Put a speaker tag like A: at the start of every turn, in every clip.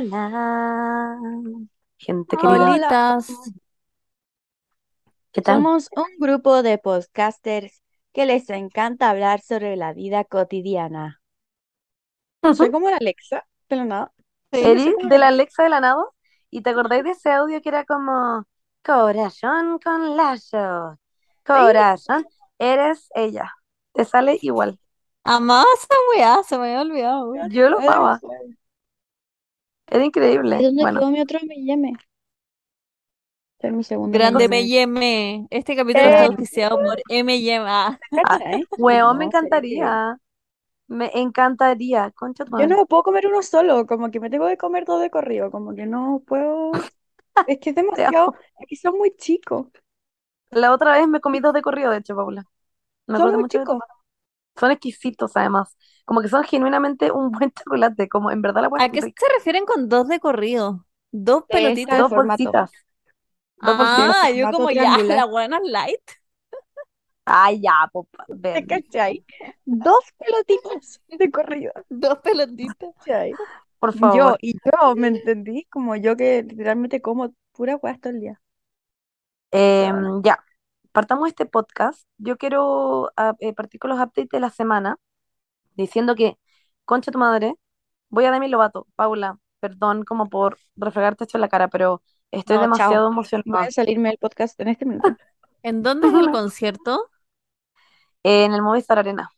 A: Hola, gente querida. ¿Qué tal?
B: Somos un grupo de podcasters que les encanta hablar sobre la vida cotidiana. Soy como la Alexa, de la nada.
A: Eres de la Alexa de la nada y te acordáis de ese audio que era como corazón con lazo, corazón, eres ella. Te sale igual.
C: Amaba esa weá, se me había olvidado.
A: Yo lo amaba. Era increíble.
B: ¿Y dónde
A: Bueno,
B: quedó mi otro M&M? Este es mi segundo
C: Grande. Este capítulo
B: Eh.
C: está auspiciado por M&M. Ah,
A: weón, me
B: No, sería
A: encantaría. Me encantaría. Concha
B: Yo no puedo comer uno solo, como que me tengo que comer todo de corrido, como que no puedo. Es que es demasiado, es que son muy chicos,
A: La otra vez me comí dos de corrido, de hecho, Paula. Me
B: son muy
A: de
B: chicos.
A: Son exquisitos, además. Como que son genuinamente un buen chocolate. Como en verdad la hueá
C: ¿A qué
A: rica.
C: se refieren con dos de corrido? ¿Dos pelotitas?
B: de
A: Dos bolsitas. Dos bolsitas.
C: Ah, yo como ya, la buena light.
A: Ay, ya, popa.
B: ¿Te
A: ven.
B: cachai? Dos pelotitas de corrido,
C: Dos pelotitas.
B: ¿cachai?
A: Por
B: Yo,
A: favor.
B: y yo, ¿me entendí? Como yo que literalmente como pura hueá todo el día.
A: Em, ya, partamos este podcast. Yo quiero ah, eh, partir con los updates de la semana, diciendo que, concha tu madre, voy a Demi Lovato. Paula, perdón como por refregarte esto en la cara, pero estoy
B: No,
A: demasiado
B: chao. Voy
A: emocionada.
B: a salirme del podcast en este minuto.
C: ¿En dónde es el concierto?
A: En el Movistar Arena.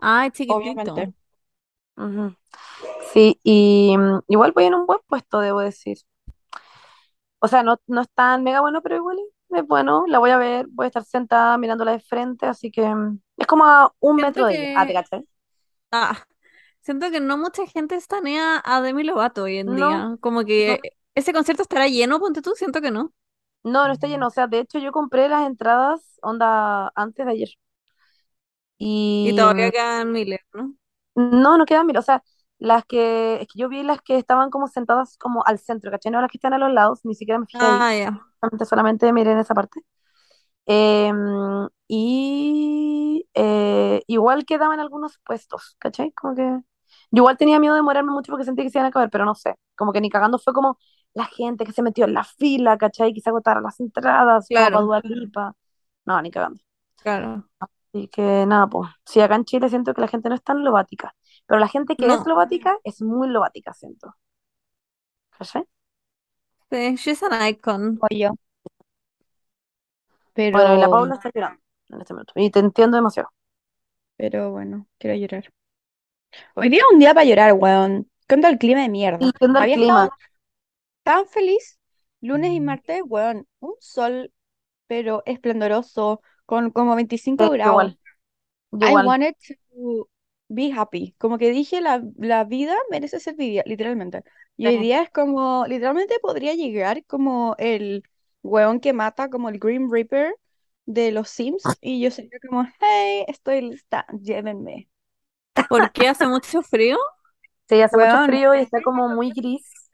C: Ay, chiquitito.
B: Obviamente.
A: Sí, y mm, igual voy en un buen puesto, debo decir. O sea, no, no es tan mega bueno, pero igual es bueno. La voy a ver, voy a estar sentada mirándola de frente, así que mm, es como a un
C: Siento
A: metro de ella. Ah, ¿te?
C: Ah, siento que no mucha gente estanea a Demi Lovato hoy en
A: No,
C: día. Como que ese concierto estará lleno, ponte tú, siento que no.
A: No, no está lleno. O sea, de hecho, yo compré las entradas, onda, antes de ayer.
C: Y
A: Y
C: todavía quedan miles, ¿no?
A: no, no quedan mil. O sea, las que, es que yo vi las que estaban como sentadas como al centro, ¿cachai? No las que están a los lados, ni siquiera me fijé.
C: Ah, ya.
A: Solamente, solamente miré en esa parte. Em, y eh, igual quedaban algunos puestos, ¿cachai? Como que yo igual tenía miedo de demorarme mucho porque sentí que se iban a acabar, pero no sé, como que ni cagando fue como la gente que se metió en la fila, ¿cachai? Que se agotaron las entradas,
C: Claro.
A: Dua Lipa. No, ni cagando.
C: Claro.
A: Así que nada, pues, sí, acá en Chile siento que la gente no es tan lobática, pero la gente que
C: No.
A: es lobática es muy lobática, siento. ¿Cachai?
C: Sí, she's an icon.
B: O yo.
A: Bueno, y la
B: Pero,
A: Paula está llorando en este momento, y te entiendo demasiado.
B: pero bueno, quiero llorar. Hoy día es un día para llorar, weón. Contra el clima de mierda.
A: Entiendo el
B: Había
A: clima.
B: tan feliz lunes y martes, weón. Un sol, pero esplendoroso, con como 25
A: Sí, yo
B: grados.
A: igual,
B: I wanted to be happy. Como que dije, la, la vida merece ser vivida, literalmente. Y hoy
A: Sí.
B: día es como, literalmente podría llegar como el weón que mata, como el Grim Reaper de los Sims. Y yo sería como, hey, estoy lista, llévenme.
C: ¿Por qué hace mucho frío?
A: Sí, hace mucho
B: Weón,
A: frío y está como muy gris.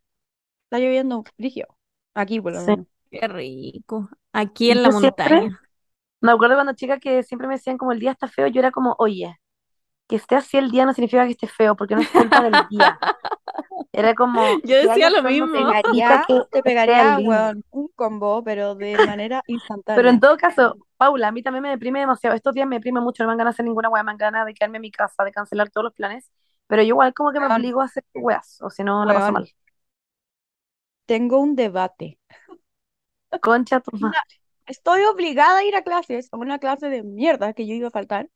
B: está lloviendo frigio. Aquí, por lo
A: Sí.
B: menos.
C: Qué rico. Aquí en la
A: siempre,
C: montaña.
A: me acuerdo cuando chica que siempre me decían como el día está feo, yo era como, oye, que esté así el día no significa que esté feo, porque no es culpa del día. Era como,
C: Yo decía lo mismo.
B: Te pegaría,
A: que
B: te
A: esté
B: pegaría,
A: lindo.
B: weón, un combo, pero de manera
A: Pero en
B: instantánea.
A: todo caso, Paula, a mí también me deprime demasiado. Estos días me deprime mucho, no me dan ganas de hacer ninguna weá, me dan ganas de quedarme en mi casa, de cancelar todos los planes. Pero yo igual como que me obligo a hacer weas, o si no la paso mal.
B: tengo un debate.
A: Concha tu madre.
B: Estoy obligada a ir a clases, a una clase de mierda que yo iba a faltar,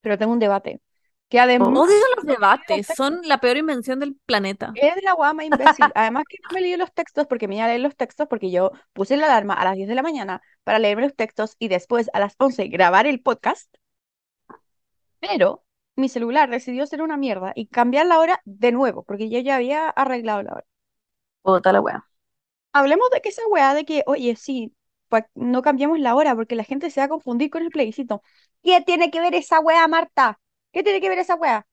B: pero tengo un debate. Que además
C: Odio los debates, son la peor invención del planeta.
B: Es la guama imbécil. Además que no me leí los textos porque me iba a leer los textos porque yo puse la alarma a las 10 de la mañana para leerme los textos y después a las 11 grabar el podcast. Pero mi celular decidió ser una mierda y cambiar la hora de nuevo porque yo ya había arreglado la hora.
A: puta la wea.
B: Hablemos de que esa weá de que, oye, sí, no cambiemos la hora porque la gente se va a confundir con el plebiscito. ¿Qué tiene que ver esa weá, Marta? ¿Qué tiene que ver esa weá?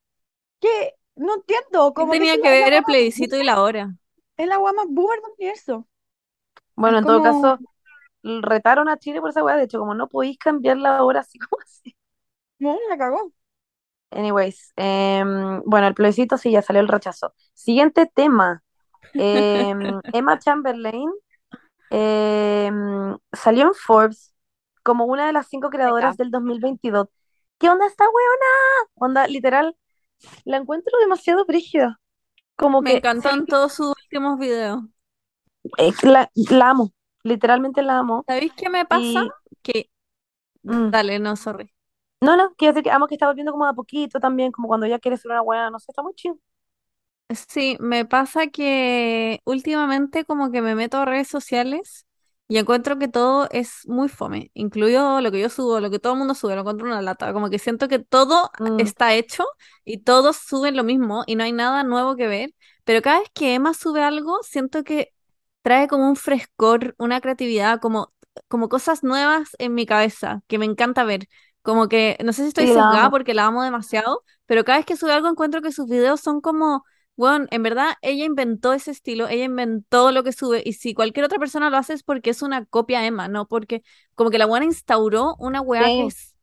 B: ¿Qué? No entiendo,
C: ¿Qué
B: como que
C: tenía que ver el
B: más
C: plebiscito y la hora?
B: es la weá más boomer del universo.
A: Bueno,
B: Es
A: en todo caso, retaron a Chile por esa weá. De hecho, como no podéis cambiar la hora así como así.
B: no, la cagó.
A: Anyways, em, bueno, el plebiscito sí, ya salió el rechazo. Siguiente tema. Em, Emma Chamberlain em, salió en Forbes como una de las cinco creadoras del 2022. ¿Qué onda esta weona? Onda, literal, la encuentro demasiado brígida. Como
C: Me
A: que
C: encantan todos sus últimos videos.
A: la, la amo, literalmente la amo.
C: ¿Sabéis qué me pasa?
A: Y
C: Que,
A: mm,
C: dale, no, sorry.
A: no, no, quiero decir que amo que está volviendo como de a poquito también, como cuando ella quiere ser una weona, no sé, está muy chido.
C: Sí, me pasa que últimamente como que me meto a redes sociales y encuentro que todo es muy fome, incluido lo que yo subo, lo que todo el mundo sube, lo encuentro una lata, como que siento que todo
A: Mm,
C: está hecho y todos suben lo mismo y no hay nada nuevo que ver, pero cada vez que Emma sube algo, siento que trae como un frescor, una creatividad, como, como cosas nuevas en mi cabeza, que me encanta ver. Como que, no sé si estoy
A: sí, la
C: sesgada
A: amo.
C: porque la amo demasiado, pero cada vez que sube algo encuentro que sus videos son como bueno, en verdad, ella inventó ese estilo, ella inventó lo que sube, y si cualquier otra persona lo hace es porque es una copia de Emma, ¿no? Porque como que la buena instauró una weá que es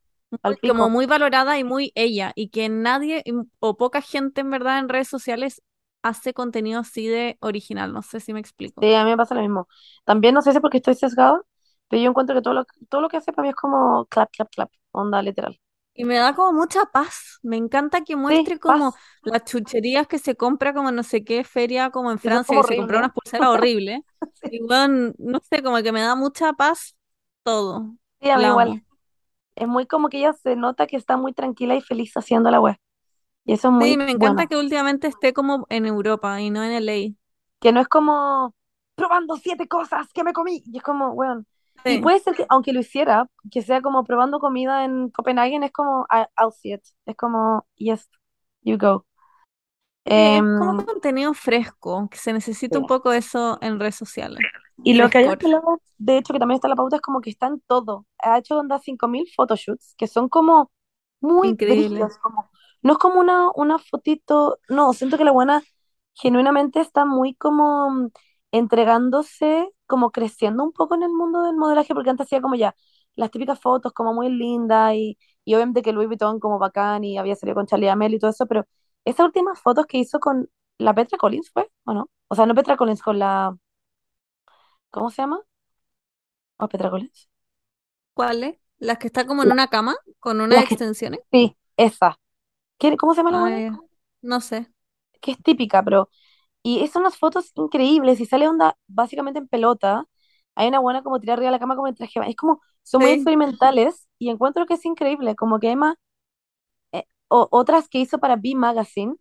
C: muy- como muy valorada y muy ella, y que nadie o poca gente en verdad en redes sociales hace contenido así de original, no sé si me explico.
A: Sí, a mí me pasa lo mismo. También no sé si es porque estoy sesgada, pero yo encuentro que todo lo, todo lo que hace para mí es como clap, clap, clap, onda literal.
C: Y me da como mucha paz, me encanta que
A: Sí,
C: muestre como
A: paz,
C: las chucherías que se compra como no sé qué feria como en Francia,
A: como
C: que se compró unas pulseras horribles.
A: Sí,
C: Y bueno, no sé, como que me da mucha paz todo.
A: Sí, a mí igual.
C: amo.
A: Es muy como que ella se nota que está muy tranquila y feliz haciendo la web. Y eso es
C: Sí,
A: muy
C: me encanta
A: bueno.
C: que últimamente esté como en Europa y no en LA.
A: Que no es como probando siete cosas que me comí. Y es como, bueno. Y
C: Sí,
A: puede ser que, aunque lo hiciera, que sea como probando comida en Copenhague, es como, I- I'll see it. Es como, yes, you go.
C: Sí, es como
A: Em,
C: contenido fresco, que se necesita un
A: sí.
C: poco eso en redes sociales.
A: Y lo que
C: Frescor.
A: hablado, de hecho, que también está en la pauta, es como que está en todo. Ha hecho onda 5000 photoshoots, que son como muy
C: Increíble.
A: brígidos, como, no es como una, una fotito, no, siento que la buena genuinamente está muy como mm, entregándose, como creciendo un poco en el mundo del modelaje, porque antes hacía como ya las típicas fotos como muy lindas y, y obviamente que Louis Vuitton como bacán y había salido con Charlie Amel y todo eso, pero esas últimas fotos que hizo con la Petra Collins fue, ¿o no? O sea, no Petra Collins, con la, ¿cómo se llama? ¿O Petra Collins?
C: ¿Cuáles? Las que está como en una cama con unas
A: que,
C: extensiones.
A: sí, esa. ¿Qué- ¿Cómo se llama la?
C: Ay, no sé.
A: Que es típica, pero Y es unas fotos increíbles y sale onda básicamente en pelota. Hay una buena como tirada arriba de la cama como en traje. Es como, son muy experimentales y encuentro que es increíble. Como que Emma, eh, o, otras que hizo para B Magazine,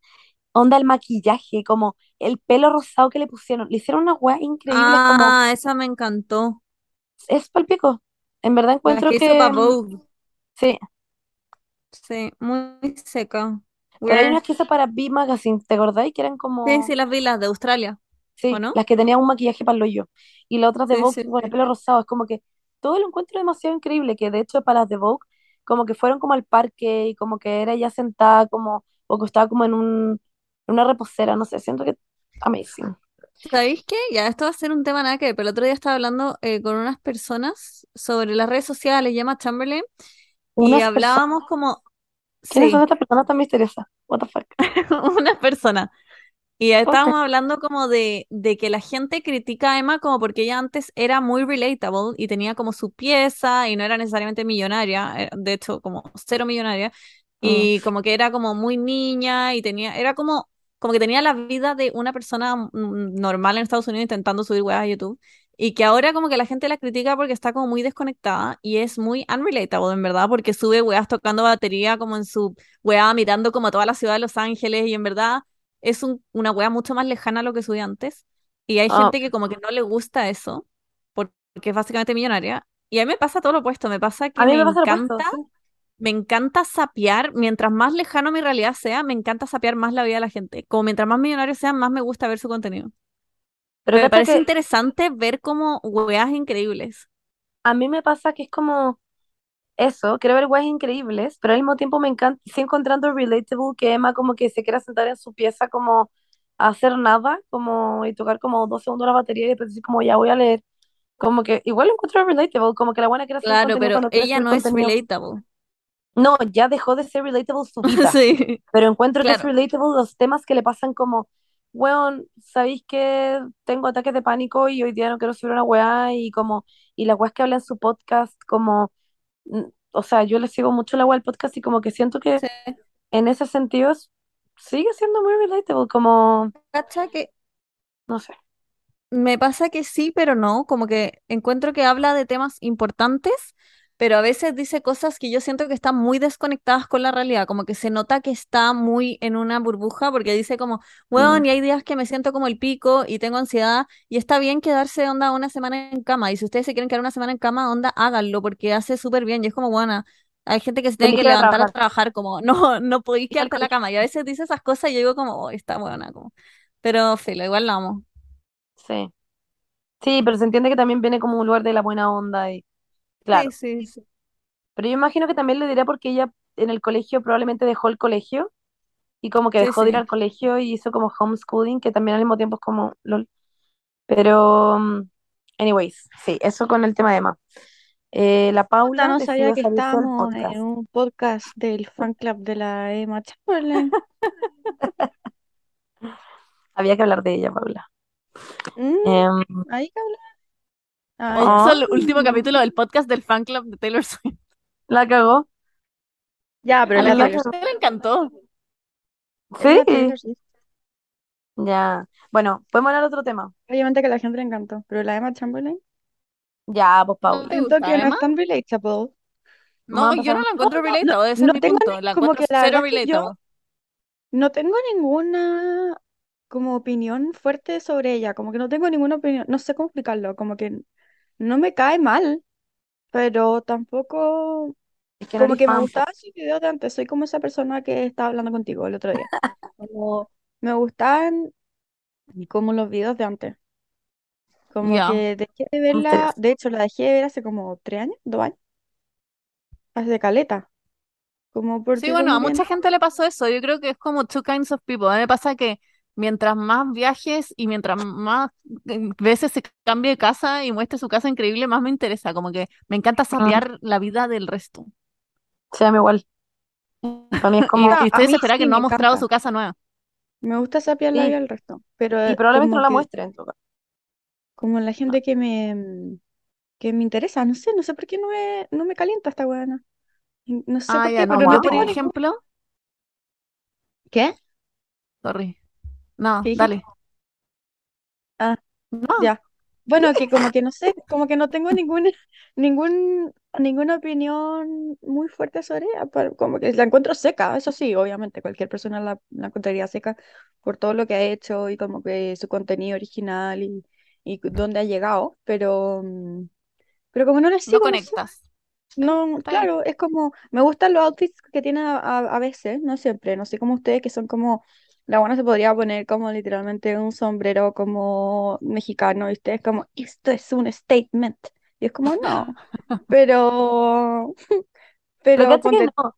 A: onda el maquillaje, como el pelo rosado que le pusieron. Le hicieron unas weas increíbles, como,
C: Ah, esa me encantó.
A: es palpico. En verdad encuentro
C: que hizo
A: que,
C: para Vogue.
A: sí.
C: Sí, muy seca.
A: Pero hay unas que hizo para B Magazine, ¿te acordáis? Que eran
C: Sí,
A: como,
C: sí, las vi, las de Australia, ¿o
A: Sí,
C: no?
A: las que tenían un maquillaje para el hoyo. Y las otras de
C: Sí,
A: Vogue
C: sí,
A: con el
C: sí.
A: pelo rosado. Es como que todo lo encuentro demasiado increíble. Que de hecho, para las de Vogue, como que fueron como al parque y como que era ella sentada, como, o que estaba como en un, una reposera. No sé, siento que amazing.
C: ¿Sabéis qué? Ya, esto va a ser un tema nada que ver, pero el otro día estaba hablando eh, con unas personas sobre las redes sociales, llama Chamberlain, y
A: Unas personas.
C: hablábamos como,
A: ¿Quiénes son
C: sí,
A: estas personas tan misteriosas? What the fuck?
C: unas personas. Y estábamos hablando como de, de que la gente critica a Emma como porque ella antes era muy relatable y tenía como su pieza y no era necesariamente millonaria, eh, de hecho como cero millonaria,
A: Mm.
C: y como que era como muy niña y tenía, era como, como que tenía la vida de una persona mm, normal en Estados Unidos intentando subir weas a YouTube. Y que ahora como que la gente la critica porque está como muy desconectada y es muy unrelatable en verdad porque sube weas tocando batería como en su wea mirando como toda la ciudad de Los Ángeles y en verdad es un- una wea mucho más lejana a lo que subía antes. Y hay
A: Ah,
C: gente que como que no le gusta eso, por- porque es básicamente millonaria. Y a mí me pasa todo lo opuesto, me pasa
A: a
C: que
A: mí
C: me
A: me pasa lo opuesto,
C: encanta,
A: sí.
C: me encanta sapear, mientras más lejano mi realidad sea, me encanta sapear más la vida de la gente. Como mientras más millonarios sean, más me gusta ver su contenido.
A: Pero
C: Me parece
A: que
C: interesante ver como weas increíbles.
A: a mí me pasa que es como eso, quiero ver weas increíbles, pero al mismo tiempo me encanta, sí encontrando relatable que Emma como que se quiera sentar en su pieza como a hacer nada, como y tocar como dos segundos la batería y después decir como ya voy a leer, como que igual lo encuentro relatable, como que la buena quiere hacer
C: Claro, pero ella no es relatable.
A: No, ya dejó de ser relatable su vida.
C: Sí,
A: Pero encuentro que es
C: claro.
A: relatable los temas que le pasan como, weón, ¿sabéis que tengo ataques de pánico y hoy día no quiero subir una weá? Y como, y las weas que habla en su podcast, como, o sea, yo le sigo mucho la weá del podcast y como que siento que
C: Sí.
A: en ese sentido es- sigue siendo muy relatable, como,
C: ¿Cacha que
A: no sé.
C: Me pasa que sí, pero no, como que encuentro que habla de temas importantes, pero a veces dice cosas que yo siento que están muy desconectadas con la realidad, como que se nota que está muy en una burbuja, porque dice como,
A: Mm.
C: bueno, y hay días que me siento como el pico y tengo ansiedad, y está bien quedarse onda una semana en cama, y si ustedes se quieren quedar una semana en cama, onda, háganlo, porque hace súper bien, y es como, bueno, hay gente que se tiene que
A: que
C: levantar a
A: trabajar,
C: como, no, no podéis quedarte en la cama, y a veces dice esas cosas y yo digo como, oh, está buena, como, pero filo, igual la amo.
A: Sí. Sí, pero se entiende que también viene como un lugar de la buena onda y, claro.
C: sí, sí.
A: Pero yo imagino que también le diré porque ella en el colegio probablemente dejó el colegio y como que dejó de ir al colegio y hizo como homeschooling, que también al mismo tiempo es como lol. Pero, mm, anyways, sí, eso con el tema de Emma. Eh, la Paula
B: no sabía que estábamos en un podcast del fan club de la Emma Chamberlain.
A: Había que hablar de ella, Paula.
B: Mm,
A: Em,
B: ahí que habla.
C: Hizo
A: ah,
C: el último capítulo del podcast del fan club de Taylor Swift.
A: la cagó.
B: Ya, pero
C: A
B: es
C: la
B: la
A: cagó.
C: le encantó.
B: Es
A: Sí, ya. Bueno, podemos hablar de otro tema.
B: Obviamente que a la gente le encantó, pero la Emma Chamberlain
A: Ya, pues
C: ¿No
A: Paula.
B: siento que no
C: Emma?
B: es tan relatable.
C: No, yo no la
B: No,
C: encuentro
B: no, no,
C: relatable, ese es
B: no
C: mi
B: tengo
C: punto.
B: ni-
C: La
B: como
C: encuentro
B: que la
C: cero
B: verdad que yo
C: relatable.
B: no tengo ninguna como opinión fuerte sobre ella, como que no tengo ninguna opinión, no sé cómo explicarlo, como que no me cae mal, pero tampoco
A: Es que no
B: como que me
A: fan, po.
B: gustaban sus videos de antes, soy como esa persona que estaba hablando contigo el otro día. Como me gustaban como los videos de antes, como que dejé de verla, de hecho la dejé de ver hace como tres años, dos años, hace caleta, como
C: Sí,
B: porque
C: bueno, a mucha gente le pasó eso. Yo creo que es como two kinds of people. A mí me pasa que mientras más viajes y mientras más eh, veces se cambie de casa y muestre su casa increíble, más me interesa. Como que me encanta
A: Mm,
C: sapear la vida del resto.
A: sí, a mí igual. Para mí es
C: Y,
A: como,
B: Ah,
C: y
B: mí
C: desesperada que no ha mostrado
B: encanta.
C: su casa nueva.
B: Me gusta sapear la vida al resto, pero
A: y probablemente no la
B: que,
A: muestre en todo
B: como la gente que me, mm, que me interesa, no sé, no sé por qué no me, no me calienta esta weona. Y No sé
C: Ah,
B: por
C: ya,
B: qué,
C: no.
B: pero
C: Yo, por ejemplo,
B: ¿Qué?
C: sorry. No,
B: ¿Qué dijiste?
C: dale.
B: Ah,
C: No.
B: ya. Bueno, que como que no sé, como que no tengo ningún, ningún, ninguna opinión muy fuerte sobre ella, pero como que la encuentro seca, eso sí, obviamente, cualquier persona la, la encontraría seca por todo lo que ha hecho y como que su contenido original y, y dónde ha llegado, pero, mm, pero como no le
C: No
B: sigo, no
C: conectas.
B: No, claro, es como, me gustan los outfits que tiene a, a- a veces, no siempre, no sé como ustedes que son como, la buena se podría poner como literalmente un sombrero como mexicano y ustedes como, esto es un statement. Y es como, no, pero,
A: Pero
B: pero
A: cacha que
B: ponte,
A: no.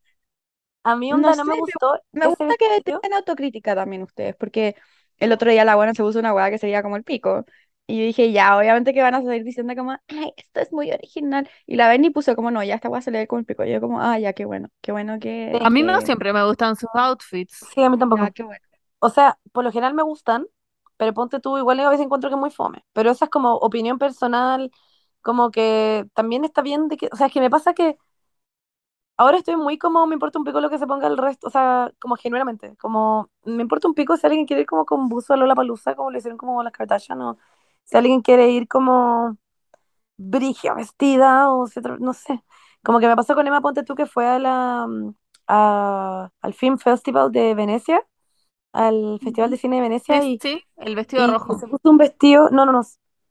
A: A mí
B: no
A: onda no
B: sé,
A: me gustó
B: me gusta que tengan autocrítica también ustedes, porque el otro día la buena se puso una hueá que sería como el pico. Y yo dije, ya, obviamente que van a salir diciendo como, ay, esto es muy original. Y la Benny puso como, no, ya esta hueá se le ve como el pico. Y yo como, ah, ya, qué bueno, qué bueno que,
C: A mí no siempre me gustan sus outfits.
A: sí, a mí tampoco.
B: qué bueno.
A: O sea, por lo general me gustan, pero ponte tú, igual a veces encuentro que muy fome. Pero esa es como opinión personal, como que también está bien de que, o sea, es que me pasa que ahora estoy muy como, me importa un pico lo que se ponga el resto, o sea, como genuinamente, como me importa un pico si alguien quiere ir como con buzo a Lollapalooza, como lo hicieron como las Kardashian, o si alguien quiere ir como brigia vestida, o si no sé. Como que me pasó con Emma Ponte tú que fue a la, mm, al Film Festival de Venecia, al Festival de. Cine de
C: Sí,
A: Venecia, y,
C: sí, el vestido
A: y
C: rojo.
A: se puso un vestido, no, no, no,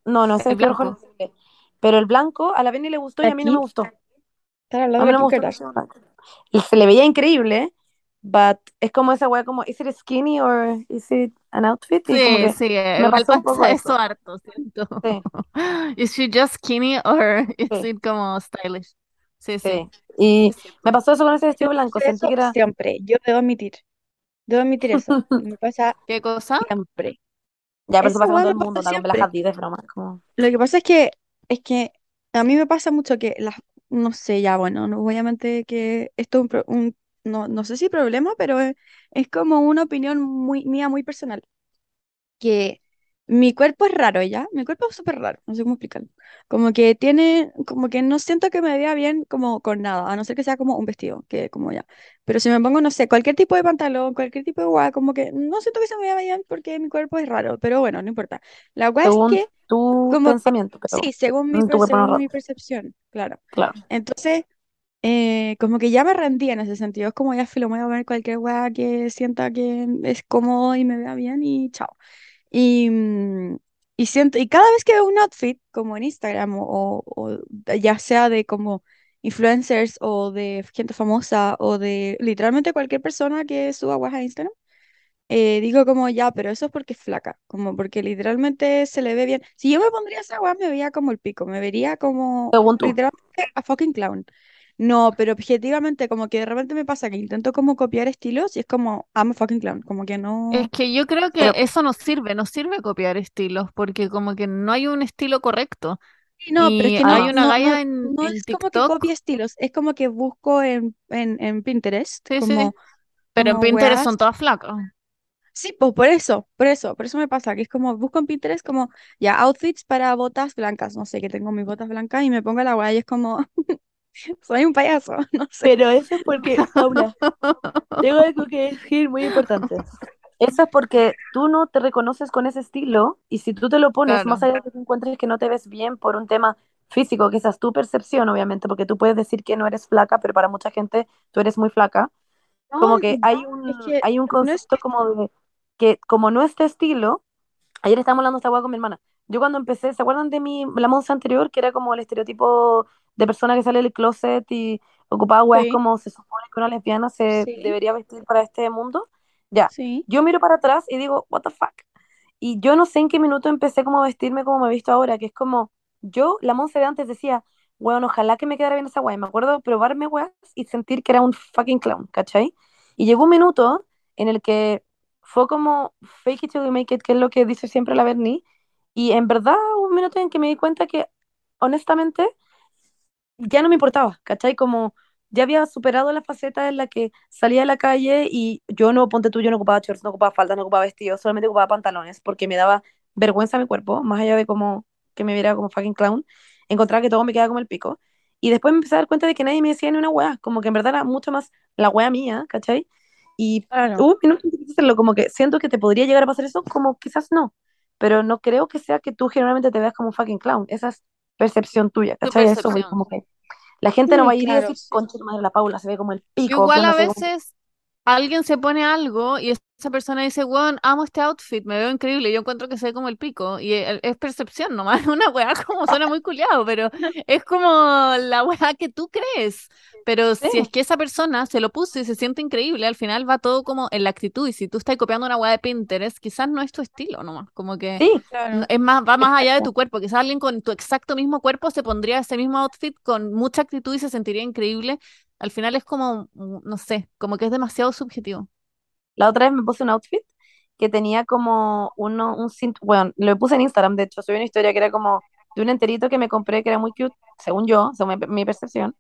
A: no, no,
C: El
A: rojo no
C: blanco.
A: sirve. Pero el blanco a la Benny le gustó y a mí no me gustó.
B: están
A: A
B: hablando
A: mí
B: de
A: no
B: la
A: me gustó el. Y se le veía increíble, but es como esa wea como, ¿is it skinny or is it an outfit? Y como
C: Sí,
A: que
C: sí, eh,
A: me pasó un poco
C: pasa eso
A: eso.
C: harto, siento.
A: Sí,
C: Is she just skinny or is
A: sí,
C: it como stylish? Sí, sí,
A: sí. Y me pasó eso con ese vestido blanco. Sentí que era...
B: siempre, yo debo admitir, debo admitir eso. Me pasa
C: ¿Qué cosa?
B: siempre.
A: Ya, pero eso pasa con todo el mundo,
B: pasa
A: la con Bella
B: siempre.
A: Hadid, es broma. Como...
B: Lo que pasa es que, es que a mí me pasa mucho que las, no sé, ya bueno, no voy a mentir que esto es un, pro- un- no, no sé si problema, pero es, es como una opinión muy mía, muy personal. que mi cuerpo es raro ya, mi cuerpo es súper raro, no sé cómo explicarlo. Como que tiene, como que no siento que me vea bien como con nada, a no ser que sea como un vestido, que como ya. Pero si me pongo, no sé, cualquier tipo de pantalón, cualquier tipo de guay, como que no siento que se me vea bien porque mi cuerpo es raro, pero bueno, no importa. La guay es que,
A: tu
B: como
A: pensamiento, pero
B: sí, según mi, mi percepción, claro.
A: Claro.
B: Entonces, eh, como que ya me rendí en ese sentido. Es como ya filo, me voy a ver cualquier weá que sienta que es cómodo y me vea bien y chao. Y, mm, y siento, y cada vez que veo un outfit, como en Instagram o, o ya sea de como influencers o de gente famosa o de literalmente cualquier persona que suba weas a Instagram, eh, digo como ya, pero eso es porque es flaca, como porque literalmente se le ve bien. Si yo me pondría esa wea, me vería como el pico, me vería como literalmente a fucking clown. No, pero objetivamente como que de repente me pasa que intento como copiar estilos y es como, I'm a fucking clown, como que
C: Es
B: no...
C: que yo creo que
A: Pero
C: eso no sirve, no sirve copiar estilos, porque como que no hay un estilo correcto.
B: Sí, No, pero es que
C: hay
B: no,
A: ah,
C: una
B: no, no,
C: galla en,
B: no
C: en
B: es como que copie estilos, es como que busco en, en, en Pinterest,
C: sí, sí,
B: como,
C: pero en Pinterest son todas flacas.
B: Sí, pues por eso, por eso, por eso me pasa, que es como busco en Pinterest como ya outfits para botas blancas, no sé, que tengo mis botas blancas y me pongo la wea y es como, soy un payaso, no sé.
A: Pero eso es porque, Paula, tengo algo que decir muy importante. Eso es porque tú no te reconoces con ese estilo y si tú te lo pones, más
C: Claro.
A: allá de que encuentres que no te ves bien por un tema físico, que esa es tu percepción, obviamente, porque tú puedes decir que no eres flaca, pero para mucha gente tú eres muy flaca.
B: No,
A: Como que hay
B: es
A: un,
B: que
A: hay un
B: no es
A: concepto como de que como no es tu estilo, Ayer estábamos hablando esta hueá con mi hermana. Yo cuando empecé, ¿se acuerdan de mi, la Monza anterior? Que era como el estereotipo de persona que sale del closet y ocupaba hueás
B: Sí,
A: como se supone que una lesbiana se
B: sí,
A: debería vestir para este mundo. Ya,
B: sí.
A: yo miro para atrás y digo, what the fuck. Y yo no sé en qué minuto empecé como a vestirme como me he visto ahora, que es como, yo, la Monza de antes decía, bueno, ojalá que me quedara bien esa. Y me acuerdo probarme hueás y sentir que era un fucking clown, ¿cachai? Y llegó un minuto en el que fue como fake it till you make it, que es lo que dice siempre la Bernie. Y en verdad un minuto en que me di cuenta que, honestamente, ya no me importaba, ¿cachai? Como ya había superado la faceta en la que salía a la calle y yo no, ponte tú, yo no ocupaba shorts, no ocupaba faldas, no ocupaba vestidos, solamente ocupaba pantalones porque me daba vergüenza mi cuerpo, más allá de como que me viera como fucking clown, encontraba que todo me quedaba como el pico. Y después me empecé a dar cuenta de que nadie me decía ni una wea, como que en verdad era mucho más la wea mía, ¿cachai? Y
B: Claro.
A: quise hacerlo, como que siento que te podría llegar a pasar eso, como quizás no, pero no creo que sea que tú generalmente te veas como un fucking clown, esa es percepción tuya,
C: Tu
A: ¿cachai? Eso,
C: percepción.
A: como que la gente no va a ir y
B: claro,
A: decir,
B: sí.
A: concha madre, la Paula se ve como el
C: Yo
A: pico,
C: igual a veces alguien se pone algo y esa persona dice, weón, amo este outfit, me veo increíble, yo encuentro que se ve como el pico, y el- es percepción nomás, es una weá como suena muy culiado, pero es como la weá que tú crees, pero si es que esa persona se lo puso y se siente increíble, al final va todo como en la actitud, y si tú estás copiando una weá de Pinterest, quizás no es tu estilo nomás, como que
A: sí,
B: Claro.
C: es más, va más allá de tu cuerpo, quizás alguien con tu exacto mismo cuerpo se pondría ese mismo outfit con mucha actitud y se sentiría increíble, al final es como, mm, no sé, como que es demasiado subjetivo.
A: La otra vez me puse un outfit que tenía como uno, un cinto, bueno, lo puse en Instagram, de hecho, subí una historia que era como de un enterito que me compré que era muy cute, según yo, según mi, mi percepción,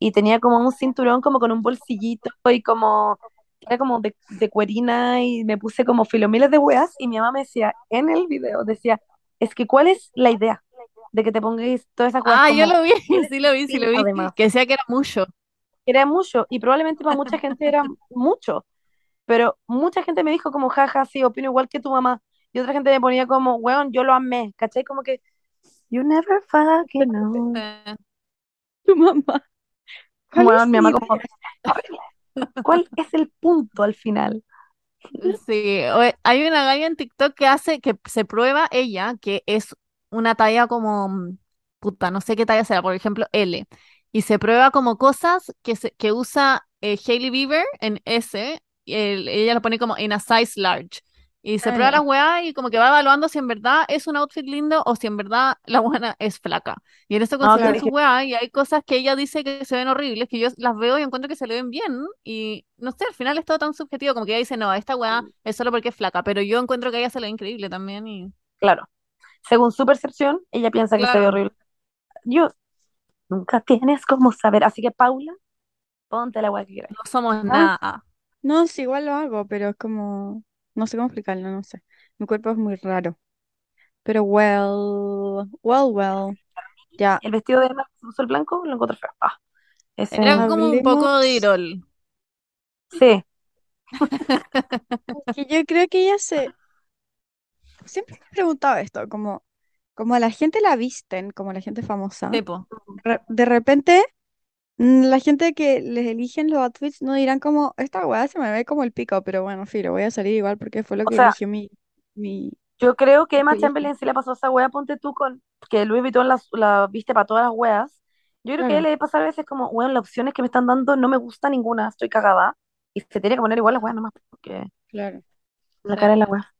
A: y tenía como un cinturón como con un bolsillito y como, era como de, de cuerina y me puse como filomiles de weas y mi mamá me decía en el video, decía, es que ¿cuál es la idea de que te pongáis todas esas weas
C: Ah, yo
A: como,
C: lo vi, sí lo vi, sí lo vi,
A: además,
C: que decía que era mucho.
A: Era mucho y probablemente para mucha gente era mucho pero mucha gente me dijo como, jaja, sí, opino igual que tu mamá. Y otra gente me ponía como, weón, yo lo amé, ¿cachai? Como que, you never fucking know.
B: Tu mamá. ¿Cuál es
A: Weón, mi mamá como, ¿cuál es el punto al final?
C: Sí, hay una galla en TikTok que hace, que se prueba ella, que es una talla como, puta, no sé qué talla será, por ejemplo, L. Y se prueba como cosas que, se, que usa eh, Hailey Bieber en S, y el- ella lo pone como en a size large. Y se
B: Ah,
C: prueba la
B: ya.
C: weá y como que va evaluando si en verdad es un outfit lindo o si en verdad la buena es flaca. Y en eso consiste
A: que
B: Claro.
C: su weá y hay cosas que ella dice que se ven horribles, que yo las veo y encuentro que se le ven bien. Y no sé, al final es todo tan subjetivo, como que ella dice, no, esta weá es solo porque es flaca, pero yo encuentro que a ella se le ve increíble también y
A: claro, según su percepción, ella piensa que se ve horrible. Yo, Nunca tienes como saber. Así que, Paula, ponte la weá que quieras.
C: No somos
B: Ah.
C: nada.
B: No, sí, igual lo hago, pero es como, no sé cómo explicarlo, no sé. Mi cuerpo es muy raro. Pero well, well, well. Ya,
A: El vestido de Emma que puso el blanco, lo encontré feo. Ah, ese-
C: Era como un poco de Irol.
A: Sí,
B: que yo creo que ella se... Siempre me he preguntado esto, como, como a la gente la visten, como la gente famosa.
C: Tipo,
B: re- de repente, mm, la gente que les eligen los outfits no dirán como, esta weá se me ve como el pico, pero bueno, filo, voy a salir igual porque fue lo
A: O
B: que
A: sea,
B: eligió mi, mi...
A: yo creo que Emma Chamberlain sí le pasó esa wea, ponte tú con que Louis Vuitton la, la viste para todas las weas. Yo creo que
B: Claro.
A: le pasa a veces como, weón, las opciones que me están dando no me gusta ninguna, estoy cagada. Y se tiene que poner igual las weas nomás, porque
B: Claro.
A: la cara de la wea.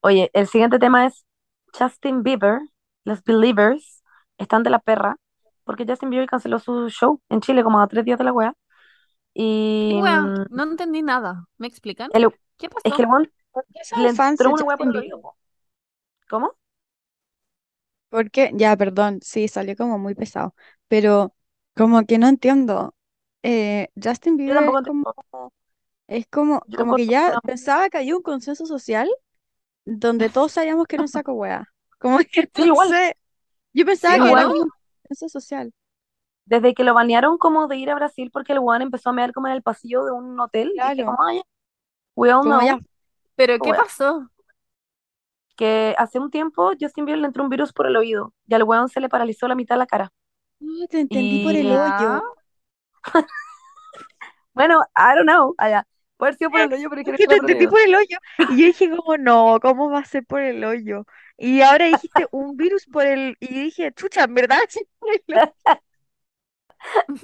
A: Oye, el siguiente tema es Justin Bieber, los Believers están de la perra, porque Justin Bieber canceló su show en Chile como a tres días de la wea. Y
C: ¿qué wea?
A: mm,
C: No entendí nada. ¿Me explican?
A: el-
C: ¿Qué
A: es
C: pasó?
A: que el weón
B: ¿Por qué
A: le entró una wea por el oído. ¿Cómo?
B: ¿Por qué? Ya, perdón, sí, salió como muy pesado, pero como que no entiendo. Eh, Justin Bieber es como, es como, como que ya pensaba que había un consenso social donde todos sabíamos que era un saco wea. Como que
A: Sí,
B: no
A: igual.
B: sé, yo pensaba
A: Sí,
B: que era
A: igual.
B: como un consenso social.
A: Desde que lo banearon como de ir a Brasil porque el weón empezó a mear como en el pasillo de un hotel, dije
B: Claro.
A: Como know
B: ya,
C: ¿Pero qué
A: Wea.
C: pasó?
A: que hace un tiempo Justin Bieber le entró un virus por el oído y al weón se le paralizó la mitad de la cara.
B: no, te entendí por
A: Y
B: el hoyo.
A: bueno, I don't know, allá. Puede haber sido por el hoyo, pero
B: Es que
A: que
B: te entendí por el hoyo. Y yo dije como, no, ¿cómo va a ser por el hoyo? Y ahora dijiste un virus por el... Y dije, chucha, ¿en verdad? Sí, por el hoyo.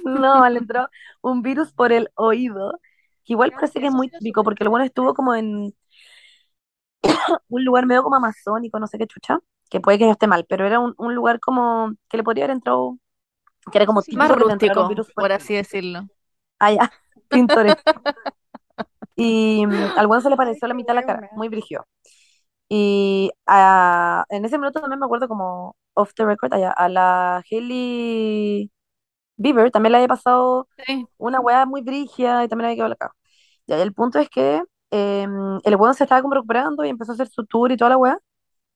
A: No, le entró un virus por el oído, que igual
B: Ya,
A: parece que es muy típico porque el weón estuvo como en un lugar medio como amazónico, no sé qué chucha, que puede que yo esté mal, pero era un, un lugar como que le podría haber entrado, que era como
B: sí
C: Más rústico,
A: virus por
C: por así decirlo.
A: allá, pintoresco. Y mm, al weón se le pareció la mitad de la cara, muy brígido. Y ah, en ese minuto también me acuerdo como off the record, allá, a la Hailey Bieber también le había pasado
C: Sí.
A: una weá muy brígida y también había quedado la caga. Ya, y el punto es que em, el weón se estaba como recuperando y empezó a hacer su tour y toda la weá.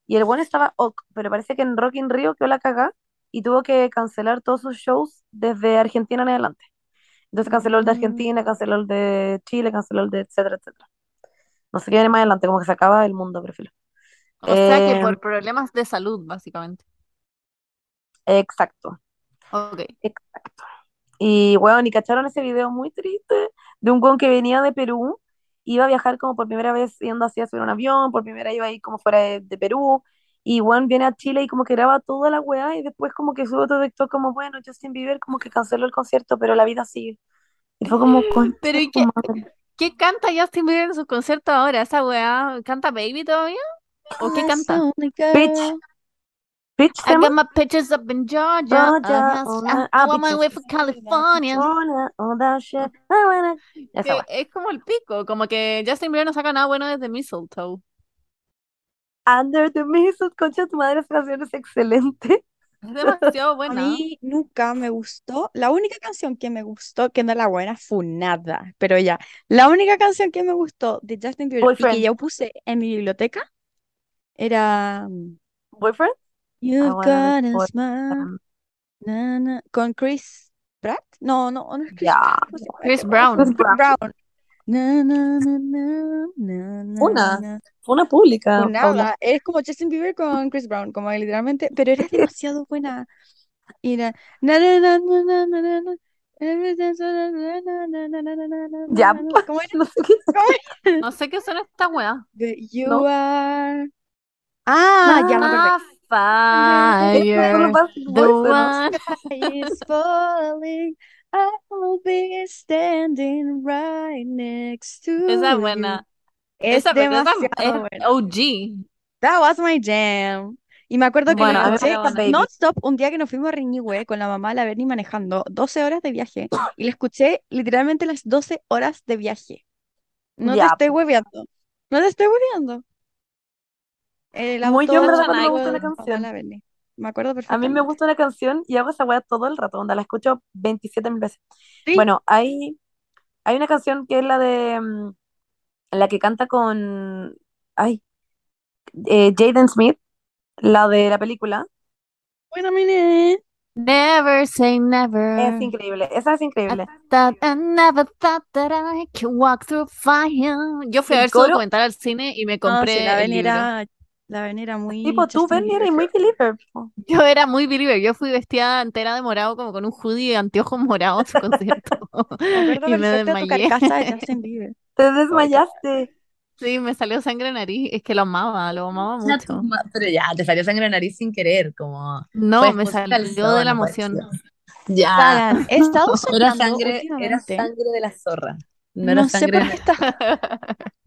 A: Y el weón estaba ok, pero parece que en Rock in Rio quedó la caga y tuvo que cancelar todos sus shows desde Argentina en adelante. Entonces canceló el de
B: Mm,
A: Argentina, canceló el de Chile, canceló el de etcétera, etcétera. No sé qué viene más adelante, como que se acaba el mundo, prefiero.
C: O sea que
A: Em,
C: por problemas de salud, básicamente.
A: exacto,
C: Ok.
A: exacto. Y weón, y cacharon ese video muy triste de un weón que venía de Perú, iba a viajar como por primera vez yendo así a subir un avión, por primera vez iba a ir como fuera de, de Perú, y weón viene a Chile y como que graba toda la weá y después como que sube otro TikTok como, bueno, Justin Bieber como que canceló el concierto, pero la vida sigue. Y fue como, concha
C: Pero ¿y qué, qué canta Justin Bieber en sus conciertos ahora? ¿Esa weá canta Baby todavía? ¿O qué
B: I
C: canta?
A: Bitch, bitch,
C: I got my pictures up in Georgia.
A: Georgia,
C: has-
A: on
C: I,
A: a-
C: I
A: ah,
C: want my way California.
A: California, all that shit, I wanna-
C: Que
A: weá.
C: es como el pico, como que Justin Bieber no saca nada bueno desde Mistletoe.
A: Under the Mistletoe, concha tu madre, esa canción es excelente.
C: Es demasiado
B: A
C: buena.
B: mí nunca me gustó. La única canción que me gustó, que no la buena, Funada, pero ya. La única canción que me gustó de Justin Bieber y que yo puse en mi biblioteca era mm,
A: boyfriend, wanna
B: got a smile, na, na, con Chris Pratt. No, no, no es Chris
A: ya,
B: Pratt. ¿cómo se llama
C: Chris? Brown.
A: Chris Brown.
B: Na, na,
A: una, una pública.
B: Una, como Justin Bieber con Chris Brown, como literalmente, pero eres demasiado buena. Y era,
A: ya,
B: ¿Cómo
A: no sé qué
B: son,
C: no sé qué son estas
B: weas. You
A: no.
B: are. Ah, ya me acordé.
C: Fire, the one
B: is falling. I'll be standing right next to
C: Esa es
B: you.
C: buena.
B: Es
C: Esa, pero esa
B: demasiado
C: es
B: buena.
C: OG.
B: That was my jam. Y me acuerdo que
A: Bueno, me
B: escuché
A: Baby.
B: non-stop un día que nos fuimos a Reñigüe con la mamá, la Berni manejando 12 horas de viaje. Y la escuché literalmente las 12 horas de viaje. No te estoy
A: po.
B: hueveando. No te estoy hueveando.
A: Muy yo verdad me gusta
B: la
A: canción.
B: la Berni. Me acuerdo
D: A mí me
B: perfectamente.
D: gusta una canción y hago esa weá todo el rato, onda, la escucho 27 mil veces.
B: Sí,
D: Bueno, hay, hay una canción que es la de mm, la que canta con ay, eh, Jaden Smith, la de la película.
B: bueno, mire.
C: Never say
D: Es
C: never.
D: increíble, esa es
C: I
D: increíble.
C: thought I never thought that I could walk through fire. Yo fui a ver su
D: coro,
C: documental al cine y me
B: No,
C: compré
B: la
C: el
B: Ven
C: libro.
B: era, la Ven era muy
D: tipo, tú, Benny, eres muy believer.
C: Yo era muy believer. Yo fui vestida entera de morado, como con un hoodie y anteojos morados a su concierto. Y me desmayé.
B: de.
D: Te desmayaste.
C: Sí, me salió sangre en nariz. Es que lo amaba, lo amaba mucho.
A: ma- Pero ya, te salió sangre en la nariz sin querer, como
C: No, me salió de la emoción.
A: Ya,
B: he estado
A: era
B: soñando
A: sangre, era sangre de la zorra, no era
B: No sé
A: sangre
B: por
A: de
B: qué está,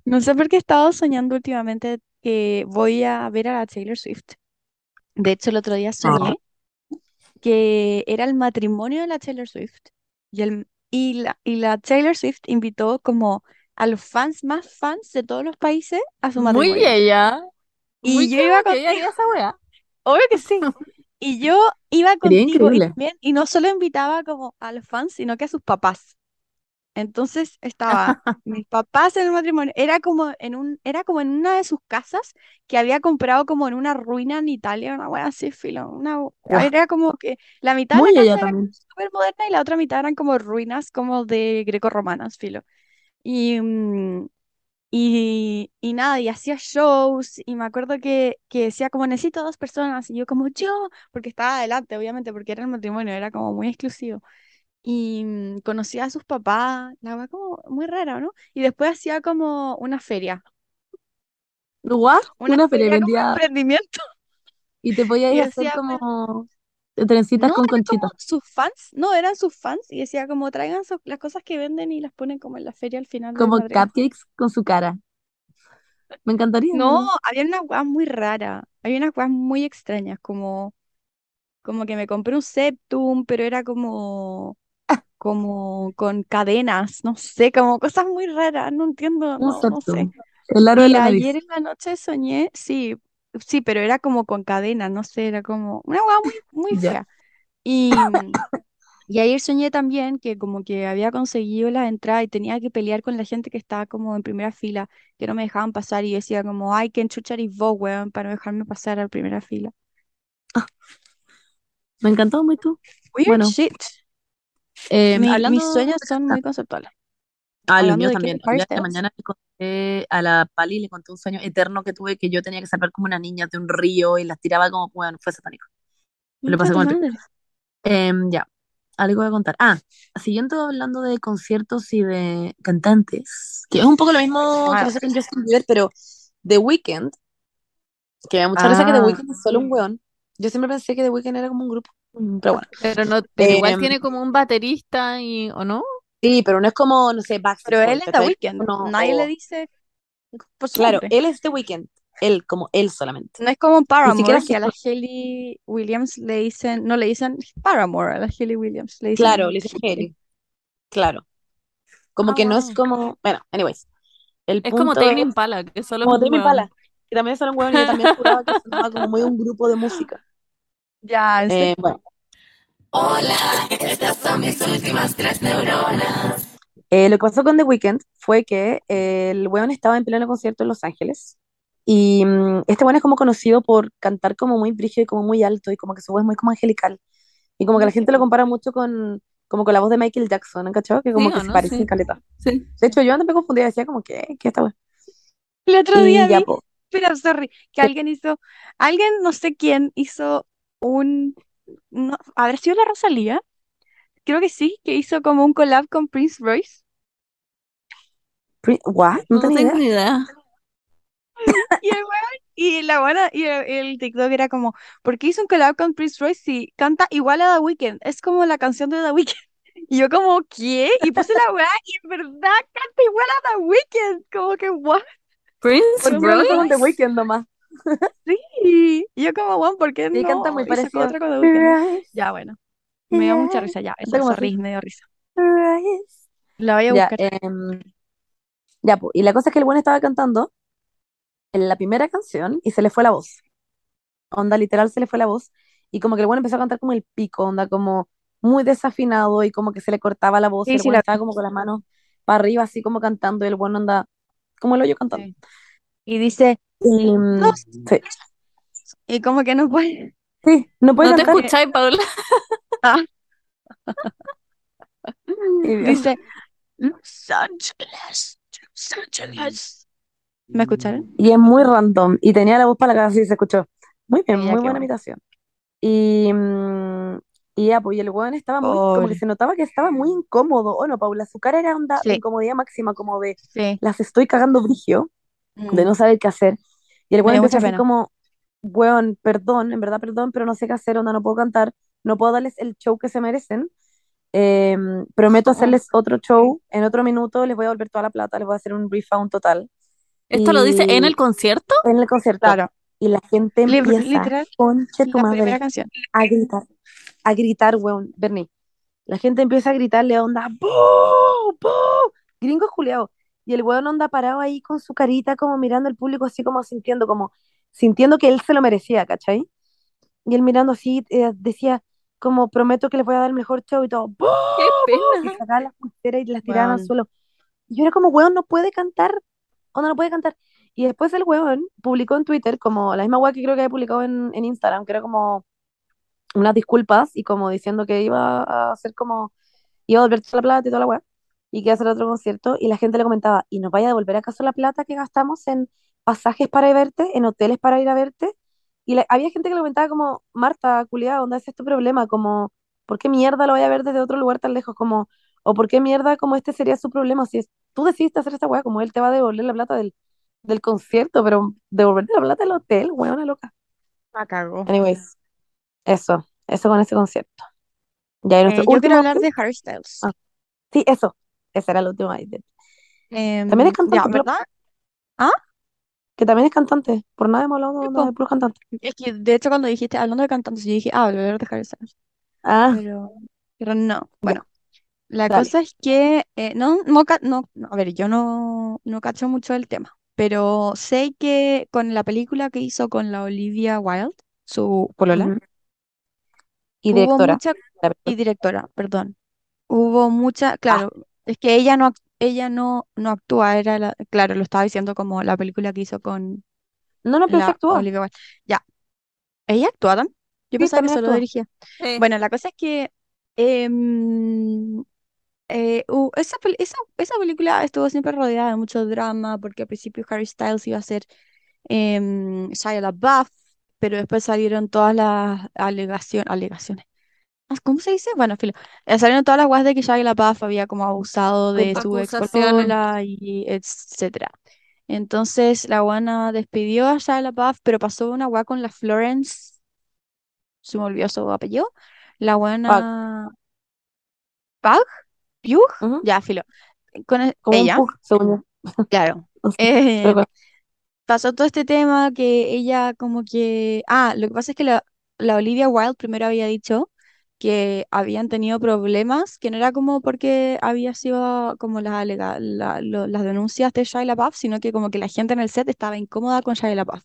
B: no sé por qué he estado soñando últimamente que voy a ver a la Taylor Swift. De hecho, el otro día soñé que era el matrimonio de la Taylor Swift y, el, y, la, y la Taylor Swift invitó como a los fans más fans de todos los países a su
C: Muy
B: matrimonio.
C: ella.
B: Y
C: Muy
B: yo iba
C: que ella esa wea.
B: obvio que sí. Y yo iba contigo y
A: increíble.
B: también, y no solo invitaba como a los fans, sino que a sus papás. Entonces estaba mis papás en el matrimonio. Era como en un, era como en una de sus casas que había comprado como en una ruina en Italia, una wea así, filo. Una, era como que la mitad de
A: Muy
B: la
A: ella
B: casa era súper moderna y la otra mitad eran como ruinas como de greco-romanas, filo. Y, mm, y, y nada, y hacía shows, y me acuerdo que, que decía como necesito dos personas, y yo como yo, porque estaba adelante, obviamente, porque era el matrimonio, era como muy exclusivo. Y mm, conocía a sus papás, la verdad como muy rara, ¿no? Y después hacía como una feria,
A: ¿What?
B: una
A: Una feria
B: feria como
A: vendía
B: emprendimiento,
A: y te podías
B: y
A: hacer
B: decía, pues,
A: como trencitas
B: no,
A: con
B: eran
A: conchita,
B: como sus fans, no, eran sus fans, y decía como traigan las cosas que venden y las ponen como en la feria al final
A: como cupcakes con su cara. Me encantaría, en
B: No, había una weá muy rara, había unas weas muy extrañas, como, como que me compré un Septum, pero era como, como con cadenas, no sé, como cosas muy raras, no entiendo, no, no sé.
A: El aro de
B: Y
A: la nariz.
B: ayer en la noche soñé, sí, sí, pero era como con cadenas, no sé, era como una weá muy, muy fea. Y, y ayer soñé también que como que había conseguido las entradas y tenía que pelear con la gente que estaba como en primera fila, que no me dejaban pasar y yo decía como, ay, que enchuchar y vos, weón, para no dejarme pasar a la primera fila.
A: Me encantó muy tú.
B: Weird
A: Bueno,
B: shit.
A: Eh,
B: Mi-
A: hablando
B: mis sueños son muy conceptuales.
A: Ah, los míos también.
B: Styles.
A: mañana le conté a la Pali, le conté un sueño eterno que tuve que yo tenía que salvar como una niña de un río y las tiraba como, bueno, fue satánico. Me lo pasé como el. Em, ya, algo voy a contar. Ah, siguiendo hablando de conciertos y de cantantes, que es un poco lo mismo que
B: Ah,
A: pasó con Justin Bieber, pero The Weeknd, que me da mucha risa que The
B: ah,
A: Weeknd es solo un weón. Yo siempre pensé que The Weeknd era como un grupo, pero bueno.
C: Pero no, pero igual
A: Em,
C: tiene como un baterista y, ¿o no?
A: sí, pero no es como, no sé,
B: pero
A: Backstreet
B: él
A: Boys,
B: es The. Weeknd.
A: No,
B: Nadie le dice por
A: claro,
B: nombre.
A: él es The Weeknd, él, como él solamente.
B: No es como en
A: Ni siquiera
B: Paramore, que a la Hailey Williams le dicen, no le dicen Paramore, a la Hailey Williams le
A: Claro,
B: dicen
A: le dicen.
B: Hailey,
A: claro. Como
C: Ah,
A: que no es como, bueno, anyways, el
C: Es como Tame Impala, que solo
A: como Tame. Impala, que también es solo un weón y también juraba que sonaba como muy un grupo de música.
B: Ya, ¿en
A: Eh, bueno. Eh, lo que pasó con The Weeknd fue que eh, el weón estaba en pleno concierto en Los Ángeles y mm, este weón es como conocido por cantar como muy brígido y como muy alto y como que su voz es muy como angelical y como que la gente lo compara mucho con como con la voz de Michael Jackson, ¿no? ¿cachai? Que como
C: Sí,
A: que
C: ¿o
A: se
C: no?
A: parecen
C: Sí.
A: caleta.
C: Sí.
A: De hecho, yo antes me confundía, decía como que, ¿qué esta weón?
B: El otro día
A: Y ya,
B: vi,
A: po.
B: espera, sorry, que alguien hizo, alguien, no sé quién, hizo un, no, ¿habrá sido la Rosalía? Creo que sí, que hizo como un collab con Prince Royce.
A: ¿What? No
C: tengo
A: idea.
C: idea.
B: Y el weón, y la buena, y el, el TikTok era como, ¿por qué hizo un collab con Prince Royce si canta igual a The Weeknd? Es como la canción de The Weeknd. Y yo como, ¿qué? Y puse la weá y en verdad canta igual a The Weeknd. Como que, what?
C: Prince
A: con The
C: Royce.
A: Weeknd nomás.
B: Sí. Y yo como, bueno, ¿por qué
A: Sí, canta muy
B: no
A: parecido.
B: otra Weeknd?
A: Royce,
B: Ya, bueno. Me dio mucha risa, ya. Eso,
A: como
B: sorry, me dio risa. La voy a
A: Ya,
B: buscar.
A: em, ya, po. Y la cosa es que el buen estaba cantando en la primera canción y se le fue la voz. Onda, literal, se le fue la voz. y como que el weón empezó a cantar como el pico, onda como muy desafinado y como que se le cortaba la voz, y el
B: sí, la
A: estaba como con las manos para arriba, así como cantando, y el weón anda como el hoyo cantando.
B: Sí. Y dice,
A: Y,
B: no,
A: sí,
B: y como que no puede.
A: sí, no puede
C: No te escucháis, Paula.
B: Ah,
A: Y
B: dice, Los Ángeles, Los Ángeles. ¿Me escucharon?
A: Y es muy random. Y tenía la voz para la cara, sí, se escuchó. Muy bien, muy buena imitación. Y, mm, y ya, pues y el weón estaba muy, como que se notaba que estaba muy incómodo. ¿O no, Paula? Su cara era onda de
B: Sí,
A: incomodidad máxima, como de
B: sí.
A: las estoy cagando brigio, de
B: Mm,
A: no saber qué hacer. Y el weón
B: mucha
A: así como, weón, perdón, en verdad perdón, pero no sé qué hacer, onda, no puedo cantar, no puedo darles el show que se merecen. Em, prometo hacerles otro show en otro minuto, les voy a volver toda la plata, les voy a hacer un refund total.
C: ¿Esto lo dice en
A: Y
C: el concierto?
A: en el concierto.
B: claro.
A: Y la gente empieza,
B: literal,
A: conche tu madre, a gritar, a gritar, weón, Bernie. La gente empieza a gritarle onda, ¡Boo! ¡Boo! Gringos culiados. Y el weón onda parado ahí con su carita, como mirando al público, así como sintiendo, como sintiendo que él se lo merecía, ¿cachai? Y él mirando así, eh, decía, como prometo que les voy a dar el mejor show y todo, ¡Boo!
C: ¡Qué
A: Y
C: pena!
A: sacaban las pulseras y las tiraban al suelo. Y yo era como, weón, no puede cantar, onda no puede cantar. Y después el weón publicó en Twitter, como la misma weá que creo que había publicado en, en Instagram, que era como unas disculpas y como diciendo que iba a hacer como, iba a devolver toda la plata y toda la weá, y que hacer otro concierto, y la gente le comentaba, ¿y nos vaya a devolver acaso la plata que gastamos en pasajes para ir a verte, en hoteles para ir a verte? Y había gente que le comentaba como, Marta, culiada, ¿dónde es tu problema? Como, ¿por qué mierda lo voy a ver desde otro lugar tan lejos? Como, o ¿por qué mierda como este sería su problema? Si es, tú decidiste hacer esta weá, como él te va a devolver la plata del, del concierto, pero devolverte la plata del hotel, weona loca.
B: La cagó.
A: Anyways, eso, eso con ese concierto. Ya,
B: Eh, yo quiero hablar de Harry Styles.
A: ah, sí, eso, ese era el último update. También es
B: Em, ya,
A: cantante, pero-
B: ¿verdad? ¿Ah?
A: que también es cantante, por nada hemos hablado
B: Sí,
A: de, puros cantantes.
B: Es que de hecho cuando dijiste hablando de cantantes, yo dije, ah, voy a hablar de Harry Styles.
A: Ah,
B: Pero, pero no.
A: ya,
B: Bueno, la
A: dale.
B: cosa es que eh, no, no, a ver, yo no, no cacho mucho el tema, pero sé que con la película que hizo con la Olivia Wilde, su polola,
A: Ujú. Y directora.
B: mucha, y directora, perdón, hubo mucha,
A: Ah,
B: claro, es que ella no, ella no, no actúa, era la, claro, lo estaba diciendo como la película que hizo con
A: no, no, pero
B: la
A: actúa.
B: Olivia Wilde. Ya, ¿ella actúa también? Yo
A: Sí,
B: pensaba que
A: también
B: solo
A: actúa.
B: dirigía.
C: Sí.
B: Bueno, la cosa es que em, eh, hu- esa, pel- esa, esa película estuvo siempre rodeada de mucho drama porque al principio Harry Styles iba a ser em, Shia LaBeouf, pero después salieron todas las alegación, alegaciones. Ah, ¿Cómo se dice? Bueno, filo. Eh, salieron todas las guas de que Shia LaBeouf había como abusado de su ex polola y etcétera. Entonces la guana despidió a Shia LaBeouf, pero pasó una guá con la Florence, se me olvidó su apellido. La
A: Pag.
B: buena Pug,
A: Ujú.
B: ya, filo. Con
A: un
B: ella,
A: pug,
B: claro. Eh,
A: pero
B: pasó todo este tema que ella como que... Ah, lo que pasa es que la, la Olivia Wilde primero había dicho que habían tenido problemas, que no era como porque había sido como las, la- lo- las denuncias de Shia LaBeouf, sino que como que la gente en el set estaba incómoda con Shia LaBeouf.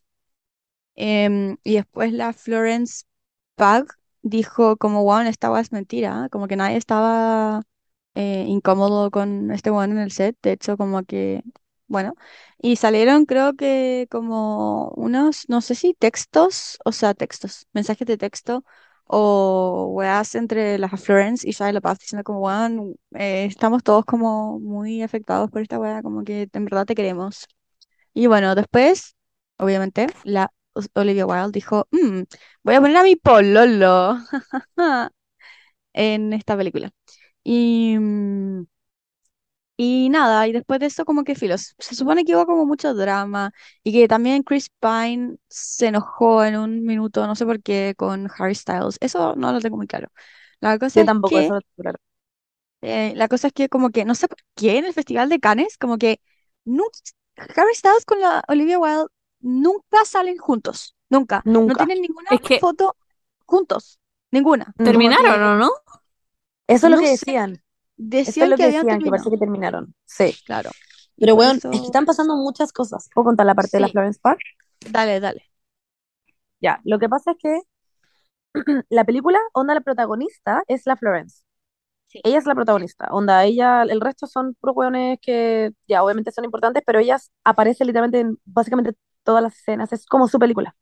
B: Em, y después la Florence Pugh dijo como, wow, esta es mentira, ¿eh? como que nadie estaba eh, incómodo con este weón en el set, de hecho como que, bueno, y salieron creo que como unos, no sé si textos, o sea, textos, mensajes de texto o weas entre la Florence y Shia LaBeouf diciendo como, weón, eh, estamos todos como muy afectados por esta wea, como que en verdad te queremos. Y bueno, después, obviamente, la Olivia Wilde dijo, "Mm, voy a poner a mi pololo en esta película. Y, mm, y nada, y después de eso como que filos, se supone que hubo como mucho drama y que también Chris Pine se enojó en un minuto, no sé por qué, con Harry Styles. Eso no lo tengo muy claro. La cosa
A: Yo
B: es
A: tampoco,
B: que,
A: eso lo tengo claro.
B: eh, la cosa es que como que, no sé por qué en el Festival de Cannes, como que nu- Harry Styles con la Olivia Wilde nunca salen juntos, nunca. No
A: Nunca.
B: tienen ninguna
C: Es que
B: foto juntos, ninguna.
C: Terminaron,
B: que,
C: ¿o no?
A: Eso es lo
B: no
A: que
B: sé,
A: decían. Eso es lo
B: que
A: decían, que parece que terminaron. Sí.
B: Claro,
A: Pero bueno, es que
B: eso,
A: están pasando muchas cosas. ¿Puedo contar la parte de la
B: sí,
A: Florence Park?
B: dale, dale.
A: Ya, lo que pasa es que la película, onda, la protagonista es la Florence.
B: Sí.
A: Ella es la protagonista, onda, ella, el resto son puros hueones que ya obviamente son importantes, pero ella aparece literalmente en básicamente todas las escenas, es como su película.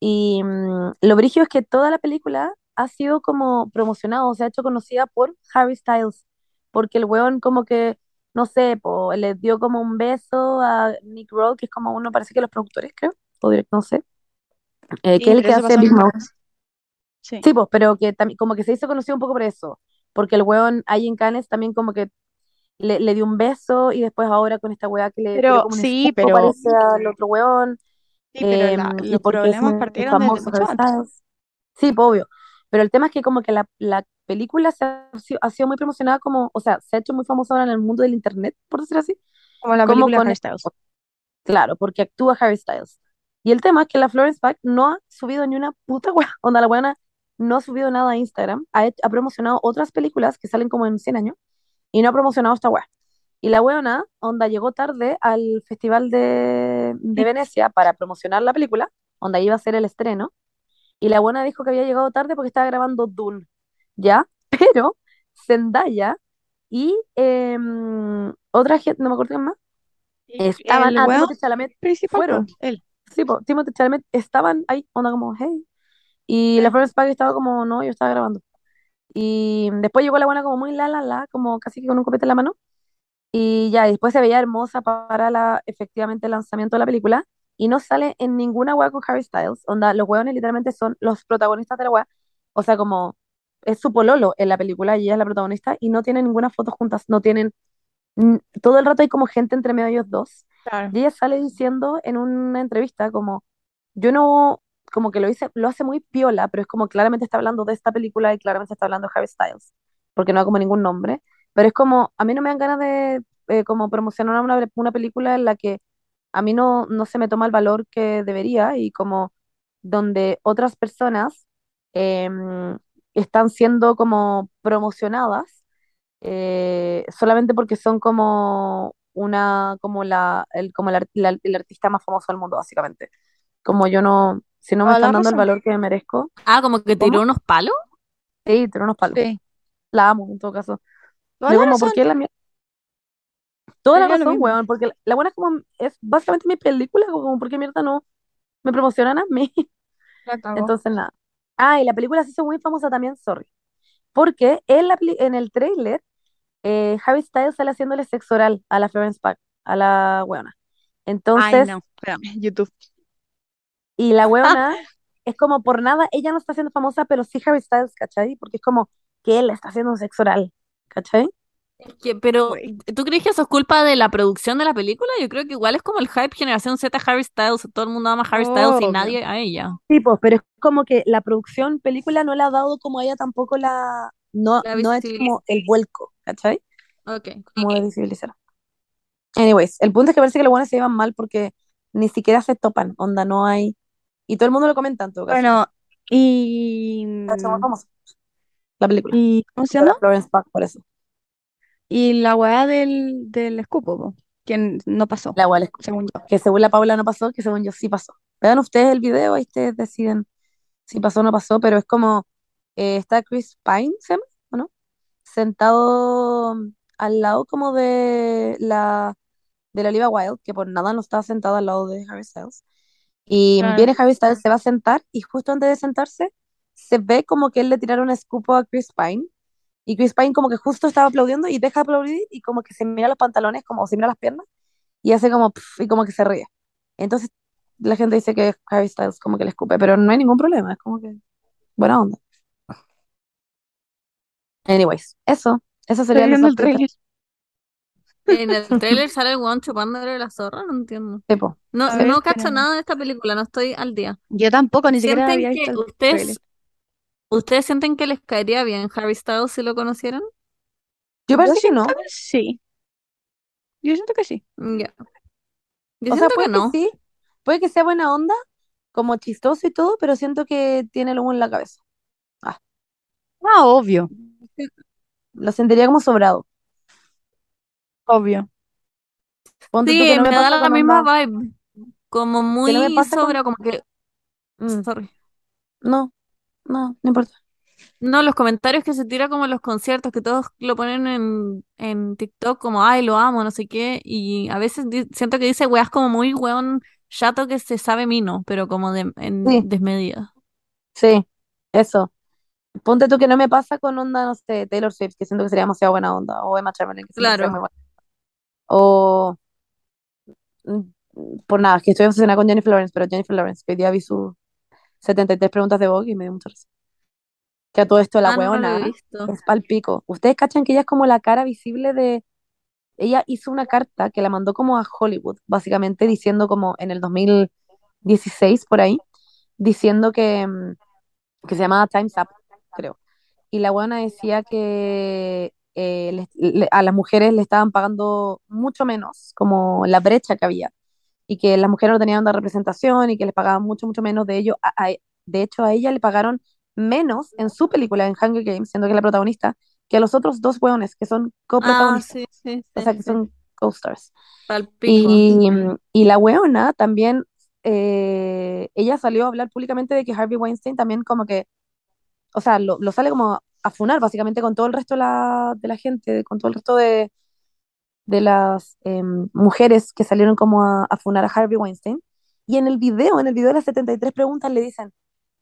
A: Y mm, lo brígido es que toda la película ha sido como promocionado, se ha hecho conocida por Harry Styles, porque el weón como que, no sé, po, le dio como un beso a Nick Roll, que es como uno, parece que los productores, creo, o direct, no sé, eh,
B: Sí,
A: que es el que hace Big Mouth.
B: Sí.
A: Sí, pues, pero que también como que se hizo conocido un poco por eso, porque el weón ahí en Cannes también como que le, le dio un beso y después ahora con esta weá que le
B: Pero
A: como
B: sí, pero
A: parece al otro weón,
B: sí, pero la-
A: y
B: los problemas partieron desde mucho antes.
A: Sí, pues, obvio. Pero el tema es que como que la, la película se ha, sido- ha sido muy promocionada como, o sea, se ha hecho muy famosa ahora en el mundo del internet, por decir así,
B: Como la
A: como
B: película de
A: con
B: Harry Styles.
A: Claro, porque actúa Harry Styles. Y el tema es que la Florence Pugh no ha subido ni una puta weá. Onda, la buena no ha subido nada a Instagram. Ha, ha promocionado otras películas que salen como en 100 años y no ha promocionado esta weá. Y la weona, onda, llegó tarde al Festival de, de Venecia para promocionar la película, onda iba a ser el estreno. Y la buena dijo que había llegado tarde porque estaba grabando Dune, ¿ya? Pero Zendaya y em, otra gente, no me acuerdo quién más, estaban, ah, Timothée Chalamet, fueron.
B: él.
A: Sí, po, Timothée Chalamet estaban ahí, onda como, hey. Y la. Florence Pugh estaba como, no, yo estaba grabando. Y después llegó la buena como muy la, la, la, como casi que con un copete en la mano. Y ya, y después se veía hermosa para la, efectivamente, el lanzamiento de la película. Y no sale en ninguna wea con Harry Styles. Onda, los weones literalmente son los protagonistas de la wea. O sea, como, es su pololo en la película y ella es la protagonista. Y no tienen ninguna foto juntas. No tienen, todo el rato hay como gente entre medio de ellos dos.
B: Claro.
A: Y ella sale diciendo en una entrevista como, yo no, como que lo hice, lo hace muy piola, pero es como claramente está hablando de esta película y claramente está hablando de Harry Styles, porque no hay como ningún nombre, pero es como, a mí no me dan ganas de eh, como promocionar una, una película en la que a mí no, no se me toma el valor que debería y como donde otras personas em, están siendo como promocionadas eh, solamente porque son como una, como la, el, como el, ar- la- el artista más famoso del mundo, básicamente. Como yo no, si no me
B: la
A: están dando el valor que me merezco,
C: Ah, como que tiró
A: ¿Cómo?
C: unos palos.
A: sí, tiene unos palos.
B: Sí.
A: La amo, en todo caso.
B: La
A: como, ¿por
B: razón.
A: qué la mía? Toda la razón, weón, porque la, la buena es como, es básicamente mi película, como, ¿por qué mierda no me promocionan a mí? Entonces, nada. Ah, y la película se hizo muy famosa también, sorry. Porque en, la, en el tráiler, eh, Harry Styles sale haciéndole sexo oral a la Florence Pugh, a la weona.
B: Ay,
A: Entonces,
B: no. Espérame. YouTube.
A: y la weona es como por nada, ella no está siendo famosa, pero sí Harry Styles, ¿cachai? Porque es como que él está haciendo sexo oral, ¿cachai?
C: Es que- pero. ¿tú crees que eso es culpa de la producción de la película? Yo creo que igual es como el hype generación Z Harry Styles. Todo el mundo ama a Harry Styles y nadie a ella.
A: Sí, pues, pero es como que la producción película no le ha dado como a ella tampoco la, no,
C: La
A: no
C: visibilidad.
A: como el vuelco, ¿cachai?
C: Ok.
A: Como de visibilizar. Anyways, el punto es que parece que los buenos se llevan mal porque ni siquiera se topan, onda, no hay, y todo el mundo lo comenta en todo caso.
B: Bueno, y.
A: Famosa la película.
B: ¿Y cómo se llama?
A: Florence Pugh, por eso.
B: Y la weá del, del escupo, po, que no pasó,
A: La igual
B: según yo.
A: que según la Paula no pasó, que según yo sí pasó. Vean ustedes el video y ustedes deciden si pasó o no pasó, pero es como eh, está Chris Pine, ¿se llama? ¿O no? Sentado mm, al lado como de la de la Olivia Wilde, que por nada no está sentado al lado de Harry Styles. Y viene Harry Styles, se va a sentar y justo antes de sentarse se ve como que él le tiraron un escupo a Chris Pine y Chris Pine como que justo estaba aplaudiendo y deja de aplaudir y como que se mira los pantalones, como se mira las piernas y hace como pf, y como que se ríe. Entonces la gente dice que Harry Styles como que le escupe, pero no hay ningún problema, es como que buena onda. Anyways, eso, eso sería
B: el trailer.
C: En el trailer sale el weón chupándole la zorra, no entiendo.
A: Tipo,
C: No,
B: ver,
C: no cacho nada de esta película, no estoy al día.
B: Yo tampoco, ni siquiera
C: ¿Sienten
B: había
C: que
B: el
C: ustedes,
B: trailer.
C: Ustedes sienten que les caería bien Harry Styles si lo conocieran?
A: yo parece que no.
B: sí. Yo siento que sí.
C: Ya. Yo
A: O sea,
C: siento
A: puede
C: que
A: que
C: no.
A: sí, puede que sea buena onda, como chistoso y todo, pero siento que tiene el humo en la cabeza.
B: Ah, obvio,
A: Lo sentiría como sobrado.
B: obvio.
A: Ponte tú
C: Sí,
A: no
C: me
A: me
C: da
A: pasa
C: la
A: con
C: misma
A: onda.
C: vibe. Como
A: Que no me
C: muy
A: pasa con.
C: sobra, como que.
A: Mm,
C: Sorry.
A: no. No, no importa.
C: No, los comentarios que se tira como los conciertos, que todos lo ponen en, en TikTok como, ay, lo amo, no sé qué, y a veces siento que dice weas como muy weón chato que se sabe mino, pero como de, en
A: Sí.
C: desmedida.
A: Sí, eso. Ponte tú que no me pasa con onda, no sé, Taylor Swift, que siento que sería demasiado buena onda, o Emma Chamberlain, que siento que sería
C: Claro.
A: muy buena. O, mm, por nada, que estoy obsesionada con Jennifer Lawrence, pero Jennifer Lawrence, que hoy día vi sus 73 preguntas de Vogue y me dio mucha risa. Que a todo esto la
C: Ah, no
A: es palpico. Ustedes cachan que ella es como la cara visible de... Ella hizo una carta que la mandó como a Hollywood, básicamente diciendo como en el 2016, por ahí, diciendo que, mm, que se llamaba Time's Up, creo. Y la buena decía que eh, le- a las mujeres le estaban pagando mucho menos, como la brecha que había, y que las mujeres no tenían una representación y que les pagaban mucho, mucho menos de ello. A- a- de hecho, a ella le pagaron menos en su película, en Hunger Games, siendo que es la protagonista, que a los otros dos hueones, que son
C: Ah,
A: coprotagonistas,
C: sí, sí,
A: o
C: sí,
A: sea, que
C: sí.
A: son co-stars. Y, y la weona también, eh, ella salió a hablar públicamente de que Harvey Weinstein también como que, o sea, lo, lo sale como a funar básicamente con todo el resto de la, de la gente, con todo el resto de, de las em, mujeres que salieron como a, a funar a Harvey Weinstein. Y en el video, en el video de las 73 preguntas le dicen,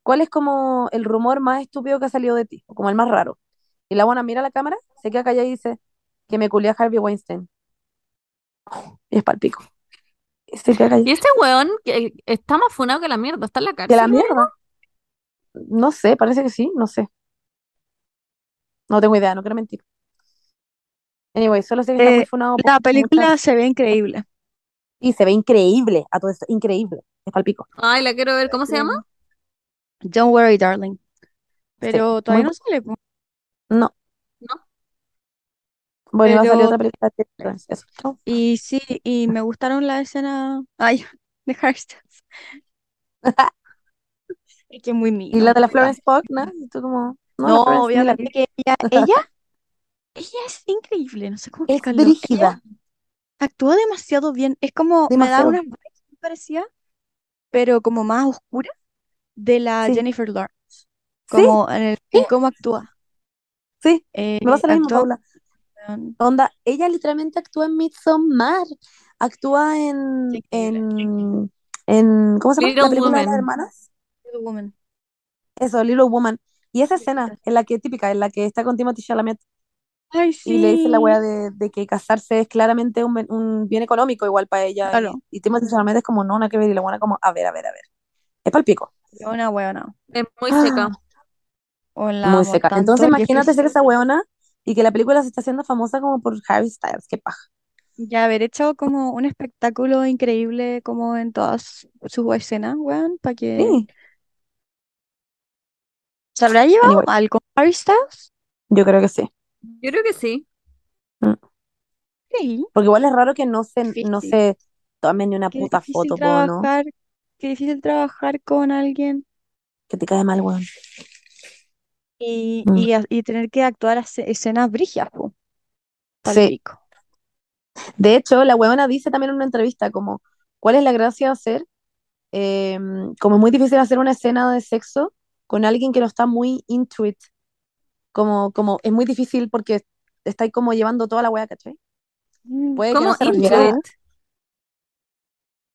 A: ¿cuál es como el rumor más estúpido que ha salido de ti? O como el más raro. Y la buena mira a la cámara, se queda callada y dice, que me culé a Harvey Weinstein. Y es palpico. Se queda callada.
C: Y este weón que está más funado que la mierda, está en la
A: De
C: cárcel.
A: la mierda. No sé, parece que sí, no sé. No tengo idea, no quiero mentir. Anyway, solo sé que está muy
B: Eh,
A: funado por
B: la película
A: muchas-
B: se ve increíble.
A: y se ve increíble a todo esto, increíble. Es palpico.
C: Ay, la quiero ver. ¿Cómo se llama?
B: Don't worry, darling. Pero
A: muy
B: todavía no sale.
A: No.
C: No.
A: Bueno, va a salir
B: Pero-
A: otra película eso.
B: Y sí, y me gustaron la escena. Ay, de Harry Styles. Es que es muy mío.
A: Y la de la Florence Pugh, ¿no? Y tú como, no,
B: No, obviamente que ella, ella, ella es increíble, no sé cómo
A: Es.
B: Ella actúa demasiado bien. Es como, me da una parecida, pero como más oscura, de la
A: Sí.
B: Jennifer Lawrence.
A: Sí,
B: Como en, el, en cómo actúa.
A: sí,
B: Eh,
A: me pasa lo mismo, Paula. Onda, ella literalmente actúa en Midsommar, actúa en,
B: Sí,
A: en, en, ¿cómo se llama?
C: Little
A: La película de las hermanas.
B: Little Woman.
A: Eso, Little Woman. Y esa escena, en la que típica, en la que está con Timothy Chalamet
B: Ay,
A: y le dice la
B: sí.
A: wea de, de que casarse es claramente un, bien económico igual para ella.
B: Claro.
A: Y, y Timothy Chalamet es como, no, nada que ver. Y la buena como, a ver, a ver, a ver. Es palpico.
B: Una huevona.
C: Es muy
A: Ah.
C: seca.
B: O la
A: Muy seca. Entonces imagínate ser esa weona y que la película se está haciendo famosa como por Harry Styles. Qué paja.
B: Ya haber hecho como un espectáculo increíble como en todas sus escenas, weón, para que...
A: Sí,
B: ¿Se habrá llevado
A: Anyway.
B: mal con Harry Styles?
A: yo creo que sí.
C: Yo creo que sí.
B: Sí.
A: Porque igual es raro que no se, no se tomen ni una
B: Qué
A: puta
B: difícil
A: foto, po, ¿no?
B: trabajar, qué difícil trabajar con alguien
A: Que te cae mal, weón.
B: y,
A: Mm.
B: y, a- y tener que actuar esce- escenas brígidas, po. Pal
A: Sí.
B: pico.
A: De hecho, la weona dice también en una entrevista como, ¿cuál es la gracia de hacer? em, como es muy difícil hacer una escena de sexo con alguien que no está muy into it. Como, como es muy difícil porque estáis como llevando toda la wea, ¿cachai?
B: Mm,
A: Puede que
C: ¿Cómo
A: no se?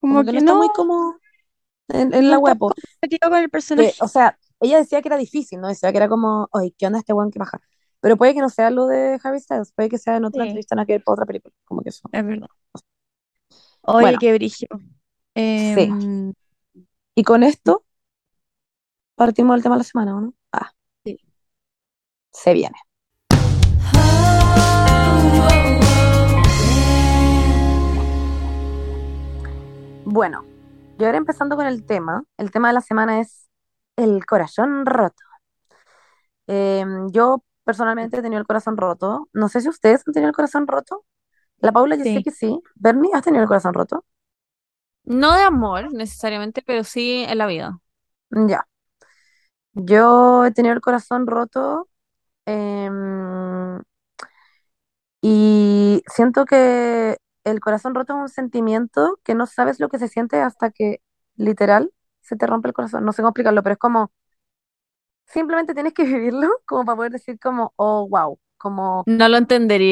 B: Como
A: como que no está muy como en, en
B: no
A: la
B: con el personaje.
A: o sea, ella decía que era difícil, ¿no? Decía que era como, oye, ¿qué onda este weón que baja? Pero puede que no sea lo de Harry Styles, puede que sea en otra
B: Sí.
A: entrevista, otra película, como que eso.
B: Es verdad. Oye,
A: Bueno.
B: qué brígido. Em,
A: Y con esto partimos del tema de la semana, ¿o ¿no? Se viene. Bueno, y ahora empezando con el tema, el tema de la semana es el corazón roto. Em, yo personalmente he tenido el corazón roto. No sé si ustedes han tenido el corazón roto. La Paula, yo sé que sí. Bernie, ¿has tenido el corazón roto?
C: No de amor necesariamente, pero sí en la vida.
A: Ya. Yo he tenido el corazón roto em, y siento que el corazón roto es un sentimiento que no sabes lo que se siente hasta que literal se te rompe el corazón. No sé cómo explicarlo, pero es como simplemente tienes que vivirlo como para poder decir como, oh, wow, como,
C: No lo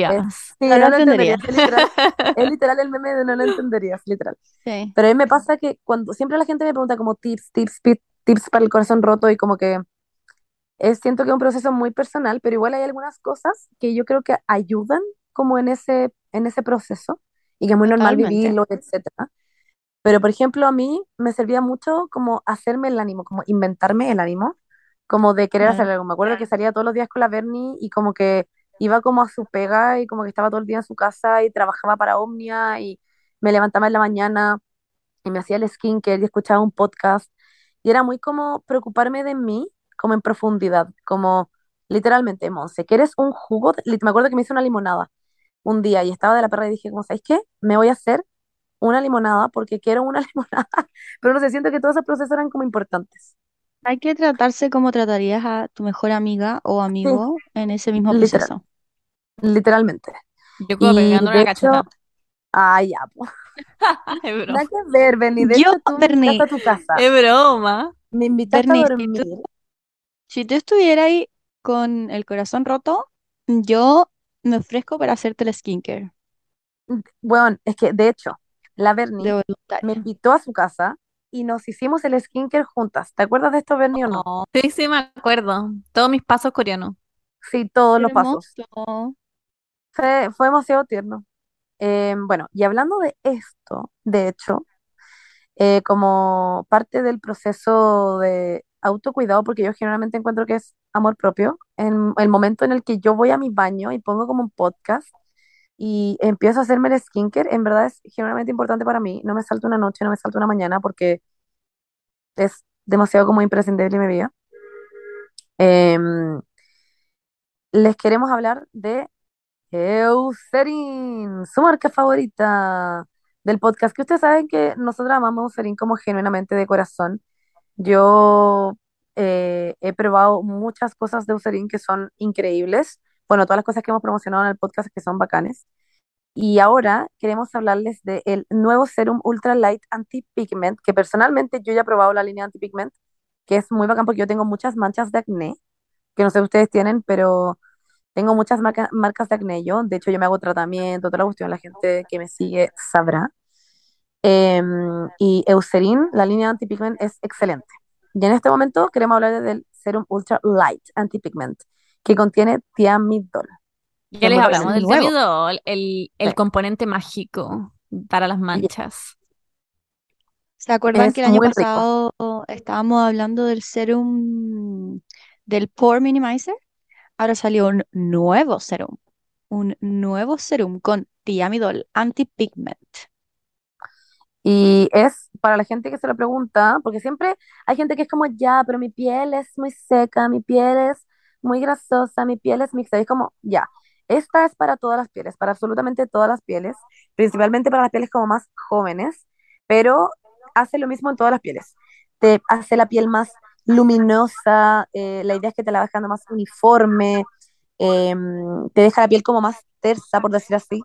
A: eh,
C: entenderías.
A: sí,
B: No lo
A: no lo entenderías,
B: entendería.
A: es literal, es literal el meme de no lo entenderías, literal.
B: Sí.
A: Pero a mí me pasa que cuando siempre la gente me pregunta como tips, tips, pi- tips para el corazón roto y como que es, siento que es un proceso muy personal, pero igual hay algunas cosas que yo creo que ayudan como en ese, en ese proceso y que es muy normal
B: Totalmente.
A: vivirlo, etcétera. Pero por ejemplo, a mí me servía mucho como hacerme el ánimo, como inventarme el ánimo, como de querer hacer algo. Me acuerdo que salía todos los días con la Bernie y como que iba como a su pega y como que estaba todo el día en su casa y trabajaba para Omnia y me levantaba en la mañana y me hacía el skincare y escuchaba un podcast. Y era muy como preocuparme de mí, como en profundidad, como literalmente, Monse, ¿quieres un jugo? de-?" Lit- Me acuerdo que me hice una limonada un día y estaba de la perra y dije, como, ¿sabes qué? Me voy a hacer una limonada porque quiero una limonada, pero no sé, siento que todos esos procesos eran como importantes.
B: Hay que tratarse como tratarías a tu mejor amiga o
A: Sí,
B: amigo en ese mismo
A: literal,
B: proceso.
A: literalmente.
C: Yo como pegando una cacheta.
A: ay, ya, po.
C: Es broma.
A: Nada que ver, Bernie. De
B: Yo,
A: hecho, tú me a tu casa,
C: Es broma.
A: me invitaste a
B: si
A: dormir.
B: tú, si tú estuvieras ahí con el corazón roto, yo me ofrezco para hacerte el skincare
A: Bueno, es que de hecho, la Bernie me invitó a su casa y nos hicimos el skincare juntas. ¿Te acuerdas de esto, Bernie, o no?
B: Oh,
C: Sí, sí, me acuerdo. Todos mis pasos coreanos.
A: Sí, todos
B: qué
A: los pasos. Fue, fue demasiado tierno. Eh, bueno, y hablando de esto, de hecho, eh, como parte del proceso de autocuidado, porque yo generalmente encuentro que es amor propio, en el momento en el que yo voy a mi baño y pongo como un podcast y empiezo a hacerme el skincare, en verdad es generalmente importante para mí. No me salto una noche, no me salto una mañana, porque es demasiado como imprescindible en mi vida. Em, les queremos hablar de Eucerin, su marca favorita del podcast, que ustedes saben que nosotros amamos Eucerin como genuinamente de corazón. Yo eh, he probado muchas cosas de Eucerin que son increíbles. Bueno, todas las cosas que hemos promocionado en el podcast que son bacanes. Y ahora queremos hablarles del nuevo Serum Ultra Light Anti-Pigment, que personalmente yo ya he probado la línea Anti-Pigment, que es muy bacán porque yo tengo muchas manchas de acné, que no sé si ustedes tienen, pero tengo muchas marca- marcas de acné yo. De hecho, yo me hago tratamiento, toda la cuestión, la gente que me sigue sabrá. Em, y Eucerin, la línea Anti-Pigment, es excelente. Y en este momento queremos hablar del Serum Ultra Light Anti-Pigment, que contiene thiamidol.
C: Ya les hablamos del
B: Nuevo.
C: temidol, el, el
A: Sí.
C: componente mágico para las manchas.
B: ¿Se acuerdan
A: Es
B: que el año
A: rico.
B: pasado estábamos hablando del serum del Pore Minimizer? Ahora salió un nuevo serum, un nuevo serum con thiamidol anti-pigment.
A: Y es para la gente que se lo pregunta, porque siempre hay gente que es como, ya, pero mi piel es muy seca, mi piel es muy grasosa, mi piel es mixta. Y es como, ya, esta es para todas las pieles, para absolutamente todas las pieles, principalmente para las pieles como más jóvenes, pero hace lo mismo en todas las pieles. Te hace la piel más luminosa, eh, la idea es que te la va dejando más uniforme, em, te deja la piel como más tersa, por decir así,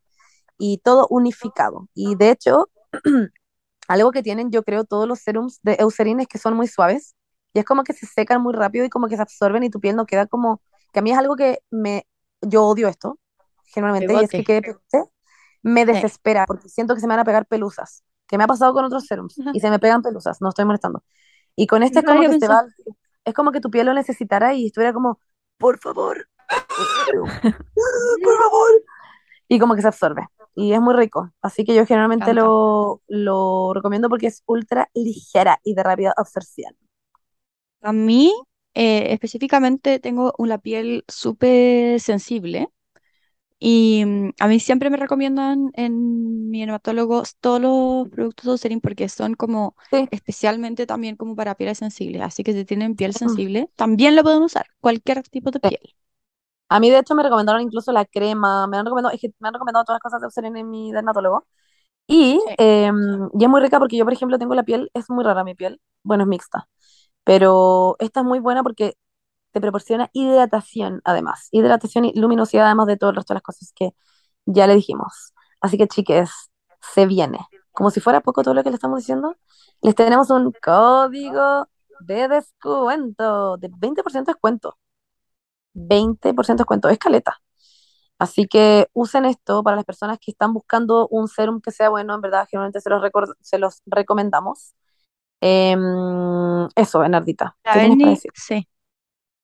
A: y todo unificado. Y de hecho, algo que tienen, yo creo, todos los serums de Eucerin es que son muy suaves y es como que se secan muy rápido y como que se absorben y tu piel no queda como, que a mí es algo que me, yo odio esto, generalmente, y es que quede me desespera porque siento que se me van a pegar pelusas, que me ha pasado con otros serums y se me pegan pelusas, no estoy molestando. Y con este es como que va, es como que tu piel lo necesitara y estuviera como, por favor, por favor, y como que se absorbe. Y es muy rico. Así que yo generalmente lo, lo recomiendo porque es ultra ligera y de rápida absorción.
B: A mí, eh, específicamente, tengo una piel súper sensible y mm, a mí siempre me recomiendan en mi dermatólogo todos los productos de Eucerin porque son como
A: Sí.
B: especialmente también como para pieles sensibles. Así que si tienen piel sensible, también lo pueden usar, cualquier tipo de piel.
A: A mí, de hecho, me recomendaron incluso la crema, me han recomendado, es que me han recomendado todas las cosas de Eucerin en mi dermatólogo. Y,
B: Sí.
A: em, y es muy rica porque yo, por ejemplo, tengo la piel, es muy rara mi piel, bueno, es mixta, pero esta es muy buena porque te proporciona hidratación, además, hidratación y luminosidad, además de todo el resto de las cosas que ya le dijimos. Así que, chiques, se viene. Como si fuera poco todo lo que le estamos diciendo, les tenemos un código de descuento, de 20% de descuento. 20% de descuento, es caleta. Así que usen esto para las personas que están buscando un serum que sea bueno, en verdad, generalmente se los, se los recomendamos. Em, eso, Bernardita. ¿Qué
B: sí.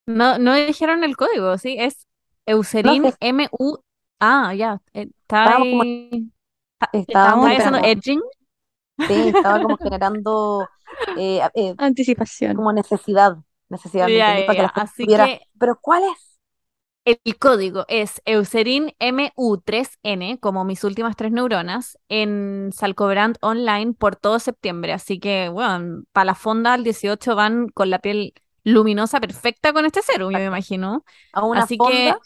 C: No, no dijeron el código, ¿sí? Es Eucerin
A: No sé.
C: M-U. Ah, ya. eh, Está
A: Estábamos
C: ahí.
A: Estábamos
B: Estamos
C: ¿Está haciendo edging?
A: sí, estaba como generando eh, eh,
B: Anticipación.
A: como necesidad, necesidad, ¿me
C: Ya,
A: entendí?
C: ya,
A: Para que la gente
C: Así que
A: pero ¿cuál es?
C: el código es Eucerin MU3N, como mis últimas tres neuronas, en Salcobrand Online por todo septiembre. Así que, bueno, para la fonda al 18 van con la piel luminosa perfecta con este serum, yo me imagino.
A: A una
C: Así que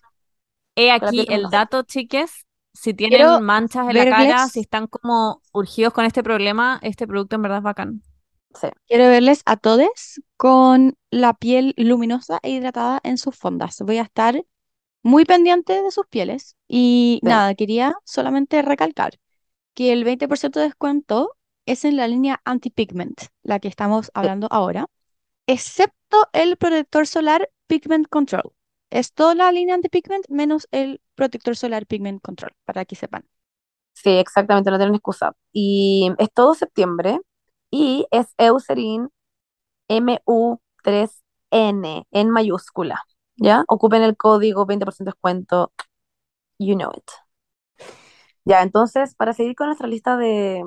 C: he aquí el dato, chiques. Si
B: Quiero
C: tienen manchas en la cara, si están como urgidos con este problema, este producto en verdad es bacán.
A: Sí.
B: Quiero verles a todos con la piel luminosa e hidratada en sus fondas. Voy a estar muy pendiente de sus pieles. Y
A: Sí.
B: nada, quería solamente recalcar que el 20% de descuento es en la línea anti-pigment, la que estamos hablando ahora, excepto el protector solar Pigment Control. Es toda la línea anti-pigment menos el protector solar Pigment Control, para que sepan.
A: Sí, exactamente, no tienen excusa. Y es todo septiembre y es Eucerin MU3N en mayúscula, ¿ya? Ocupen el código 20% de descuento, you know it. Ya, entonces, para seguir con nuestra lista de,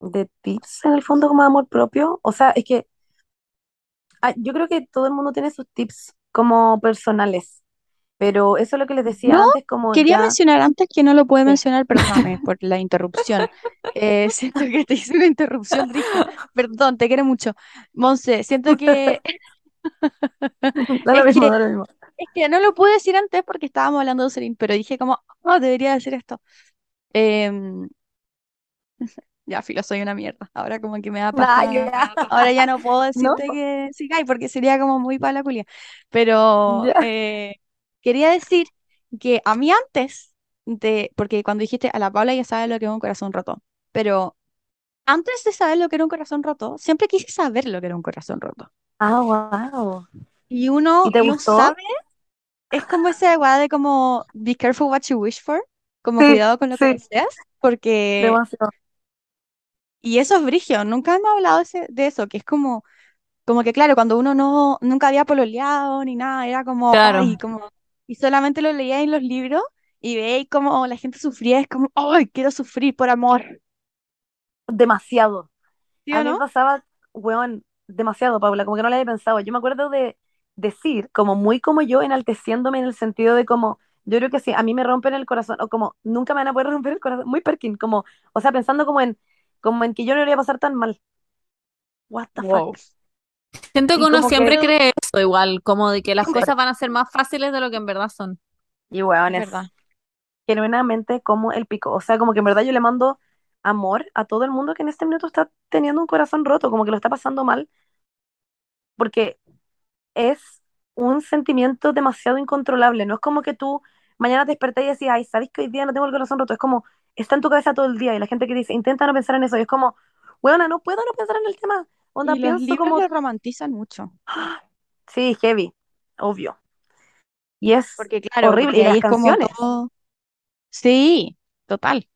A: de tips en el fondo como de amor propio, o sea, es que ah, yo creo que todo el mundo tiene sus tips como personales, pero eso es lo que les decía
B: No,
A: antes, como
B: Quería
A: ya...
B: mencionar antes que no lo pude
A: Sí.
B: mencionar, perdóname por la interrupción. Eh, siento que te hice una interrupción, Rija. Perdón, te quiero mucho. Monse, siento que
A: Da lo
B: es
A: mismo,
B: que
A: da lo mismo.
B: Es que no lo pude decir antes porque estábamos hablando de Eucerin, pero dije como, oh, debería decir esto. Em, ya, filo, soy una mierda. Ahora como que me da
A: Ah,
B: paja.
A: ya.
B: Ahora ya no puedo
A: ¿No?
B: decirte que sigáis porque sería como muy para la culia. Pero eh, quería decir que a mí antes de, porque cuando dijiste a la Paula ya sabe lo que es un corazón roto, pero antes de saber lo que era un corazón roto, siempre quise saber lo que era un corazón roto.
A: Ah, wow.
B: Y uno
A: ¿Y te
B: no
A: gustó?
B: sabe, es como esa weá de como be careful what you wish for, como
A: Sí,
B: cuidado con lo que deseas, porque,
A: Demasiado.
B: y eso es brigio, nunca hemos hablado de, ese- de eso, que es como, como que claro, cuando uno no, nunca había pololeado ni nada, era como,
C: Claro.
B: ay, como, y solamente lo leía en los libros y veis como la gente sufría, es como, ay, quiero sufrir por amor,
A: Demasiado.
B: ¿sí
A: A mí me
B: no?
A: pasaba, weón, demasiado, Paula, como que no lo había pensado. Yo me acuerdo de decir, como muy como yo, enalteciéndome en el sentido de como, yo creo que sí, a mí me rompen el corazón, o como, nunca me van a poder romper el corazón, muy Perkin, como, o sea, pensando como en, como en que yo no lo iba a pasar tan mal. What the
B: Wow.
A: fuck.
C: Siento que uno
A: como que-
C: siempre cree eso igual, como de que las cosas van a ser más fáciles de lo que en verdad son.
A: Y weón,
B: Es
A: genuinamente como el pico. O sea, como que en verdad yo le mando amor a todo el mundo que en este minuto está teniendo un corazón roto, como que lo está pasando mal, porque es un sentimiento demasiado incontrolable. No es como que tú mañana te despertás y decís, ay, ¿sabes que hoy día no tengo el corazón roto? Es como, está en tu cabeza todo el día y la gente que dice, intenta no pensar en eso. Y es como, weona, no puedo no pensar en el tema. Onda,
B: Y los
A: pienso
B: libros
A: como,
B: lo romantizan mucho,
A: sí, heavy, obvio. Y es
B: porque claro,
A: horrible.
B: porque
A: Y las
B: ahí es como
A: canciones,
B: todo, sí, total,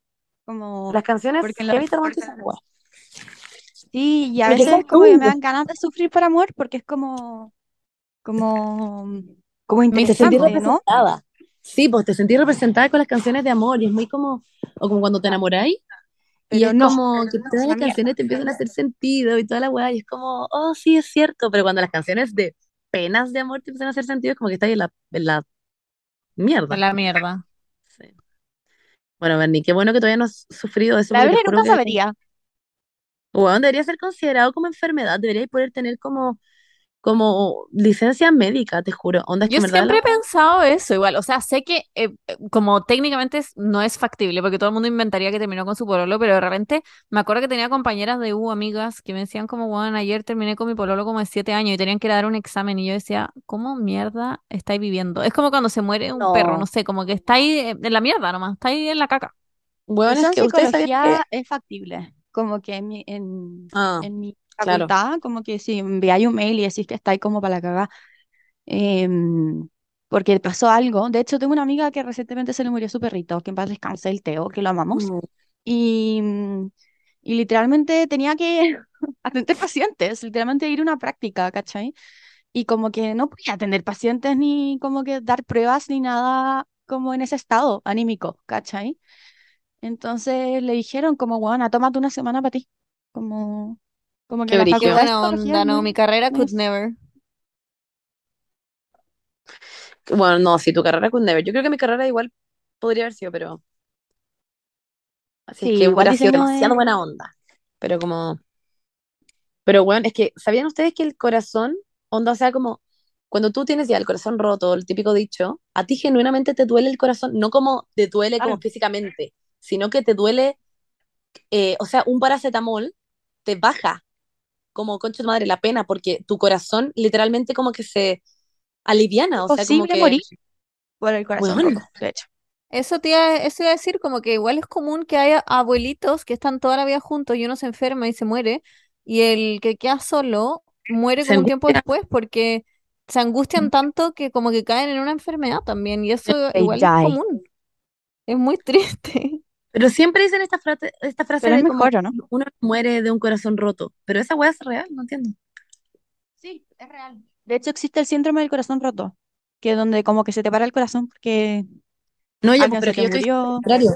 B: como...
A: las canciones
B: Porque
A: heavy te romantizan, weón.
B: Sí, y a
A: Porque
B: veces como que me dan ganas de sufrir por amor porque es como, como, como
C: Me
A: Te sentí
C: Interesante.
A: Sí, pues te sentí representada con las canciones de amor y es muy como, o como cuando te enamoráis y es
B: no,
A: como que todas las canciones te empiezan a hacer sentido y toda la weá y es como, oh, sí, es cierto, pero cuando las canciones de penas de amor te empiezan a hacer sentido es como que estás en la, en la mierda.
C: la mierda.
A: Sí. Bueno, Bernie, qué bueno que todavía no has sufrido eso
B: La verdad nunca
A: que,
B: sabería.
A: weón, debería ser considerado como enfermedad, deberíais poder tener como, como licencia médica, te juro. Onda, es que
C: Yo
A: verdad
C: siempre he pensado eso igual, o sea, sé que eh, eh, como técnicamente no es factible, porque todo el mundo inventaría que terminó con su pololo, pero de repente me acuerdo que tenía compañeras de U, amigas, que me decían como, bueno, ayer terminé con mi pololo como de siete años y tenían que ir a dar un examen y yo decía, ¿cómo mierda estáis viviendo? Es como cuando se muere un perro,
A: No.
C: no sé, como que estáis eh, en la mierda nomás, estáis en la caca.
B: Eso
A: es que ustedes sabían que...
B: psicología es factible, como que en mi, en,
A: Ah,
B: en mi
A: Claro.
B: facultad, como que si enviáis un mail y decís que estáis como para la cagada, em, porque pasó algo. De hecho, tengo una amiga que recientemente se le murió su perrito, que en paz descanse el Teo, que lo amamos.
A: Mm.
B: Y, y literalmente tenía que atender pacientes, literalmente ir a una práctica, ¿cachai? Y como que no podía atender pacientes ni como que dar pruebas ni nada como en ese estado anímico, ¿cachai? Entonces le dijeron como, bueno, tómate una semana para ti. Como, como que
A: Qué
B: la
A: brillo.
C: Qué
B: facultad de
C: buena onda, no,
B: no-
C: mi carrera could never.
A: Bueno, no, si tu carrera could never. Yo creo que mi carrera igual podría haber sido, pero así es que
B: igual
A: hubiera sido
B: diseño
A: demasiado buena onda. Pero como, pero bueno, es que, ¿sabían ustedes que el corazón, onda, o sea, como cuando tú tienes ya el corazón roto, el típico dicho, a ti genuinamente te duele el corazón, no como te duele como
B: Claro.
A: físicamente, sino que te duele, eh, o sea, un paracetamol te baja como concha de tu madre la pena, porque tu corazón literalmente como que se aliviana,
B: Es
A: o sea, como que,
B: morir por el corazón roto, de hecho.
C: Eso te iba, eso iba a decir, como que igual es común que haya abuelitos que están toda la vida juntos y uno se enferma y se muere, y el que queda solo muere
A: se
C: como un tiempo después porque se angustian tanto que como que caen en una enfermedad también, y eso
B: They
C: igual es
B: die.
C: común. Es muy triste.
A: Pero siempre dicen esta frase, esta frase
B: Pero es
A: de como
B: mejor, ¿o no?
A: uno muere de un corazón roto, pero esa weá es real, no entiendo.
B: Sí, es real. De hecho, existe el síndrome del corazón roto, que es donde como que se te para el corazón porque
A: No, ya,
B: alguien
A: pero yo estoy diciendo lo
B: murió.
A: contrario.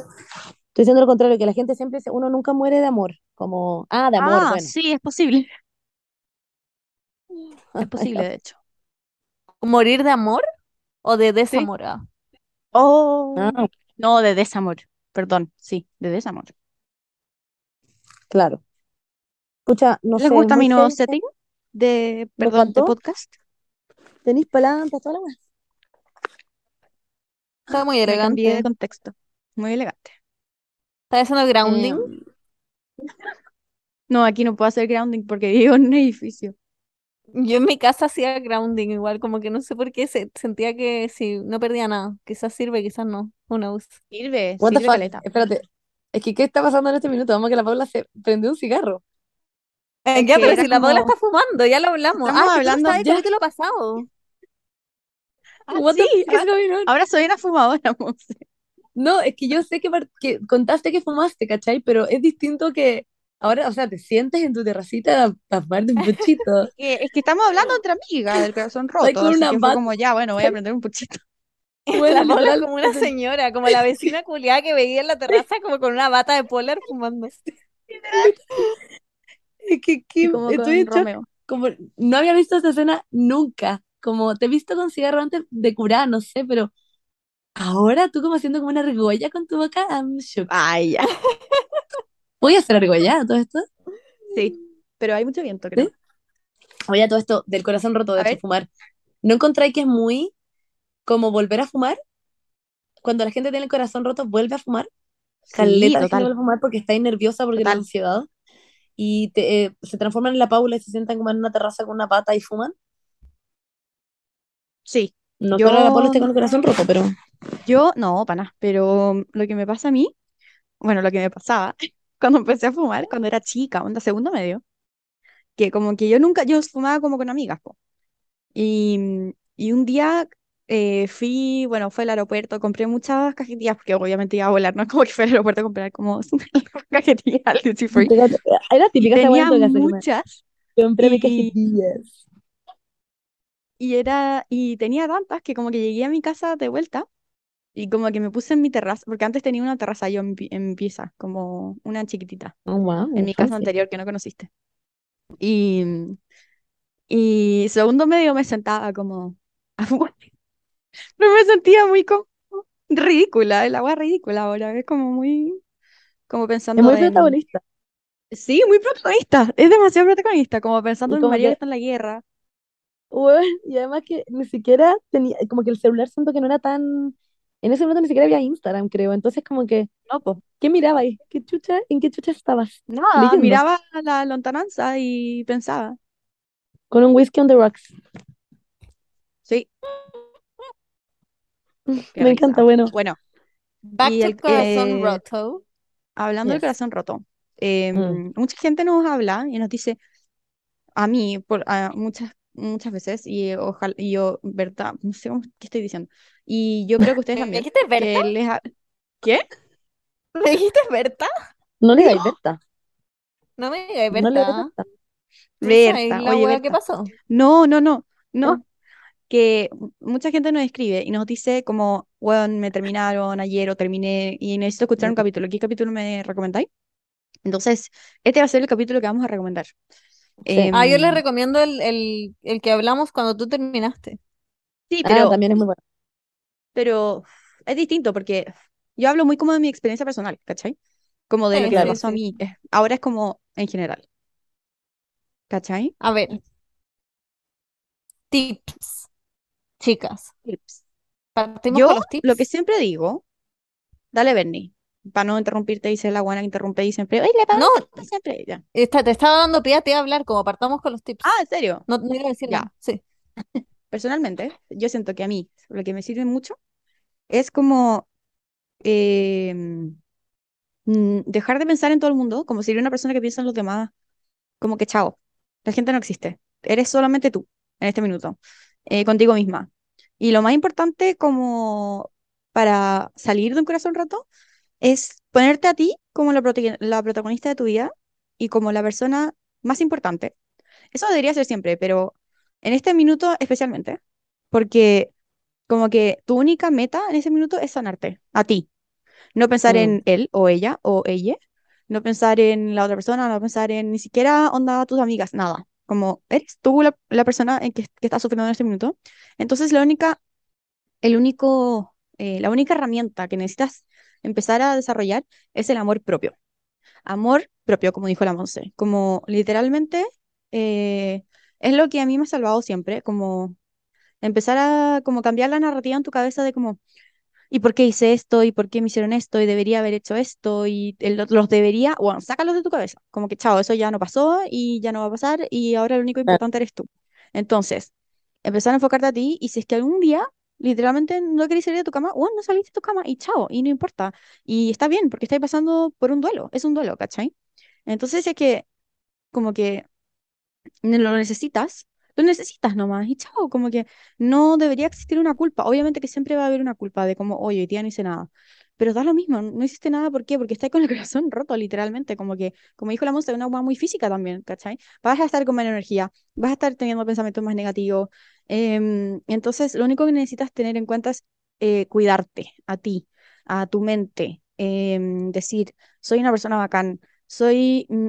A: Estoy diciendo lo contrario, que la gente siempre dice, uno nunca muere de amor, como, ah, de amor,
B: Ah,
A: bueno.
B: sí, es posible. Es posible, de hecho.
C: ¿Morir de amor o de desamor? Ah.
B: Oh,
A: Ah,
B: no, de desamor. Perdón, sí, de desamor.
A: claro. Escucha, no
B: ¿Les
A: sé,
B: gusta mi nuevo setting de, perdón, de podcast?
A: Tenéis plantas, toda la weá.
C: Está muy
B: cambié de
C: elegante.
B: contexto. Muy elegante.
C: ¿Está haciendo grounding?
A: Em,
B: No, aquí no puedo hacer grounding porque vivo en un edificio.
C: Yo en mi casa hacía grounding igual, como que no sé por qué se, sentía que si no perdía nada. Quizás sirve, quizás no. Who knows?
B: Sirve,
A: what the
B: sirve caleta.
A: espérate. Es que, ¿qué está pasando en este minuto? Vamos que la Paula se prendió un cigarro.
C: Eh,
B: Es
C: ya,
B: que
C: pero si la Paula está fumando, ya lo hablamos.
B: Estamos
C: Ah,
B: hablando-
C: el
A: ya.
C: capítulo pasado.
B: Ah,
A: What the
B: sí,
A: fuck is
B: ah,
A: going on?
B: ahora soy una fumadora, Monse.
A: No, es que yo sé que, que contaste que fumaste, ¿cachai? Pero es distinto que ahora, o sea, te sientes en tu terracita a, fumarte un puchito.
B: Que- es que estamos hablando entre amigas del corazón roto,
A: con
B: así que fue como ya, bueno, voy a prender un puchito.
A: Bueno,
C: La es
A: literal,
C: como una señora, como la vecina culiada que veía en la terraza como con una bata de polar fumando.
A: es que,
B: como
A: estoy
B: Romeo.
A: como no había visto esta escena nunca. Como te he visto con cigarro antes de curar, no sé, pero ahora tú como haciendo como una argolla con tu boca, I'm shook.
B: Ay, ya.
A: Voy a hacer argolla todo esto.
B: Sí, pero hay mucho viento, creo.
A: ¿Sí? Oye, todo esto del corazón roto, de fumar. ¿No encontráis que es muy como volver a fumar? Cuando la gente tiene el corazón roto, vuelve a fumar.
B: Sí,
A: Caleta gente
B: total.
A: a fumar porque está nerviosa, porque la
B: Total.
A: ansiedad. Y te, eh, se transforman en la Paula y se sientan como en una terraza con una pata y fuman.
B: Sí,
A: No
B: Yo-
A: la Paula esté con el corazón roto, pero
B: yo no, pana, pero lo que me pasa a mí, bueno, lo que me pasaba cuando empecé a fumar, cuando era chica, onda segundo medio, que como que yo nunca, yo fumaba como con amigas, po. Y, y un día eh, fui, bueno, fue al aeropuerto, compré muchas cajetillas, porque obviamente iba a volar, no es como que fui al aeropuerto a comprar como cajetillas al duty free.
A: era típica
B: tenía muchas,
A: compré mis cajetillas.
B: y era, y tenía tantas que como que llegué a mi casa de vuelta, y como que me puse en mi terraza, porque antes tenía una terraza yo en, en mi pieza, como una chiquitita.
A: Oh, wow,
B: en mi casa
A: fancy.
B: anterior que no conociste. Y, y segundo medio me sentaba como a fumar. Pero me sentía muy como ridícula, el agua ridícula ahora, es como muy, como
A: Es
B: pensando
A: muy
B: en...
A: protagonista.
B: Sí, muy protagonista, es demasiado protagonista, como pensando en mi marido
A: que-
B: está en la guerra.
A: Y además que ni siquiera tenía, como que el celular siento que no era tan, en ese momento ni siquiera había Instagram, creo, entonces como que,
B: No, pues,
A: ¿qué mirabas? ¿Qué chucha, en qué chucha estabas?
B: nada,
A: Leyendo.
B: miraba la lontananza y pensaba,
A: Con un whisky on the rocks.
B: sí,
A: Me encanta, bueno.
B: Bueno,
C: Back
B: Y
C: to
B: el-
C: corazón
B: eh,
C: roto.
B: hablando del corazón roto, eh,
A: Mm.
B: mucha gente nos habla y nos dice, a mí, por, a muchas, muchas veces, y ojalá, y yo, verdad, no sé cómo- qué estoy diciendo. Y yo creo que ustedes
C: ¿Me
B: también,
C: dijiste Berta?
B: que les ha- ¿Qué?
C: ¿Me dijiste Berta?
E: No le digáis Berta.
C: No me digas
E: No le digáis
C: Berta.
E: Berta.
C: ¿No sabéis
B: Berta,
C: la
B: oye, Berta.
C: pasó?
B: No, no, no, no.
E: ¿No?
B: Que mucha gente nos escribe y nos dice como, bueno, me terminaron ayer o terminé y necesito escuchar un capítulo. ¿Qué capítulo me recomendáis? Entonces, este va a ser el capítulo que vamos a recomendar.
E: Sí.
C: Ah, yo les
B: Em,
C: recomiendo el, el, el que hablamos cuando tú terminaste.
B: sí,
E: Ah,
B: pero,
E: también es muy bueno.
B: pero es distinto porque yo hablo muy como de mi experiencia personal, ¿cachai? Como de
C: Sí,
B: lo que me pasó a mí. Eh, Ahora es como en general, ¿cachai?
C: A ver, tips, chicas.
B: Tips.
C: Partimos
B: Yo
C: con los tips.
B: lo que siempre digo, dale, Bernie, para no interrumpirte, dice la buena que interrumpe y siempre, oye, le
C: No,
B: siempre. Ya.
C: está- te estaba dando pie a ti a hablar, como partamos con los tips.
B: Ah, ¿en serio?
C: No, no iba a decir
B: Ya.
C: nada. Sí.
B: Personalmente, yo siento que a mí lo que me sirve mucho es como eh, dejar de pensar en todo el mundo, como si era una persona que piensa en los demás, como que chao, la gente no existe, eres solamente tú en este minuto, eh, contigo misma. Y lo más importante como para salir de un corazón roto es ponerte a ti como la, prote- la protagonista de tu vida y como la persona más importante. Eso debería ser siempre, pero en este minuto especialmente, porque como que tu única meta en ese minuto es sanarte, a ti. No pensar
E: Mm.
B: en él o ella o ella, no pensar en la otra persona, no pensar en ni siquiera onda tus amigas, nada. Como eres tú la, la persona en que, que está sufriendo en este minuto. Entonces la única, el único, eh, la única herramienta que necesitas empezar a desarrollar es el amor propio. Amor propio, como dijo la Monse, como literalmente eh, es lo que a mí me ha salvado siempre, como empezar a como cambiar la narrativa en tu cabeza de como, ¿y por qué hice esto? ¿Y por qué me hicieron esto? ¿Y debería haber hecho esto? Y el- los debería, bueno, sácalos de tu cabeza, como que chao, eso ya no pasó y ya no va a pasar y ahora lo único importante eres tú. Entonces, empezar a enfocarte a ti y si es que algún día literalmente no querés salir de tu cama, bueno, no saliste de tu cama y chao, y no importa. Y está bien, porque estáis pasando por un duelo, es un duelo, ¿cachai? Entonces es que como que lo necesitas, lo necesitas nomás y chao, como que no debería existir una culpa. Obviamente que siempre va a haber una culpa de como, oye, hoy día no hice nada. Pero da lo mismo, no hiciste nada, ¿por qué? Porque estás con el corazón roto, literalmente, como que, como dijo la Monse, es una hueá muy física también, ¿cachai? Vas a estar con menos energía, vas a estar teniendo pensamientos más negativos. Em, entonces, lo único que necesitas tener en cuenta es eh, cuidarte a ti, a tu mente, em, decir, soy una persona bacán, soy... mm,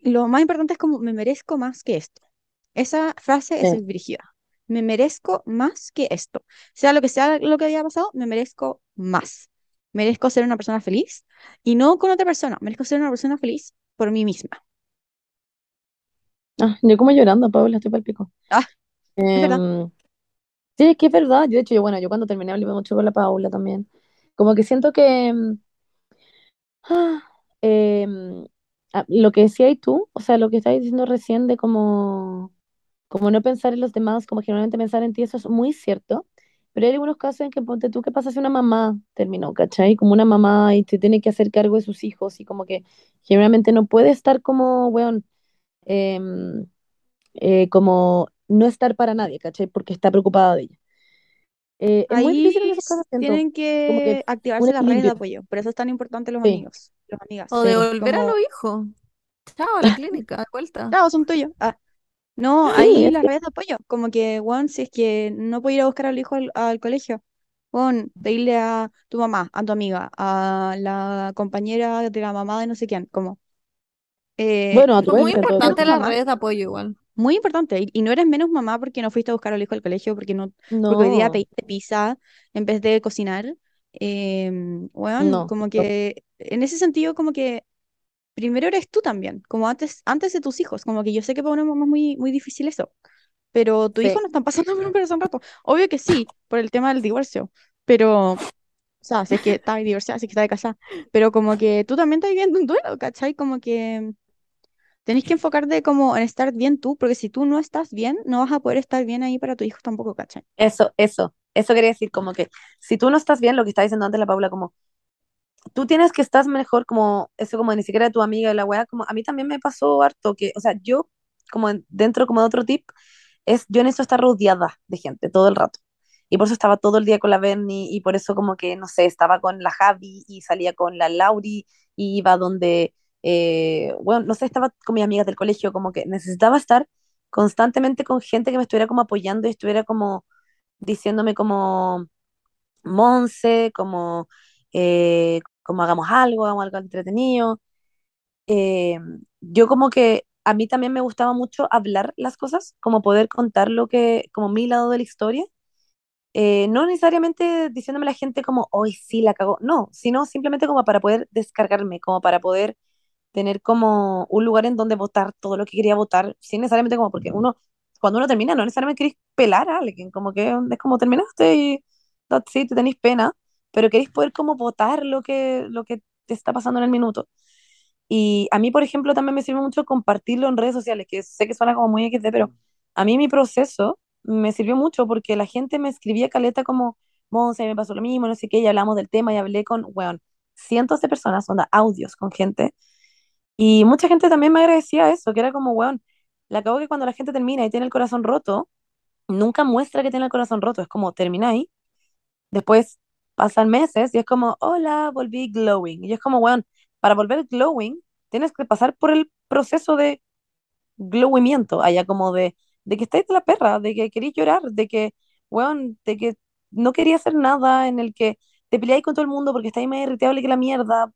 B: Lo más importante es como, me merezco más que esto. Esa frase
E: Sí.
B: es brígida. Me merezco más que esto. Sea lo que sea lo que haya pasado, me merezco más. Merezco ser una persona feliz y no con otra persona. Merezco ser una persona feliz por mí misma.
E: Ah, yo como llorando, Paula, estoy palpico.
B: Ah,
E: Em, sí, es que es verdad. Yo, de hecho, yo, bueno, yo cuando terminé hablé mucho con la Paula también. Como que siento que em, ah, em, ah, lo que decías tú, o sea, lo que estabas diciendo recién de como, como no pensar en los demás, como generalmente pensar en ti, eso es muy cierto. Pero hay algunos casos en que ponte tú, ¿qué pasa si una mamá terminó, ¿cachai? Como una mamá y te tiene que hacer cargo de sus hijos y como que generalmente no puede estar como, weón, eh, como no estar para nadie, ¿cachai? Porque está preocupada de ella. Eh, es muy
B: Ahí
E: difícil en esos
B: s-
E: casos, siento,
B: tienen
E: que
B: que activarse las redes de apoyo. Por eso es tan importante los
E: Sí,
B: amigos, las amigas.
C: O
E: sí.
C: devolver a los hijos. Chao, a la clínica, de vuelta.
B: claro, son tuyos. Ah, no,
E: Sí,
B: ahí
E: es
B: las redes de apoyo. Como que, bueno, si es que no puedo ir a buscar al hijo al, al colegio, bueno, pedirle a tu mamá, a tu amiga, a la compañera de la mamá de no sé quién, como, eh,
E: Bueno, a tu
C: Son muy
E: caso.
C: las redes de apoyo igual.
B: Muy importante. Y, y no eres menos mamá porque no fuiste a buscar al hijo al colegio, porque no, porque hoy día
E: No,
B: pediste pizza en vez de cocinar. Eh, bueno,
E: no,
B: como
E: no.
B: que en ese sentido, como que primero eres tú también, como antes, antes de tus hijos, como que yo sé que para una mamá es muy, muy difícil eso, pero tu hijo
E: Sí,
B: no están pasando por un corazón rato. Obvio que sí, por el tema del divorcio, pero, o sea, si es que estaba divorciada, si es que estaba casada, pero como que tú también estás viviendo un duelo, ¿cachai? Como que tenés que enfocarte como en estar bien tú, porque si tú no estás bien, no vas a poder estar bien ahí para tu hijo tampoco, ¿cachai?
A: Eso, eso, eso quería decir, como que si tú no estás bien, lo que está diciendo antes la Paula, como tú tienes que estar mejor, como eso, como ni siquiera tu amiga de la weá, como a mí también me pasó harto, que, o sea, yo como dentro como de otro tip, es yo necesito estar rodeada de gente todo el rato. Y por eso estaba todo el día con la Bernie y por eso como que, no sé, estaba con la Javi y salía con la Lauri y iba donde, eh, bueno, no sé, estaba con mis amigas del colegio, como que necesitaba estar constantemente con gente que me estuviera como apoyando y estuviera como diciéndome como, Monse, como, eh, como hagamos algo, hagamos algo entretenido. Eh, yo como que a mí también me gustaba mucho hablar las cosas, como poder contar lo que, como mi lado de la historia. Eh, no necesariamente diciéndome a la gente como, hoy sí la cagó, no, sino simplemente como para poder descargarme, como para poder tener como un lugar en donde votar todo lo que quería votar, sin necesariamente como, porque uno, cuando uno termina, no necesariamente queréis pelar a alguien, como que es como terminaste y sí, te tenéis pena, pero queréis poder como votar lo que, lo que te está pasando en el minuto. Y a mí, por ejemplo, también me sirve mucho compartirlo en redes sociales, que sé que suena como muy XD, pero a mí mi proceso me sirvió mucho porque la gente me escribía caleta como, Monse, me pasó lo mismo, no sé qué, y hablamos del tema y hablé con, bueno, cientos de personas, onda, audios con gente. Y mucha gente también me agradecía eso, que era como, weón, la acabo que cuando la gente termina y tiene el corazón roto, nunca muestra que tiene el corazón roto, es como, termina ahí, después pasan meses y es como, hola, volví glowing. Y es como, weón, para volver glowing, tienes que pasar por el proceso de glowimiento, allá como de, de que estáis de la perra, de que queréis llorar, de que, weón, de que no quería hacer nada en el que te peleáis con todo el mundo porque estáis más irritable que la mierda,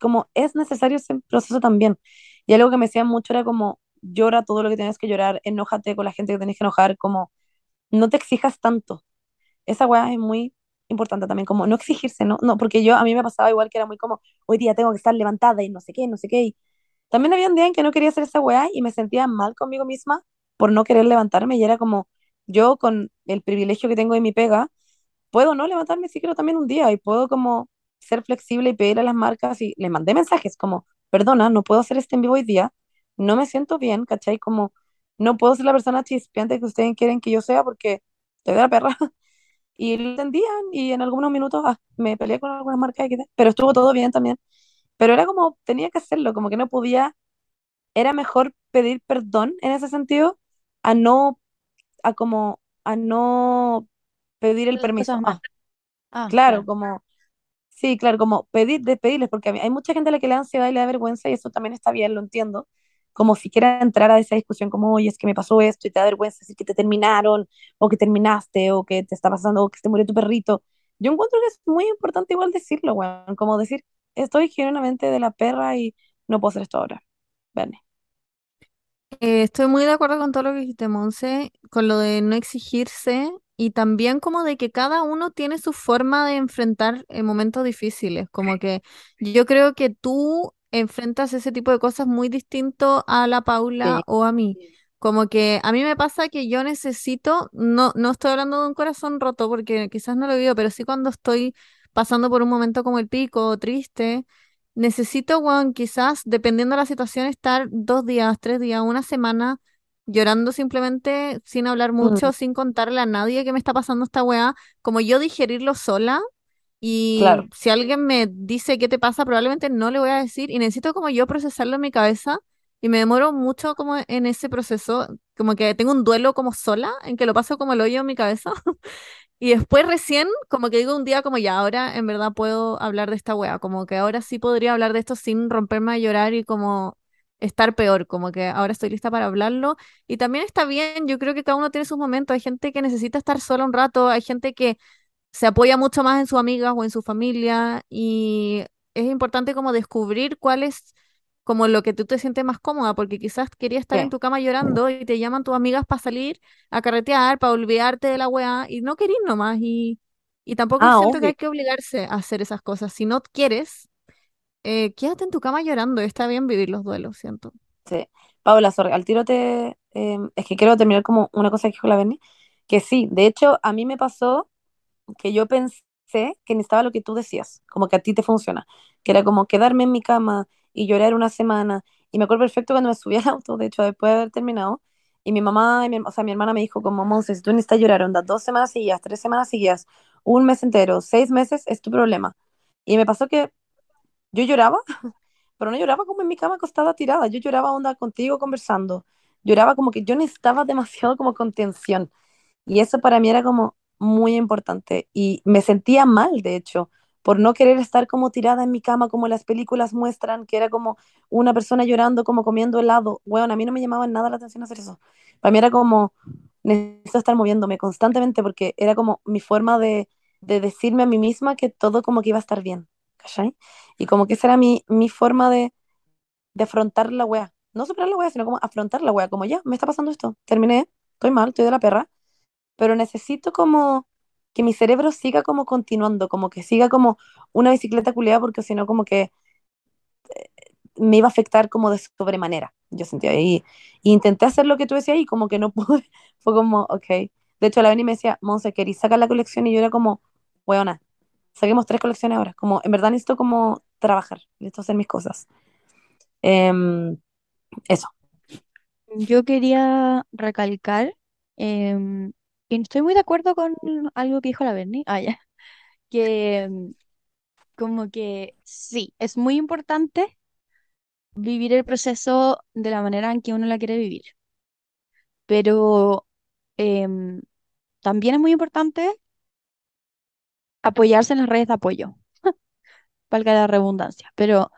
A: como es necesario ese proceso también. Y algo que me decían mucho era como, llora todo lo que tienes que llorar, enójate con la gente que tienes que enojar, como, no te exijas tanto. Esa weá es muy importante también, como no exigirse, ¿no? No, porque yo, a mí me pasaba igual que era muy como, hoy día tengo que estar levantada y no sé qué, no sé qué. Y también había un día en que no quería hacer esa weá y me sentía mal conmigo misma por no querer levantarme y era como, yo con el privilegio que tengo de mi pega, puedo no levantarme si quiero también un día y puedo como ser flexible y pedir a las marcas y le mandé mensajes como, perdona, no puedo hacer este en vivo hoy día, no me siento bien, ¿cachai? Como, no puedo ser la persona chispeante que ustedes quieren que yo sea porque estoy de la perra. Y lo entendían y en algunos minutos ah, me peleé con algunas marcas, pero estuvo todo bien también. Pero era como, tenía que hacerlo, como que no podía, era mejor pedir perdón en ese sentido a no, a como, a no pedir el permiso. Ah,
B: Ah,
A: claro,
B: ya.
A: como, sí, claro, como pedir, de pedirles, porque hay mucha gente a la que le da ansiedad y le da vergüenza y eso también está bien, lo entiendo. Como si quiera entrar a esa discusión como, oye, es que me pasó esto y te da vergüenza decir que te terminaron, o que terminaste, o que te está pasando, o que se murió tu perrito. Yo encuentro que es muy importante igual decirlo, weón, como decir, estoy genuinamente de la perra y no puedo hacer esto ahora. Verne.
C: Eh, estoy muy de acuerdo con todo lo que dijiste, Monse, con lo de no exigirse y también como de que cada uno tiene su forma de enfrentar eh, momentos difíciles, como que yo creo que tú enfrentas ese tipo de cosas muy distinto a la Paula
A: Sí.
C: o a mí. Como que a mí me pasa que yo necesito, no, no estoy hablando de un corazón roto porque quizás no lo vivo, pero sí cuando estoy pasando por un momento como el pico, triste. Necesito, weón, quizás, dependiendo de la situación, estar dos días, tres días, una semana llorando simplemente sin hablar mucho,
A: Mm,
C: sin contarle a nadie que me está pasando esta weá, como yo digerirlo sola. Y
A: claro.
C: si alguien me dice qué te pasa, probablemente no le voy a decir. Y necesito como yo procesarlo en mi cabeza. Y me demoro mucho como en ese proceso, como que tengo un duelo como sola, en que lo paso como el hoyo en mi cabeza. Y después recién, como que digo un día como ya, ahora en verdad puedo hablar de esta wea, como que ahora sí podría hablar de esto sin romperme a llorar y como estar peor, como que ahora estoy lista para hablarlo. Y también está bien, yo creo que cada uno tiene sus momentos, hay gente que necesita estar sola un rato, hay gente que se apoya mucho más en sus amigas o en su familia y es importante como descubrir cuál es como lo que tú te sientes más cómoda, porque quizás querías estar en tu cama llorando y te llaman tus amigas para salir a carretear, para olvidarte de la weá y no querís nomás y, y tampoco
A: Ah,
C: siento que hay que obligarse a hacer esas cosas. Si no quieres, eh, quédate en tu cama llorando, está bien vivir los duelos, siento.
A: Sí. Paula, sorry, al tiro te... em, es que quiero terminar como una cosa que dijo la Berni, que sí, de hecho, a mí me pasó que yo pensé que necesitaba lo que tú decías, como que a ti te funciona, que era como quedarme en mi cama y llorar una semana. Y me acuerdo perfecto cuando me subí al auto, de hecho, después de haber terminado, y mi mamá, y mi, o sea, mi hermana me dijo como, Monse, si tú necesitas llorar, onda, dos semanas seguidas, tres semanas seguidas, un mes entero, seis meses, es tu problema. Y me pasó que yo lloraba, pero no lloraba como en mi cama acostada tirada, yo lloraba onda contigo conversando. lloraba como que yo necesitaba demasiado como contención. Y eso para mí era como muy importante. Y me sentía mal, de hecho, por no querer estar como tirada en mi cama, como las películas muestran, que era como una persona llorando, como comiendo helado. Bueno, a mí no me llamaba nada la atención hacer eso. Para mí era como, necesito estar moviéndome constantemente porque era como mi forma de, de decirme a mí misma que todo como que iba a estar bien. ¿Cachai? Y como que esa era mi, mi forma de, de afrontar la wea. No superar la wea, sino como afrontar la wea. Como ya, me está pasando esto. Terminé, estoy mal, estoy de la perra pero necesito como que mi cerebro siga como continuando, como que siga como una bicicleta culiada, porque si no como que me iba a afectar como de sobremanera. Yo sentía ahí, y intenté hacer lo que tú decías y como que no pude, fue como, ok. De hecho, la Beni me decía, Monse, ¿querís sacar la colección? Y yo era como, weona, saquemos tres colecciones ahora. Como, en verdad necesito como trabajar, necesito hacer mis cosas. Em, eso.
B: Yo quería recalcar que estoy muy de acuerdo con algo que dijo la Berni. Ah. Que em, como que sí, es muy importante vivir el proceso de la manera en que uno la quiere vivir. Pero también es muy importante apoyarse en las redes de apoyo, valga la redundancia. Pero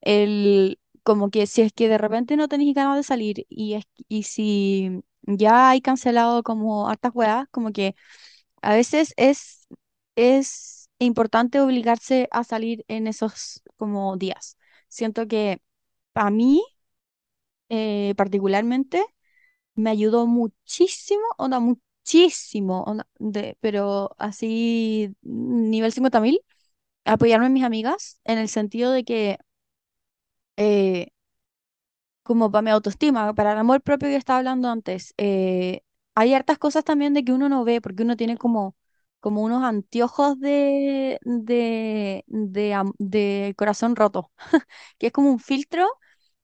B: el, como que si es que de repente no tenéis ganas de salir y, es, y si ya hay cancelado como hartas weas, como que a veces es, es importante obligarse a salir en esos como días. Siento que a mí eh, particularmente me ayudó muchísimo, onda, muchísimo, pero así nivel 50.000, apoyarme en mis amigas en el sentido de que eh, como para mi autoestima, para el amor propio que estaba hablando antes, eh, hay hartas cosas también de que uno no ve, porque uno tiene como, como unos anteojos de, de, de, de corazón roto, que es como un filtro,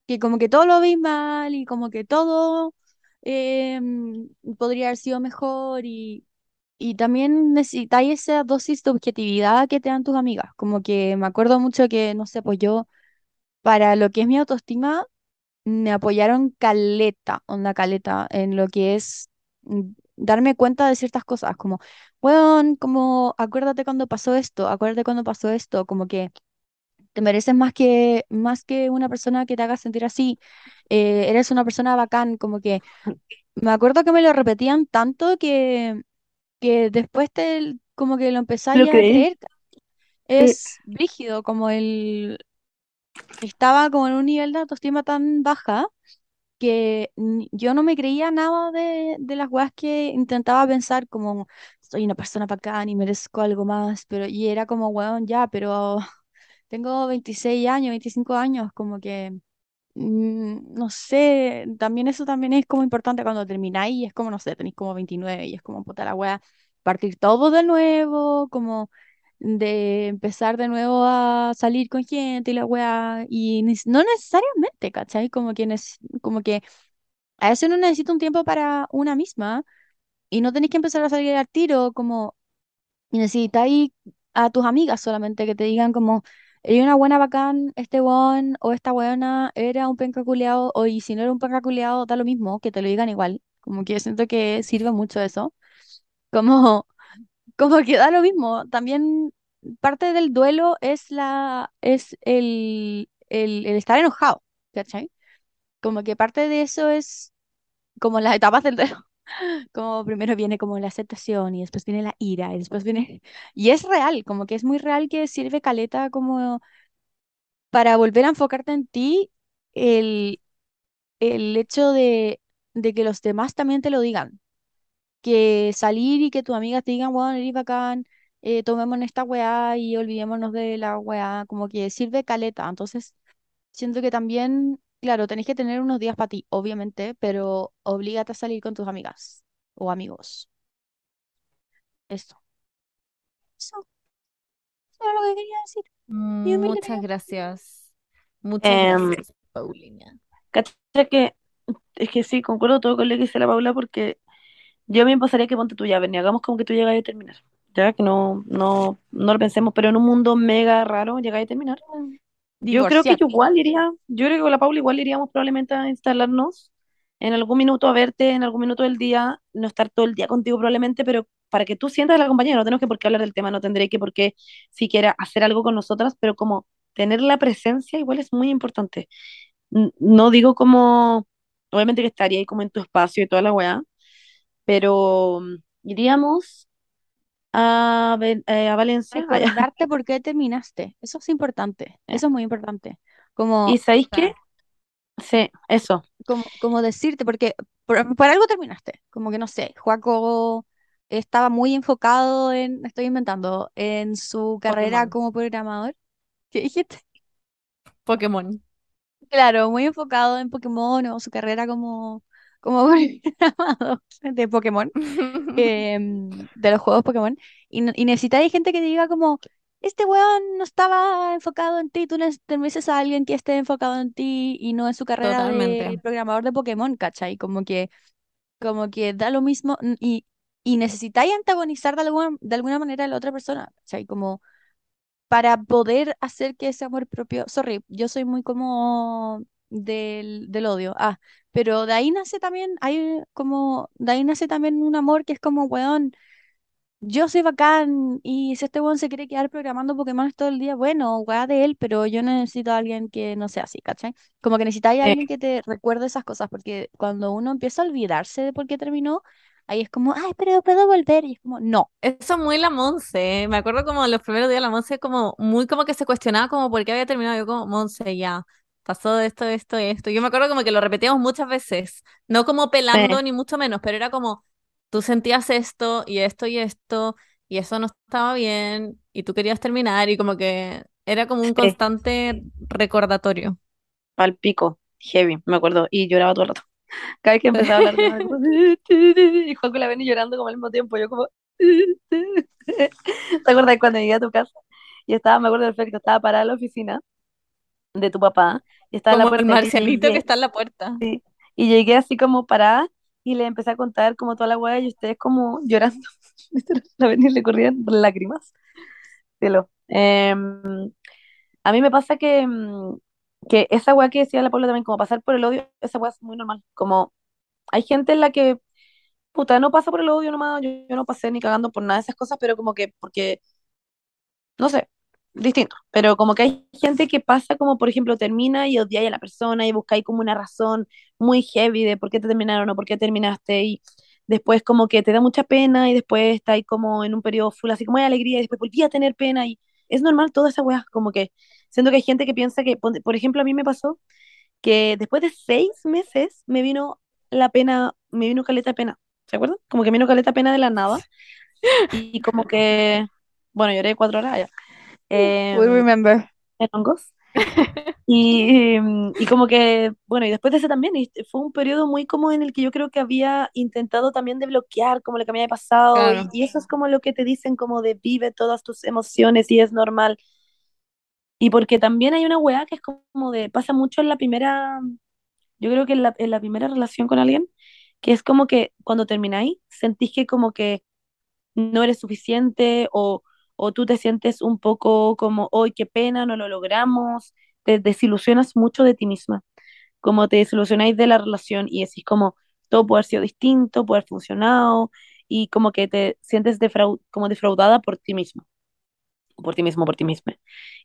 B: que como que todo lo veis mal y como que todo em, podría haber sido mejor y, y también necesitáis esa dosis de objetividad que te dan tus amigas, como que me acuerdo mucho que, no sé, pues yo, para lo que es mi autoestima, me apoyaron caleta, onda caleta, en lo que es mm, darme cuenta de ciertas cosas, como, weón, como, acuérdate cuando pasó esto, acuérdate cuando pasó esto, como que te mereces más que, más que una persona que te haga sentir así, eh, eres una persona bacán, como que, me acuerdo que me lo repetían tanto que, que después te, como que lo
A: ¿Lo
B: empezáis a creer, es brígido, como el, estaba como en un nivel de autoestima tan baja que yo no me creía nada de, de las weas que intentaba pensar como soy una persona bacán y merezco algo más, pero y era como, weón, ya, pero tengo 26 años, 25 años, como que, mm, no sé, también eso también es como importante cuando termináis y es como, no sé, tenéis como 29 y es como, puta la wea, partir todo de nuevo, como de empezar de nuevo a salir con gente y la wea, y no necesariamente, ¿cachai? Como que, como que a veces uno necesita un tiempo para una misma y no tenéis que empezar a salir al tiro, como necesitáis a tus amigas solamente que te digan como, eres una buena bacán, este weón o esta weona era un penca culiao, o y si no era un penca culiao, da lo mismo, que te lo digan igual. Como que yo siento que sirve mucho eso. Como, como que da lo mismo. También parte del duelo es la, es el, el, el estar enojado, ¿cachai? Como que parte de eso es como las etapas del duelo. Como primero viene como la aceptación y después viene la ira y después viene... Y es real, como que es muy real que sirve caleta como para volver a enfocarte en ti el, el hecho de, de que los demás también te lo digan. Que salir y que tus amigas te digan, bueno, eres bacán, eh, tomémonos esta weá y olvidémonos de la weá, como que sirve caleta. Entonces, siento que también, claro, tenés que tener unos días para ti, obviamente, pero oblígate a salir con tus amigas o amigos. Esto. Eso, eso era lo que quería decir.
C: Muchas gracias. Muchas
A: Em,
C: gracias, Paulina.
A: cacha que es que sí, concuerdo todo con lo que dice la Paula porque yo me pasaría que ponte tú ya, Berni, hagamos como que tú llegas a terminar. Ya que no, no, no lo pensemos, pero en un mundo mega raro llegáis a terminar. Yo creo que yo igual iría, yo creo que con la Paula igual iríamos probablemente a instalarnos en algún minuto a verte, en algún minuto del día, no estar todo el día contigo probablemente, pero para que tú sientas la compañía, no tenemos que por qué hablar del tema, no tendré que por qué siquiera hacer algo con nosotras, pero como tener la presencia igual es muy importante. No digo como, obviamente que estaría ahí como en tu espacio y toda la weá, pero mm, iríamos a, Ven- eh, a Valencia, allá.
B: Recordarte por qué terminaste. Eso es importante. Eso es muy importante. Como,
A: ¿Y sabéis qué? Sí, eso.
B: como, como decirte, porque por, por algo terminaste. Como que no sé, Joaco estaba muy enfocado en, estoy inventando, en su carrera
A: Pokémon.
B: como programador. ¿Qué dijiste?
C: Pokémon.
B: Claro, muy enfocado en Pokémon o su carrera como, como programador de Pokémon, em, de los juegos Pokémon. Y, necesitáis gente que te diga como, este weón no estaba enfocado en ti, tú neces- te mereces a alguien que esté enfocado en ti y no en su carrera de
C: Totalmente.
B: programador de Pokémon, ¿cachai? Como que, como que da lo mismo y, y necesitáis antagonizar de alguna, de alguna manera a la otra persona, ¿cachai? Como para poder hacer que ese amor propio, sorry, yo soy muy como del, del odio, ah, pero de ahí nace también, hay como, de ahí nace también un amor que es como, weón, yo soy bacán y si este weón se quiere quedar programando Pokémon todo el día, bueno, weá de él, pero yo necesito a alguien que no sea así, ¿cachai? Como que necesitáis a alguien que te recuerde esas cosas, porque cuando uno empieza a olvidarse de por qué terminó, ahí es como, ay, pero puedo volver, y es como, no.
C: Eso es muy la Monse. Me acuerdo como los primeros días la Monse como muy como que se cuestionaba como por qué había terminado. Yo como, Monse, ya, pasó esto, esto, esto. Yo me acuerdo como que lo repetíamos muchas veces. No como pelando
A: sí,
C: ni mucho menos, pero era como, tú sentías esto y esto y esto y eso no estaba bien y tú querías terminar y como que era como un
A: sí,
C: constante recordatorio.
A: al pico, heavy, me acuerdo, y lloraba todo el rato. Cada vez que empezaba a hablar de y Juan con la Beni llorando como al mismo tiempo, yo como, ¿te acuerdas cuando llegué a tu casa? Y estaba, me acuerdo perfecto, estaba parada en la oficina de tu papá, y estaba en la
C: el
A: puerta, y
C: marcianito que está en la puerta.
A: sí, y llegué así como parada, y le empecé a contar como toda la weá, y ustedes como llorando, la Beni le corrían lágrimas, cielo. Em, a mí me pasa que, mm, que esa weá que decía la Paula también, como pasar por el odio, esa weá es muy normal, como hay gente en la que puta, no pasa por el odio nomás, yo, yo no pasé ni cagando por nada de esas cosas, pero como que, porque, no sé, distinto, pero como que hay gente que pasa como, por ejemplo, termina y odia a la persona y busca ahí como una razón muy heavy de por qué te terminaron o por qué terminaste y después como que te da mucha pena y después está ahí como en un periodo full así como de alegría y después volví a tener pena y es normal toda esa weá, como que siento que hay gente que piensa que, por ejemplo, a mí me pasó que después de seis meses me vino la pena, me vino caleta de pena, ¿se acuerdan? Como que me vino caleta de pena de la nada y como que, bueno, lloré cuatro horas ya,
B: We
A: em,
B: remember.
A: en hongos. Y, em, y como que, bueno, y después de ese también, y fue un periodo muy como en el que yo creo que había intentado también de bloquear como lo que me había pasado, y,
C: Claro.
A: y eso es como lo que te dicen, como de vive todas tus emociones y es normal. Y porque también hay una weá que es como de, pasa mucho en la primera, yo creo que en la, en la primera relación con alguien, que es como que cuando termináis, sentís que como que no eres suficiente o, o tú te sientes un poco como, hoy qué pena, no lo logramos, te desilusionas mucho de ti misma, como te desilusionáis de la relación y decís como, todo puede haber sido distinto, puede haber funcionado y como que te sientes defrau- como defraudada por ti misma, por ti mismo, por ti misma.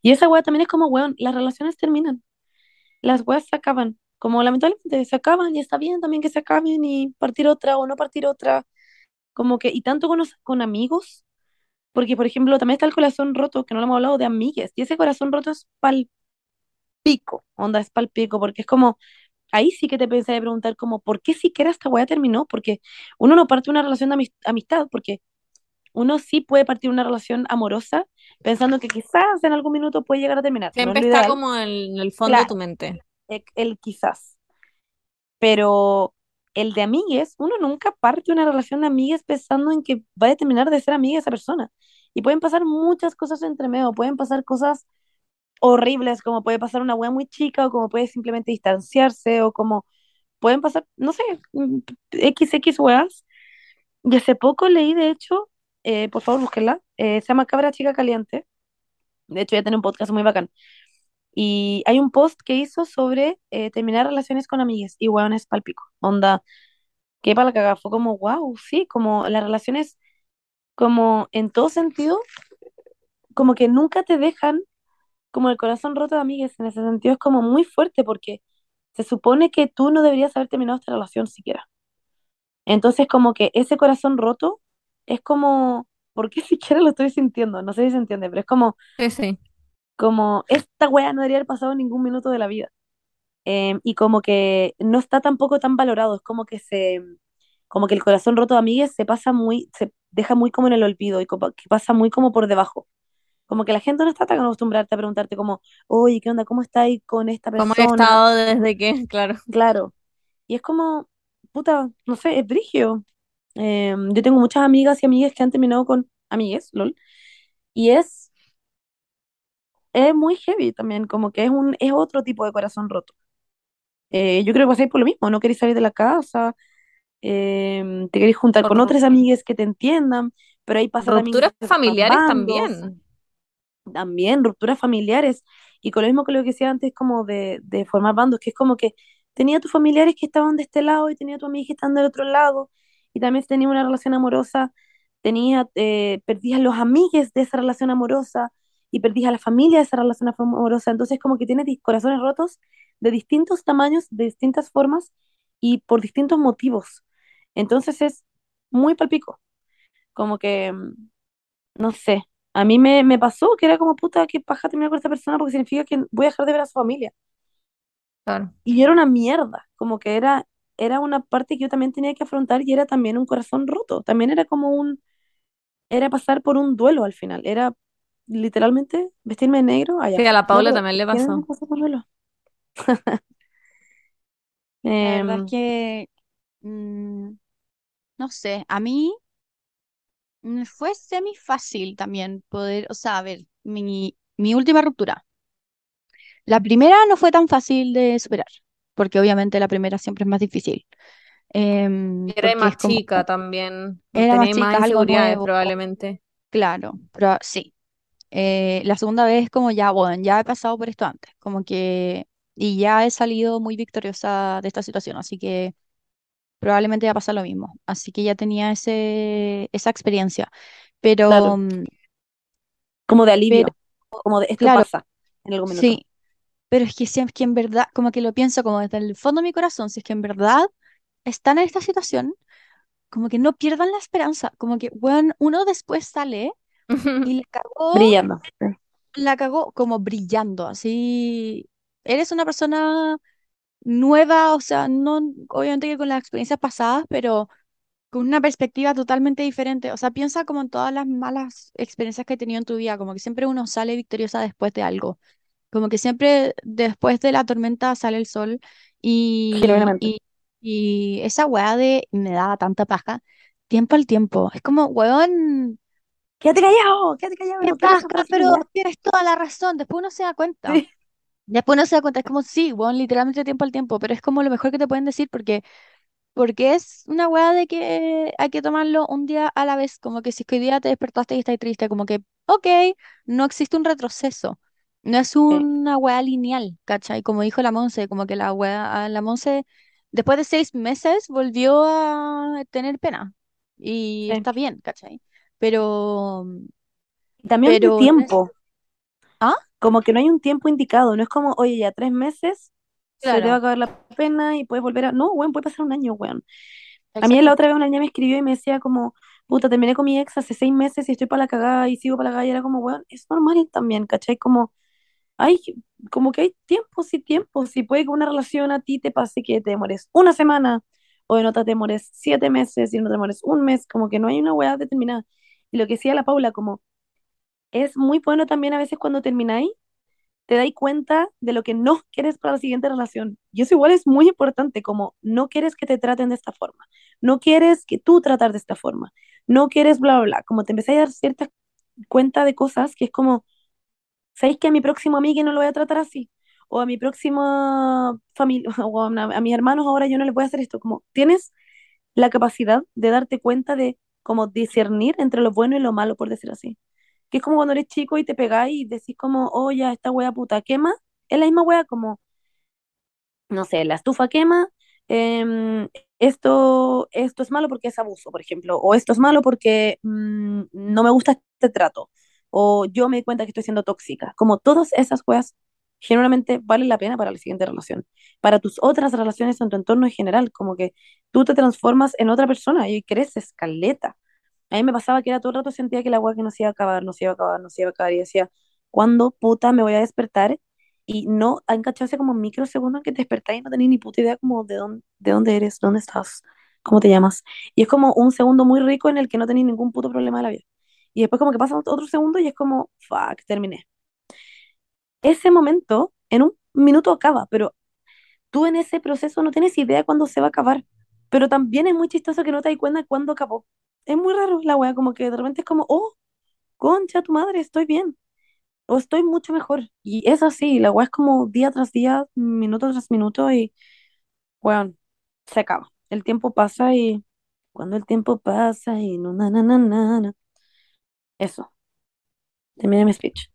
A: Y esa weá también es como, weón, las relaciones terminan las weas se acaban. Como lamentablemente se acaban y está bien también que se acaben y partir otra o no partir otra. Como que, y tanto con, los- con amigos, porque por ejemplo también está el corazón roto, que no lo hemos hablado de amigues, y ese corazón roto es pal pico, onda, es pal pico, porque es como, ahí sí que te pensé de preguntar como, ¿por qué siquiera esta wea terminó? Porque uno no parte una relación de amis- amistad, porque uno sí puede partir una relación amorosa pensando que quizás en algún minuto puede llegar a terminar. No es
C: Siempre está como en el fondo de tu mente.
A: el, el quizás. pero el de amigues, uno nunca parte una relación de amigues pensando en que va a terminar de ser amiga esa persona. Y pueden pasar muchas cosas entre medio, pueden pasar cosas horribles, como puede pasar una wea muy chica, o como puede simplemente distanciarse, o como pueden pasar, no sé, mm, XX weas. Y hace poco leí, de hecho, eh, por favor búsquenla, eh, se llama Cabra Chica Caliente. De hecho, ya tiene un podcast muy bacán. Y hay un post que hizo sobre eh, terminar relaciones con amigas y weón es palpico. Onda, que para la cagada. Fue como, wow, sí, como las relaciones, como en todo sentido, como que nunca te dejan como el corazón roto de amigas. En ese sentido es como muy fuerte porque se supone que tú no deberías haber terminado esta relación siquiera. Entonces como que ese corazón roto es como, ¿por qué siquiera lo estoy sintiendo? No sé si se entiende, pero es como,
C: Sí, sí.
A: Como esta wea no debería haber pasado ningún minuto de la vida. Em, y como que no está tampoco tan valorado, es como que se, como que el corazón roto de amigues se pasa muy, se deja muy como en el olvido y como que pasa muy como por debajo. Como que la gente no está tan acostumbrada a preguntarte como, oye, ¿qué onda? ¿Cómo estáis con esta
C: ¿Cómo he
A: persona?
C: estado desde que? Claro.
A: Claro. Y es como, puta, no sé, es brigio. Em, yo tengo muchas amigas y amigas que han terminado con amigues, lol. Y es, es muy heavy también, como que es un, es otro tipo de corazón roto. Eh, yo creo que pasáis por lo mismo, no queréis salir de la casa, em, te queréis juntar con otras amigas que te entiendan, pero ahí pasa también que
C: Rupturas familiares
A: bandos,
C: también.
A: también rupturas familiares, y con lo mismo que lo que decía antes, como de, de formar bandos, que es como que tenía tus familiares que estaban de este lado y tenía tu amiga que estaban del otro lado, y también tenía una relación amorosa, tenía, eh, perdías los amigues de esa relación amorosa, y perdías a la familia de esa relación amorosa, entonces como que tienes corazones rotos de distintos tamaños, de distintas formas, y por distintos motivos. Entonces es muy palpico, como que mm, no sé, a mí me, me pasó que era como puta, que paja terminar con esta persona porque significa que voy a dejar de ver a su familia.
C: Claro.
A: Y era una mierda, como que era, era una parte que yo también tenía que afrontar y era también un corazón roto. También era como un, era pasar por un duelo al final. Era literalmente vestirme de negro allá.
C: Sí, a la Paula también le
A: ¿quién
C: pasó.
A: pasó por duelo?
B: La verdad es
A: Em,
B: que, mm, no sé, a mí me fue semi fácil también poder, o sea, a ver, mi, mi última ruptura. La primera no fue tan fácil de superar, porque obviamente la primera siempre es más difícil, em,
C: Era más
B: como,
C: chica también.
B: era más
C: Tenía más
B: chica, algo nuevo,
C: probablemente.
B: claro, pero sí. Eh, la segunda vez como ya, bueno, ya he pasado por esto antes, como que, y ya he salido muy victoriosa de esta situación, así que probablemente va a pasar lo mismo. Así que ya tenía ese, esa experiencia. Pero,
A: claro,
B: mm,
A: como de
B: pero,
A: alivio, como de esto
B: claro,
A: pasa en algún minuto.
B: sí, pero es que si es que en verdad, como que lo pienso como desde el fondo de mi corazón, si es que en verdad están en esta situación, como que no pierdan la esperanza, como que, bueno, uno después sale y la cagó,
A: Brillando.
B: la cagó como brillando, así. Eres una persona nueva, o sea, no, obviamente que con las experiencias pasadas, pero con una perspectiva totalmente diferente. O sea, piensa como en todas las malas experiencias que he tenido en tu vida, como que siempre uno sale victoriosa después de algo, como que siempre después de la tormenta sale el sol y, y, y esa weá de me daba tanta paja, tiempo al tiempo, es como, weón,
A: Quédate callado, quédate callado,
B: qué
A: no
B: pero tienes toda la razón, después uno se da cuenta.
A: Sí,
B: Después uno se da cuenta, es como, sí, weón, literalmente tiempo al tiempo, pero es como lo mejor que te pueden decir porque Porque es una weá de que hay que tomarlo un día a la vez, como que si es que hoy día te despertaste y estás triste, como que, ok, no existe un retroceso, no es una weá lineal, ¿cachai? Como dijo la Monse, como que la weá, la Monse, después de seis meses volvió a tener pena y
A: sí.
B: está bien, ¿cachai? Pero,
A: Y también
B: pero, es-
A: tiempo,
B: ¿ah?
A: como que no hay un tiempo indicado, no es como, oye, ya tres meses se te va a
B: Claro,
A: acabar la pena y puedes volver a... No, weón, puede pasar un año, weón. A mí la otra vez una niña me escribió y me decía como, puta, terminé con mi ex hace seis meses y estoy para la cagada y sigo para la cagada y era como, weón, es normal también, ¿cachai? Como, hay, como que hay tiempos y tiempos, y puede que una relación a ti te pase que te demores una semana o en otra te demores siete meses y en otra te demores un mes, como que no hay una weá determinada. Y lo que decía la Paula, como es muy bueno también a veces cuando termináis, te dais cuenta de lo que no quieres para la siguiente relación. Y eso igual es muy importante, como no quieres que te traten de esta forma, no quieres que tú tratar de esta forma, no quieres bla, bla, bla. Como te empecé a dar cierta cuenta de cosas que es como, ¿sabéis que a mi próximo amigo no lo voy a tratar así? O a mi próxima familia, o a, a mis hermanos ahora yo no les voy a hacer esto. Como tienes la capacidad de darte cuenta de como discernir entre lo bueno y lo malo, por decir así. Que es como cuando eres chico y te pegáis y decís como, oh, ya, esta wea puta quema, Es la misma wea como, no sé, la estufa quema, em, esto, esto es malo porque es abuso, por ejemplo, o esto es malo porque mm, no me gusta este trato, o yo me di cuenta que estoy siendo tóxica. Como todas esas weas generalmente valen la pena para la siguiente relación, para tus otras relaciones en tu entorno en general, como que tú te transformas en otra persona y creces, caleta. A mí me pasaba que era todo el rato sentía que la agua que no se iba a acabar, no se iba a acabar, no se iba a acabar, y decía, ¿cuándo puta me voy a despertar? Y no, han cachado hace como microsegundos en que te despertás y no tenés ni puta idea como de dónde, de dónde eres, dónde estás, cómo te llamas. Y es como un segundo muy rico en el que no tenés ningún puto problema de la vida. Y después como que pasa otro segundo y es como, fuck, terminé. Ese momento en un minuto acaba, pero tú en ese proceso no tienes idea cuándo se va a acabar. Pero también es muy chistoso que no te das cuenta cuándo acabó. Es muy raro la wea, como que de repente es como, oh, concha tu madre, estoy bien. O estoy mucho mejor. Y es así, la wea es como día tras día, minuto tras minuto y, bueno, se acaba. El tiempo pasa y cuando el tiempo pasa y no, na, na, na, na, na. Eso. Terminé mi speech.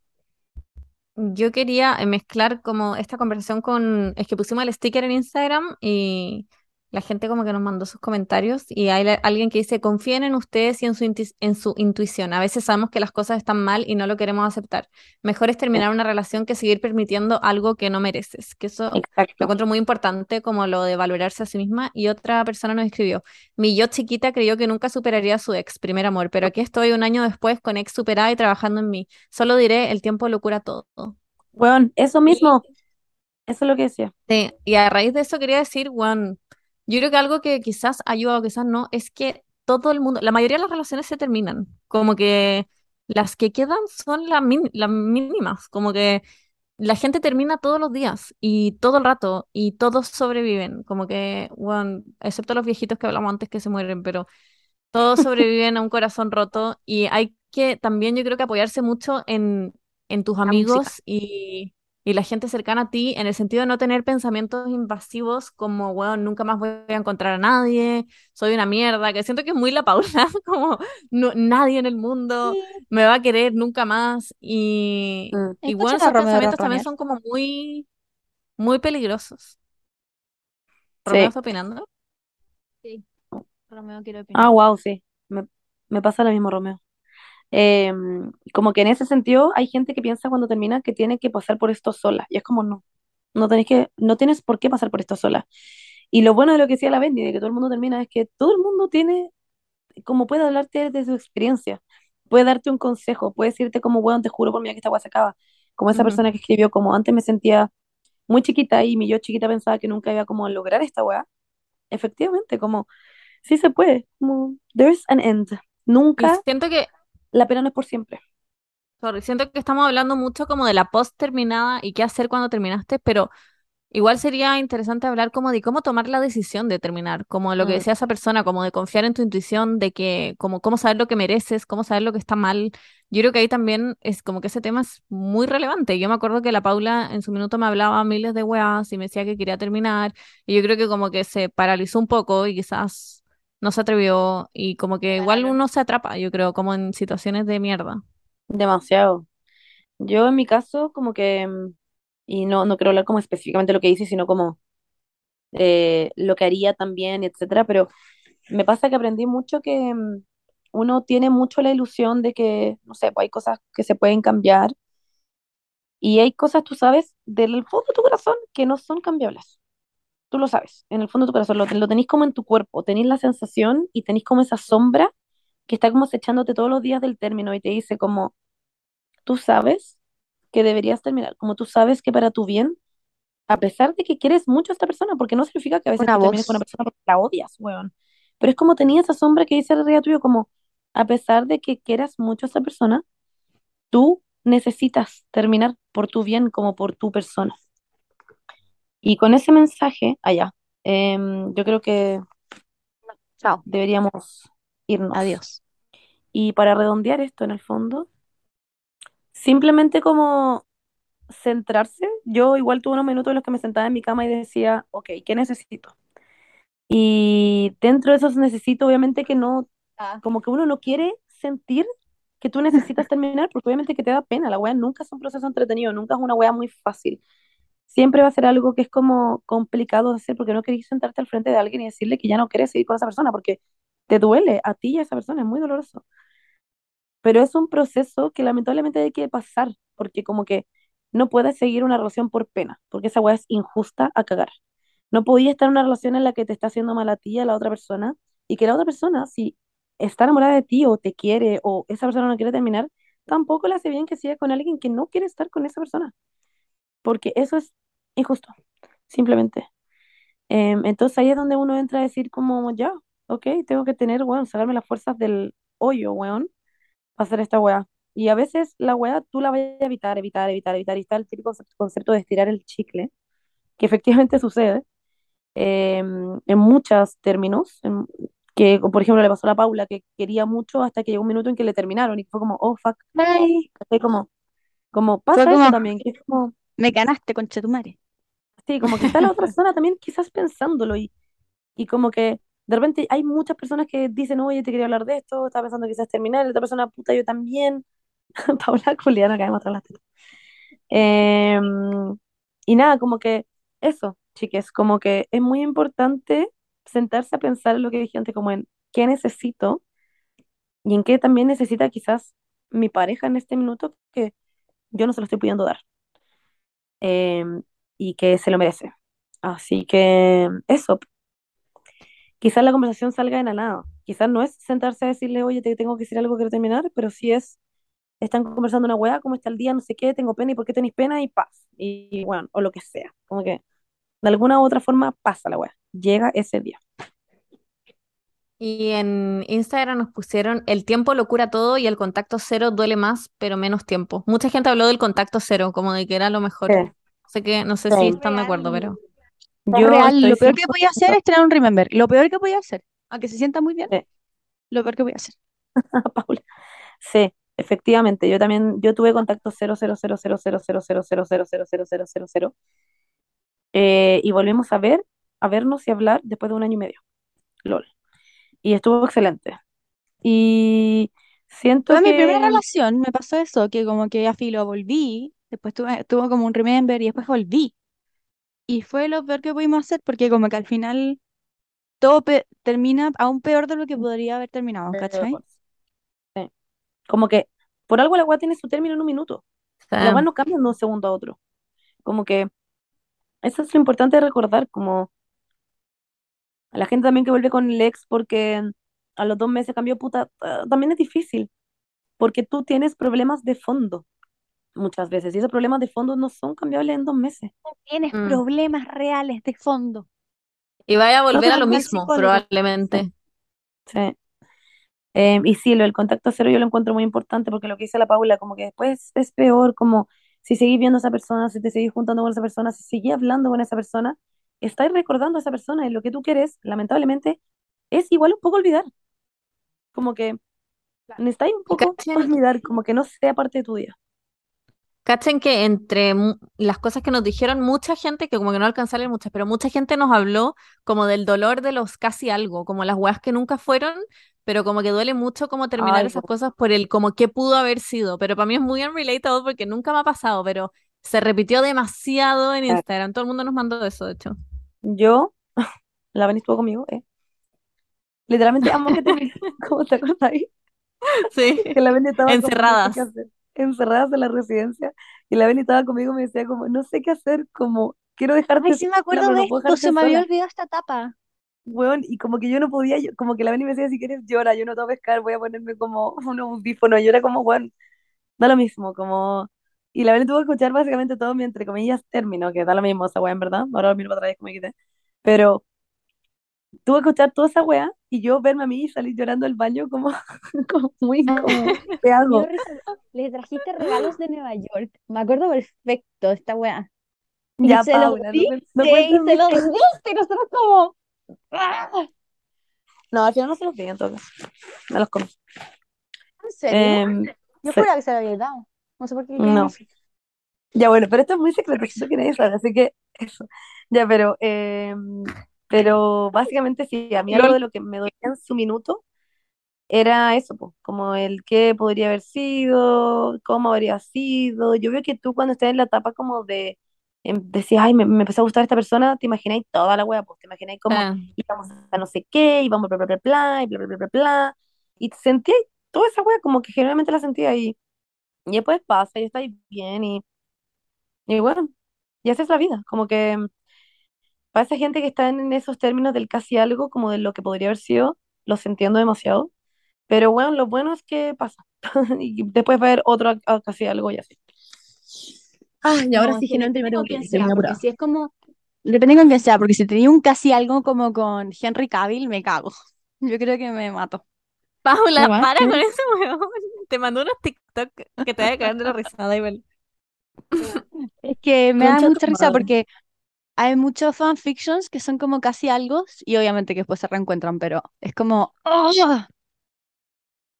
C: Yo quería mezclar como esta conversación con, es que pusimos el sticker en Instagram y la gente como que nos mandó sus comentarios y hay la- alguien que dice, confíen en ustedes y en su, en su intuición. A veces sabemos que las cosas están mal y no lo queremos aceptar. Mejor es terminar una relación que seguir permitiendo algo que no mereces. Que eso lo encuentro muy importante, como lo de valorarse a sí misma. Y otra persona nos escribió, mi yo chiquita creyó que nunca superaría a su ex, primer amor, pero aquí estoy un año después con ex superada y trabajando en mí. Solo diré, el tiempo lo cura todo.
A: Bueno, eso
C: Y,
A: mismo, eso es lo que decía.
C: sí, y a raíz de eso quería decir, bueno, yo creo que algo que quizás ayuda o quizás no, es que todo el mundo, la mayoría de las relaciones se terminan, como que las que quedan son las min- las mínimas, como que la gente termina todos los días y todo el rato y todos sobreviven, como que, bueno, excepto los viejitos que hablamos antes que se mueren, pero todos sobreviven a un corazón roto. Y hay que también yo creo que apoyarse mucho en, en tus
A: La música.
C: amigos y, y la gente cercana a ti en el sentido de no tener pensamientos invasivos como, bueno, nunca más voy a encontrar a nadie, soy una mierda, que siento que es muy la Paula, como no- nadie en el mundo
B: Sí.
C: me va a querer nunca más y,
A: Mm.
C: y bueno, esos pensamientos también son como muy, muy peligrosos.
A: Sí.
C: ¿Romeo está opinando?
B: Sí, Romeo quiere
A: Ah,
B: opinar.
A: wow, sí. Me, me pasa lo mismo, Romeo. Eh, como que en ese sentido hay gente que piensa cuando termina que tiene que pasar por esto sola. Y es como no. No tenés que, no tienes por qué pasar por esto sola. Y lo bueno de lo que decía la Bendy, de que todo el mundo termina, es que todo el mundo tiene, como puede hablarte de su experiencia, puede darte un consejo, puede decirte como, bueno, te juro por mí que esta weá se acaba. Como esa
C: Ujú.
A: persona que escribió, como antes me sentía muy chiquita y mi yo chiquita pensaba que nunca iba como a lograr esta weá. Efectivamente, como, sí se puede, como, there's an end.
C: Y
A: Nunca,
C: siento que
A: la pena no es por siempre.
C: Sorry, siento que estamos hablando mucho como de la post terminada y qué hacer cuando terminaste, pero igual sería interesante hablar como de cómo tomar la decisión de terminar, como lo que
A: Mm,
C: decía esa persona, como de confiar en tu intuición, de que, como cómo saber lo que mereces, cómo saber lo que está mal. Yo creo que ahí también es como que ese tema es muy relevante. Yo me acuerdo que la Paula en su minuto me hablaba miles de weas y me decía que quería terminar, y yo creo que como que se paralizó un poco y quizás no se atrevió, y como que igual uno se atrapa, yo creo, como en situaciones de mierda.
A: demasiado. Yo en mi caso, como que, mm, y no, no quiero hablar como específicamente lo que hice, sino como eh, lo que haría también, etcétera, pero me pasa que aprendí mucho que mm, uno tiene mucho la ilusión de que, no sé, pues hay cosas que se pueden cambiar y hay cosas, tú sabes, del fondo de tu corazón que no son cambiables. Tú lo sabes, en el fondo de tu corazón, lo, lo tenés como en tu cuerpo, tenés la sensación y tenés como esa sombra que está como acechándote todos los días del término y te dice como, tú sabes que deberías terminar, como tú sabes que para tu bien, a pesar de que quieres mucho a esta persona, porque no significa que a veces termines con una persona porque la odias, weón, pero es como tenía esa sombra que dice arriba tuyo, como, a pesar de que quieras mucho a esa persona, tú necesitas terminar por tu bien como por tu persona. Y con ese mensaje, allá, em, yo creo que
B: Chao.
A: deberíamos irnos.
B: Adiós.
A: Y para redondear esto en el fondo, simplemente como centrarse. Yo igual tuve unos minutos en los que me sentaba en mi cama y decía, ok, ¿qué necesito? Y dentro de esos necesito, obviamente que no,
B: Ah.
A: como que uno no quiere sentir que tú necesitas terminar, porque obviamente que te da pena. La wea nunca es un proceso entretenido, nunca es una wea muy fácil. Siempre va a ser algo que es como complicado de hacer porque no querés sentarte al frente de alguien y decirle que ya no quieres seguir con esa persona porque te duele a ti y a esa persona, es muy doloroso. Pero es un proceso que lamentablemente hay que pasar porque como que no puedes seguir una relación por pena, porque esa weá es injusta a cagar. No podías estar en una relación en la que te está haciendo mal a ti a la otra persona y que la otra persona, si está enamorada de ti o te quiere o esa persona no quiere terminar, tampoco le hace bien que siga con alguien que no quiere estar con esa persona. Porque eso es injusto, simplemente. Em, entonces ahí es donde uno entra a decir como, ya, ok, tengo que tener, weón, sacarme las fuerzas del hoyo, weón, para hacer esta weá. Y a veces la weá tú la vas a evitar, evitar, evitar, evitar. Y está el típico concepto de estirar el chicle, que efectivamente sucede em, en muchos términos, en- que por ejemplo le pasó a la Paula, que quería mucho hasta que llegó un minuto en que le terminaron y fue como, oh, fuck, ¿cachai? Como, como pasa eso
B: como,
A: también, que es como,
B: me ganaste, concha tu madre.
A: Sí, como que está la otra persona también quizás pensándolo y, y como que de repente hay muchas personas que dicen, oye, te quería hablar de esto, estaba pensando quizás terminar, la otra persona, puta, yo también. Paula Juliana, caemos atrás las tetas. Em, y nada, como que eso, chiques, como que es muy importante sentarse a pensar en lo que dije antes, como en qué necesito y en qué también necesita quizás mi pareja en este minuto que yo no se lo estoy pudiendo dar em, y que se lo merece. Así que eso, quizás la conversación salga de la nada. Quizás no es sentarse a decirle, oye, te tengo que decir algo, quiero terminar, pero sí es, están conversando una weá, cómo está el día, no sé qué, tengo pena y por qué tenéis pena y paz. Y, y bueno, o lo que sea. Como que de alguna u otra forma pasa la weá. Llega ese día.
C: Y en Instagram nos pusieron el tiempo lo cura todo y el contacto cero duele más, pero menos tiempo. Mucha gente habló del contacto cero, como de que era lo mejor.
A: Sí,
C: Sé que no sé si están de acuerdo, pero.
B: Lo peor que podía hacer es crear un remember. Lo peor que podía hacer, aunque se sienta muy bien, lo peor que podía hacer.
A: Paula. Sí, efectivamente. Yo también, yo tuve contacto 00000000000000000 eh, y volvimos a ver, a vernos y hablar después de un año y medio. LOL. Y estuvo excelente. Y siento
B: Fue que... mi primera relación, me pasó eso, que como que a filo volví después tuve, tuvo como un remember y después volví. Y fue lo peor que pudimos hacer porque como que al final todo pe- termina aún peor de lo que podría haber terminado, ¿cachai?
A: Sí. Como que por algo la weá tiene su término en un minuto. La weá
C: sí.
A: no cambia de un segundo a otro. Como que eso es lo importante de recordar, como a la gente también que vuelve con el ex porque a los dos meses cambió puta, ah, también es difícil, porque tú tienes problemas de fondo muchas veces, y esos problemas de fondo no son cambiables en dos meses.
B: Tienes
C: Mm.
B: problemas reales de fondo.
C: Y vaya a
A: No
C: volver a lo mismo, probablemente.
A: Sí. Eh, y sí, lo del contacto cero yo lo encuentro muy importante porque lo que dice la Paula, como que después es peor, como si seguís viendo a esa persona, si te seguís juntando con esa persona, si seguís hablando con esa persona, estás recordando a esa persona y lo que tú quieres, lamentablemente, es igual un poco olvidar. Como que necesitáis un poco olvidar, como que no sea parte de tu día.
C: Cachen que entre las cosas que nos dijeron, mucha gente, que como que no alcanzé a leer muchas, pero mucha gente nos habló como del dolor de los casi algo, como las weas que nunca fueron, pero como que duele mucho como terminar
A: Ay,
C: esas cosas por el como que pudo haber sido. Pero para mí es muy unrelatable porque nunca me ha pasado, pero se repitió demasiado en. Instagram. Todo el mundo nos mandó eso, de hecho.
A: Yo, la Vani estuvo conmigo, eh. Literalmente amo que terminé, ¿cómo te ahí?
C: Sí,
A: Que la qué
C: encerradas.
A: Encerradas en la residencia, y la Vani estaba conmigo y me decía como, no sé qué hacer, como, quiero
B: Ay,
A: dejarte
B: sí me
A: sola,
B: acuerdo
A: pero
B: de esto, se me había
A: sola.
B: olvidado esta etapa.
A: Weón, y como que yo no podía, yo- como que la Vani me decía, si quieres llora, yo no te voy a pescar, voy a ponerme como un audífono, y yo era como, weón, da lo mismo, como, y la Vani tuvo que escuchar básicamente todo mi, entre comillas, término, que da lo mismo esa weá, en verdad, ahora lo miro para atrás como quité, pero tuve que escuchar toda esa weá, y yo verme a mí y salir llorando del baño como, como muy incómodo, ¿qué hago?
B: Le trajiste regalos de Nueva York. Me acuerdo perfecto esta weá. Y
A: Ya,
B: se los
A: Paula, no, no
B: diste, y
A: cuentes
B: se los diste, y nosotros como... ¡Ah!
A: No, al final no se los di en todo caso, me los comí.
B: ¿En serio?
A: Em,
B: Yo
A: sí,
B: juraba que se lo había dado. No sé por qué
A: no. Ya bueno, pero esto es muy secreto, que nadie sabe, así que eso. Ya, pero, em, pero básicamente sí, a mí algo de lo que me dolía en su minuto era eso, pues, como el qué podría haber sido, cómo habría sido. Yo veo que tú cuando estás en la etapa como de em, decías, ay, me, me empezó a gustar esta persona, te imagináis toda la wea, pues te imagináis como
C: Ah,
A: íbamos a no sé qué, íbamos bla, bla, bla, bla, y bla, bla, bla, bla, bla, y sentíais toda esa wea, como que generalmente la sentía ahí, y después pasa, y estáis bien, y, y bueno, y así es la vida, como que para esa gente que está en esos términos del casi algo, como de lo que podría haber sido, los entiendo demasiado, pero bueno, lo bueno es que pasa, y después va a haber otro a- a casi algo y así.
E: Ah, y ahora
B: No,
E: sí,
B: es que
E: generalmente me tengo que ir,
B: si es como, depende con quién sea, porque si tenía un casi algo como con Henry Cavill, me cago. Yo creo que me mato.
C: Paula,
E: What?
C: para con ese weón. Te mandó unos TikTok que te va a caer de la risada igual.
B: Es que me da mucha risa porque hay muchos fanfictions que son como casi algo y obviamente que después se reencuentran, pero es como, ¡ah!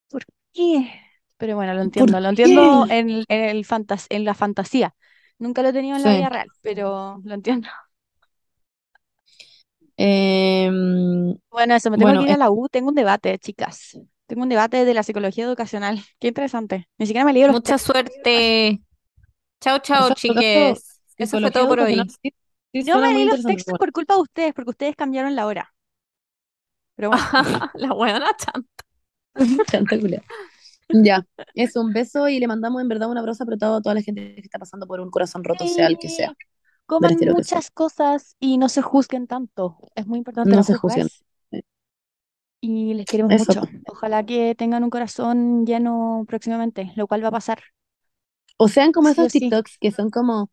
B: ¿por qué? Pero bueno, lo
E: ¿Por
B: entiendo, lo entiendo en, el- en el fantas en la fantasía. Nunca lo he tenido en la
E: Sí.
B: vida real, pero lo entiendo.
E: Em,
B: Bueno, eso, me tengo
E: bueno,
B: que ir a la U, tengo un debate, chicas. Tengo un debate de la psicología educacional. Qué interesante. Ni siquiera me leí los
C: Mucha
B: textos.
C: suerte. Chao, chao, chiques. Eso fue todo por hoy.
A: Sí,
B: Yo me leí los textos por culpa de ustedes, porque ustedes cambiaron la hora. Pero bueno,
C: La weona chanta.
E: Chanta. Ya, es un beso y le mandamos en verdad un abrazo apretado a toda la gente que está pasando por un corazón roto, sea el que sea,
B: coman
E: sea.
B: muchas cosas y no se juzguen tanto. Es muy importante
E: No
B: no
E: se juzguen.
B: y les queremos
E: Eso.
B: mucho. Ojalá que tengan un corazón lleno próximamente, lo cual va a pasar.
E: O sean como
B: Sí
E: esos. TikToks que son como,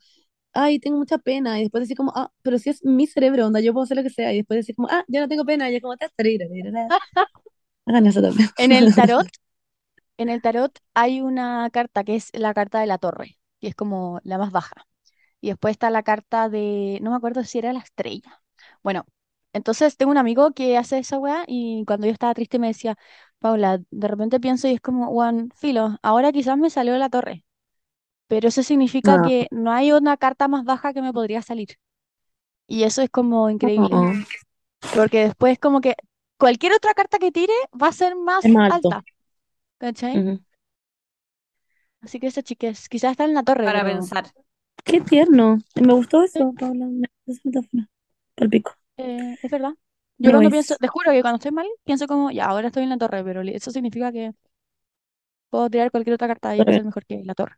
E: ay, tengo mucha pena, y después decir como, ah, pero si es mi cerebro, onda, yo puedo hacer lo que sea, y después decir como, ah, yo no tengo pena, y es como, "Ta, tarira, tarira". hagan eso también.
B: En el tarot, en el tarot hay una carta que es la carta de la torre, que es como la más baja. Y después está la carta de, no me acuerdo si era la estrella. Bueno, entonces tengo un amigo que hace esa weá y cuando yo estaba triste me decía, Paula, de repente pienso y es como, Juan, filo, ahora quizás me salió la torre, pero eso significa
E: No.
B: que no hay una carta más baja que me podría salir. Y eso es como increíble,
E: No,
B: porque después como que cualquier otra carta que tire va a ser más alta, ¿cachai? Así que eso, chiques, quizás está en la torre,
C: Para
B: pero
C: pensar.
E: Qué tierno. Me gustó eso, Paula. Me gustó metáfora. Palpico.
B: eh, es verdad. Yo cuando
E: es.
B: pienso, te juro que cuando estoy mal, pienso como, ya, ahora estoy en la torre, pero eso significa que puedo tirar cualquier otra carta y va a ser mejor que la torre.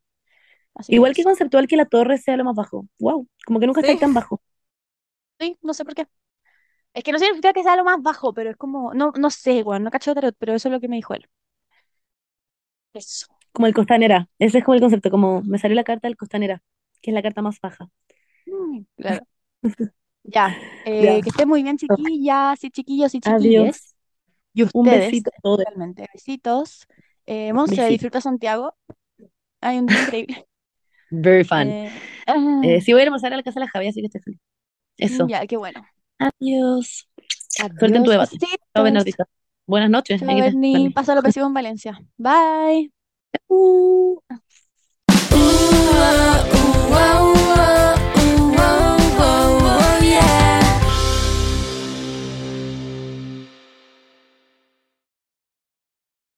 B: Así
E: Igual que conceptual que la torre sea lo más bajo. Wow, como que nunca
C: Sí.
E: estáis tan bajo.
B: Sí, no sé por qué. Es que no significa que sea lo más bajo, pero es como, no, no sé, weón, no cacho tarot, pero eso es lo que me dijo él. Eso.
E: Como el costanera. Ese es como el concepto, como me salió la carta del costanera, que es la carta más baja.
B: Mm, Claro. Ya, eh,
E: Ya.
B: que estén muy bien, chiquillas y chiquillos y chiquilles.
E: Adiós.
B: Y
E: Un
B: ustedes,
E: besito todos.
B: especialmente. Besitos. Eh, Monse,
E: Besito.
B: disfruta Santiago. Hay un día increíble.
E: Very fun.
B: Eh,
E: eh, ah. sí, voy a ir a pasar a la casa de la Javi, así que estoy feliz. Eso.
B: Ya, qué bueno.
E: Adiós. Adiós. Suerte en tu debate. Buenas noches.
B: Chao, Berni.
E: Pasa
B: lo pésimo en Valencia. Bye.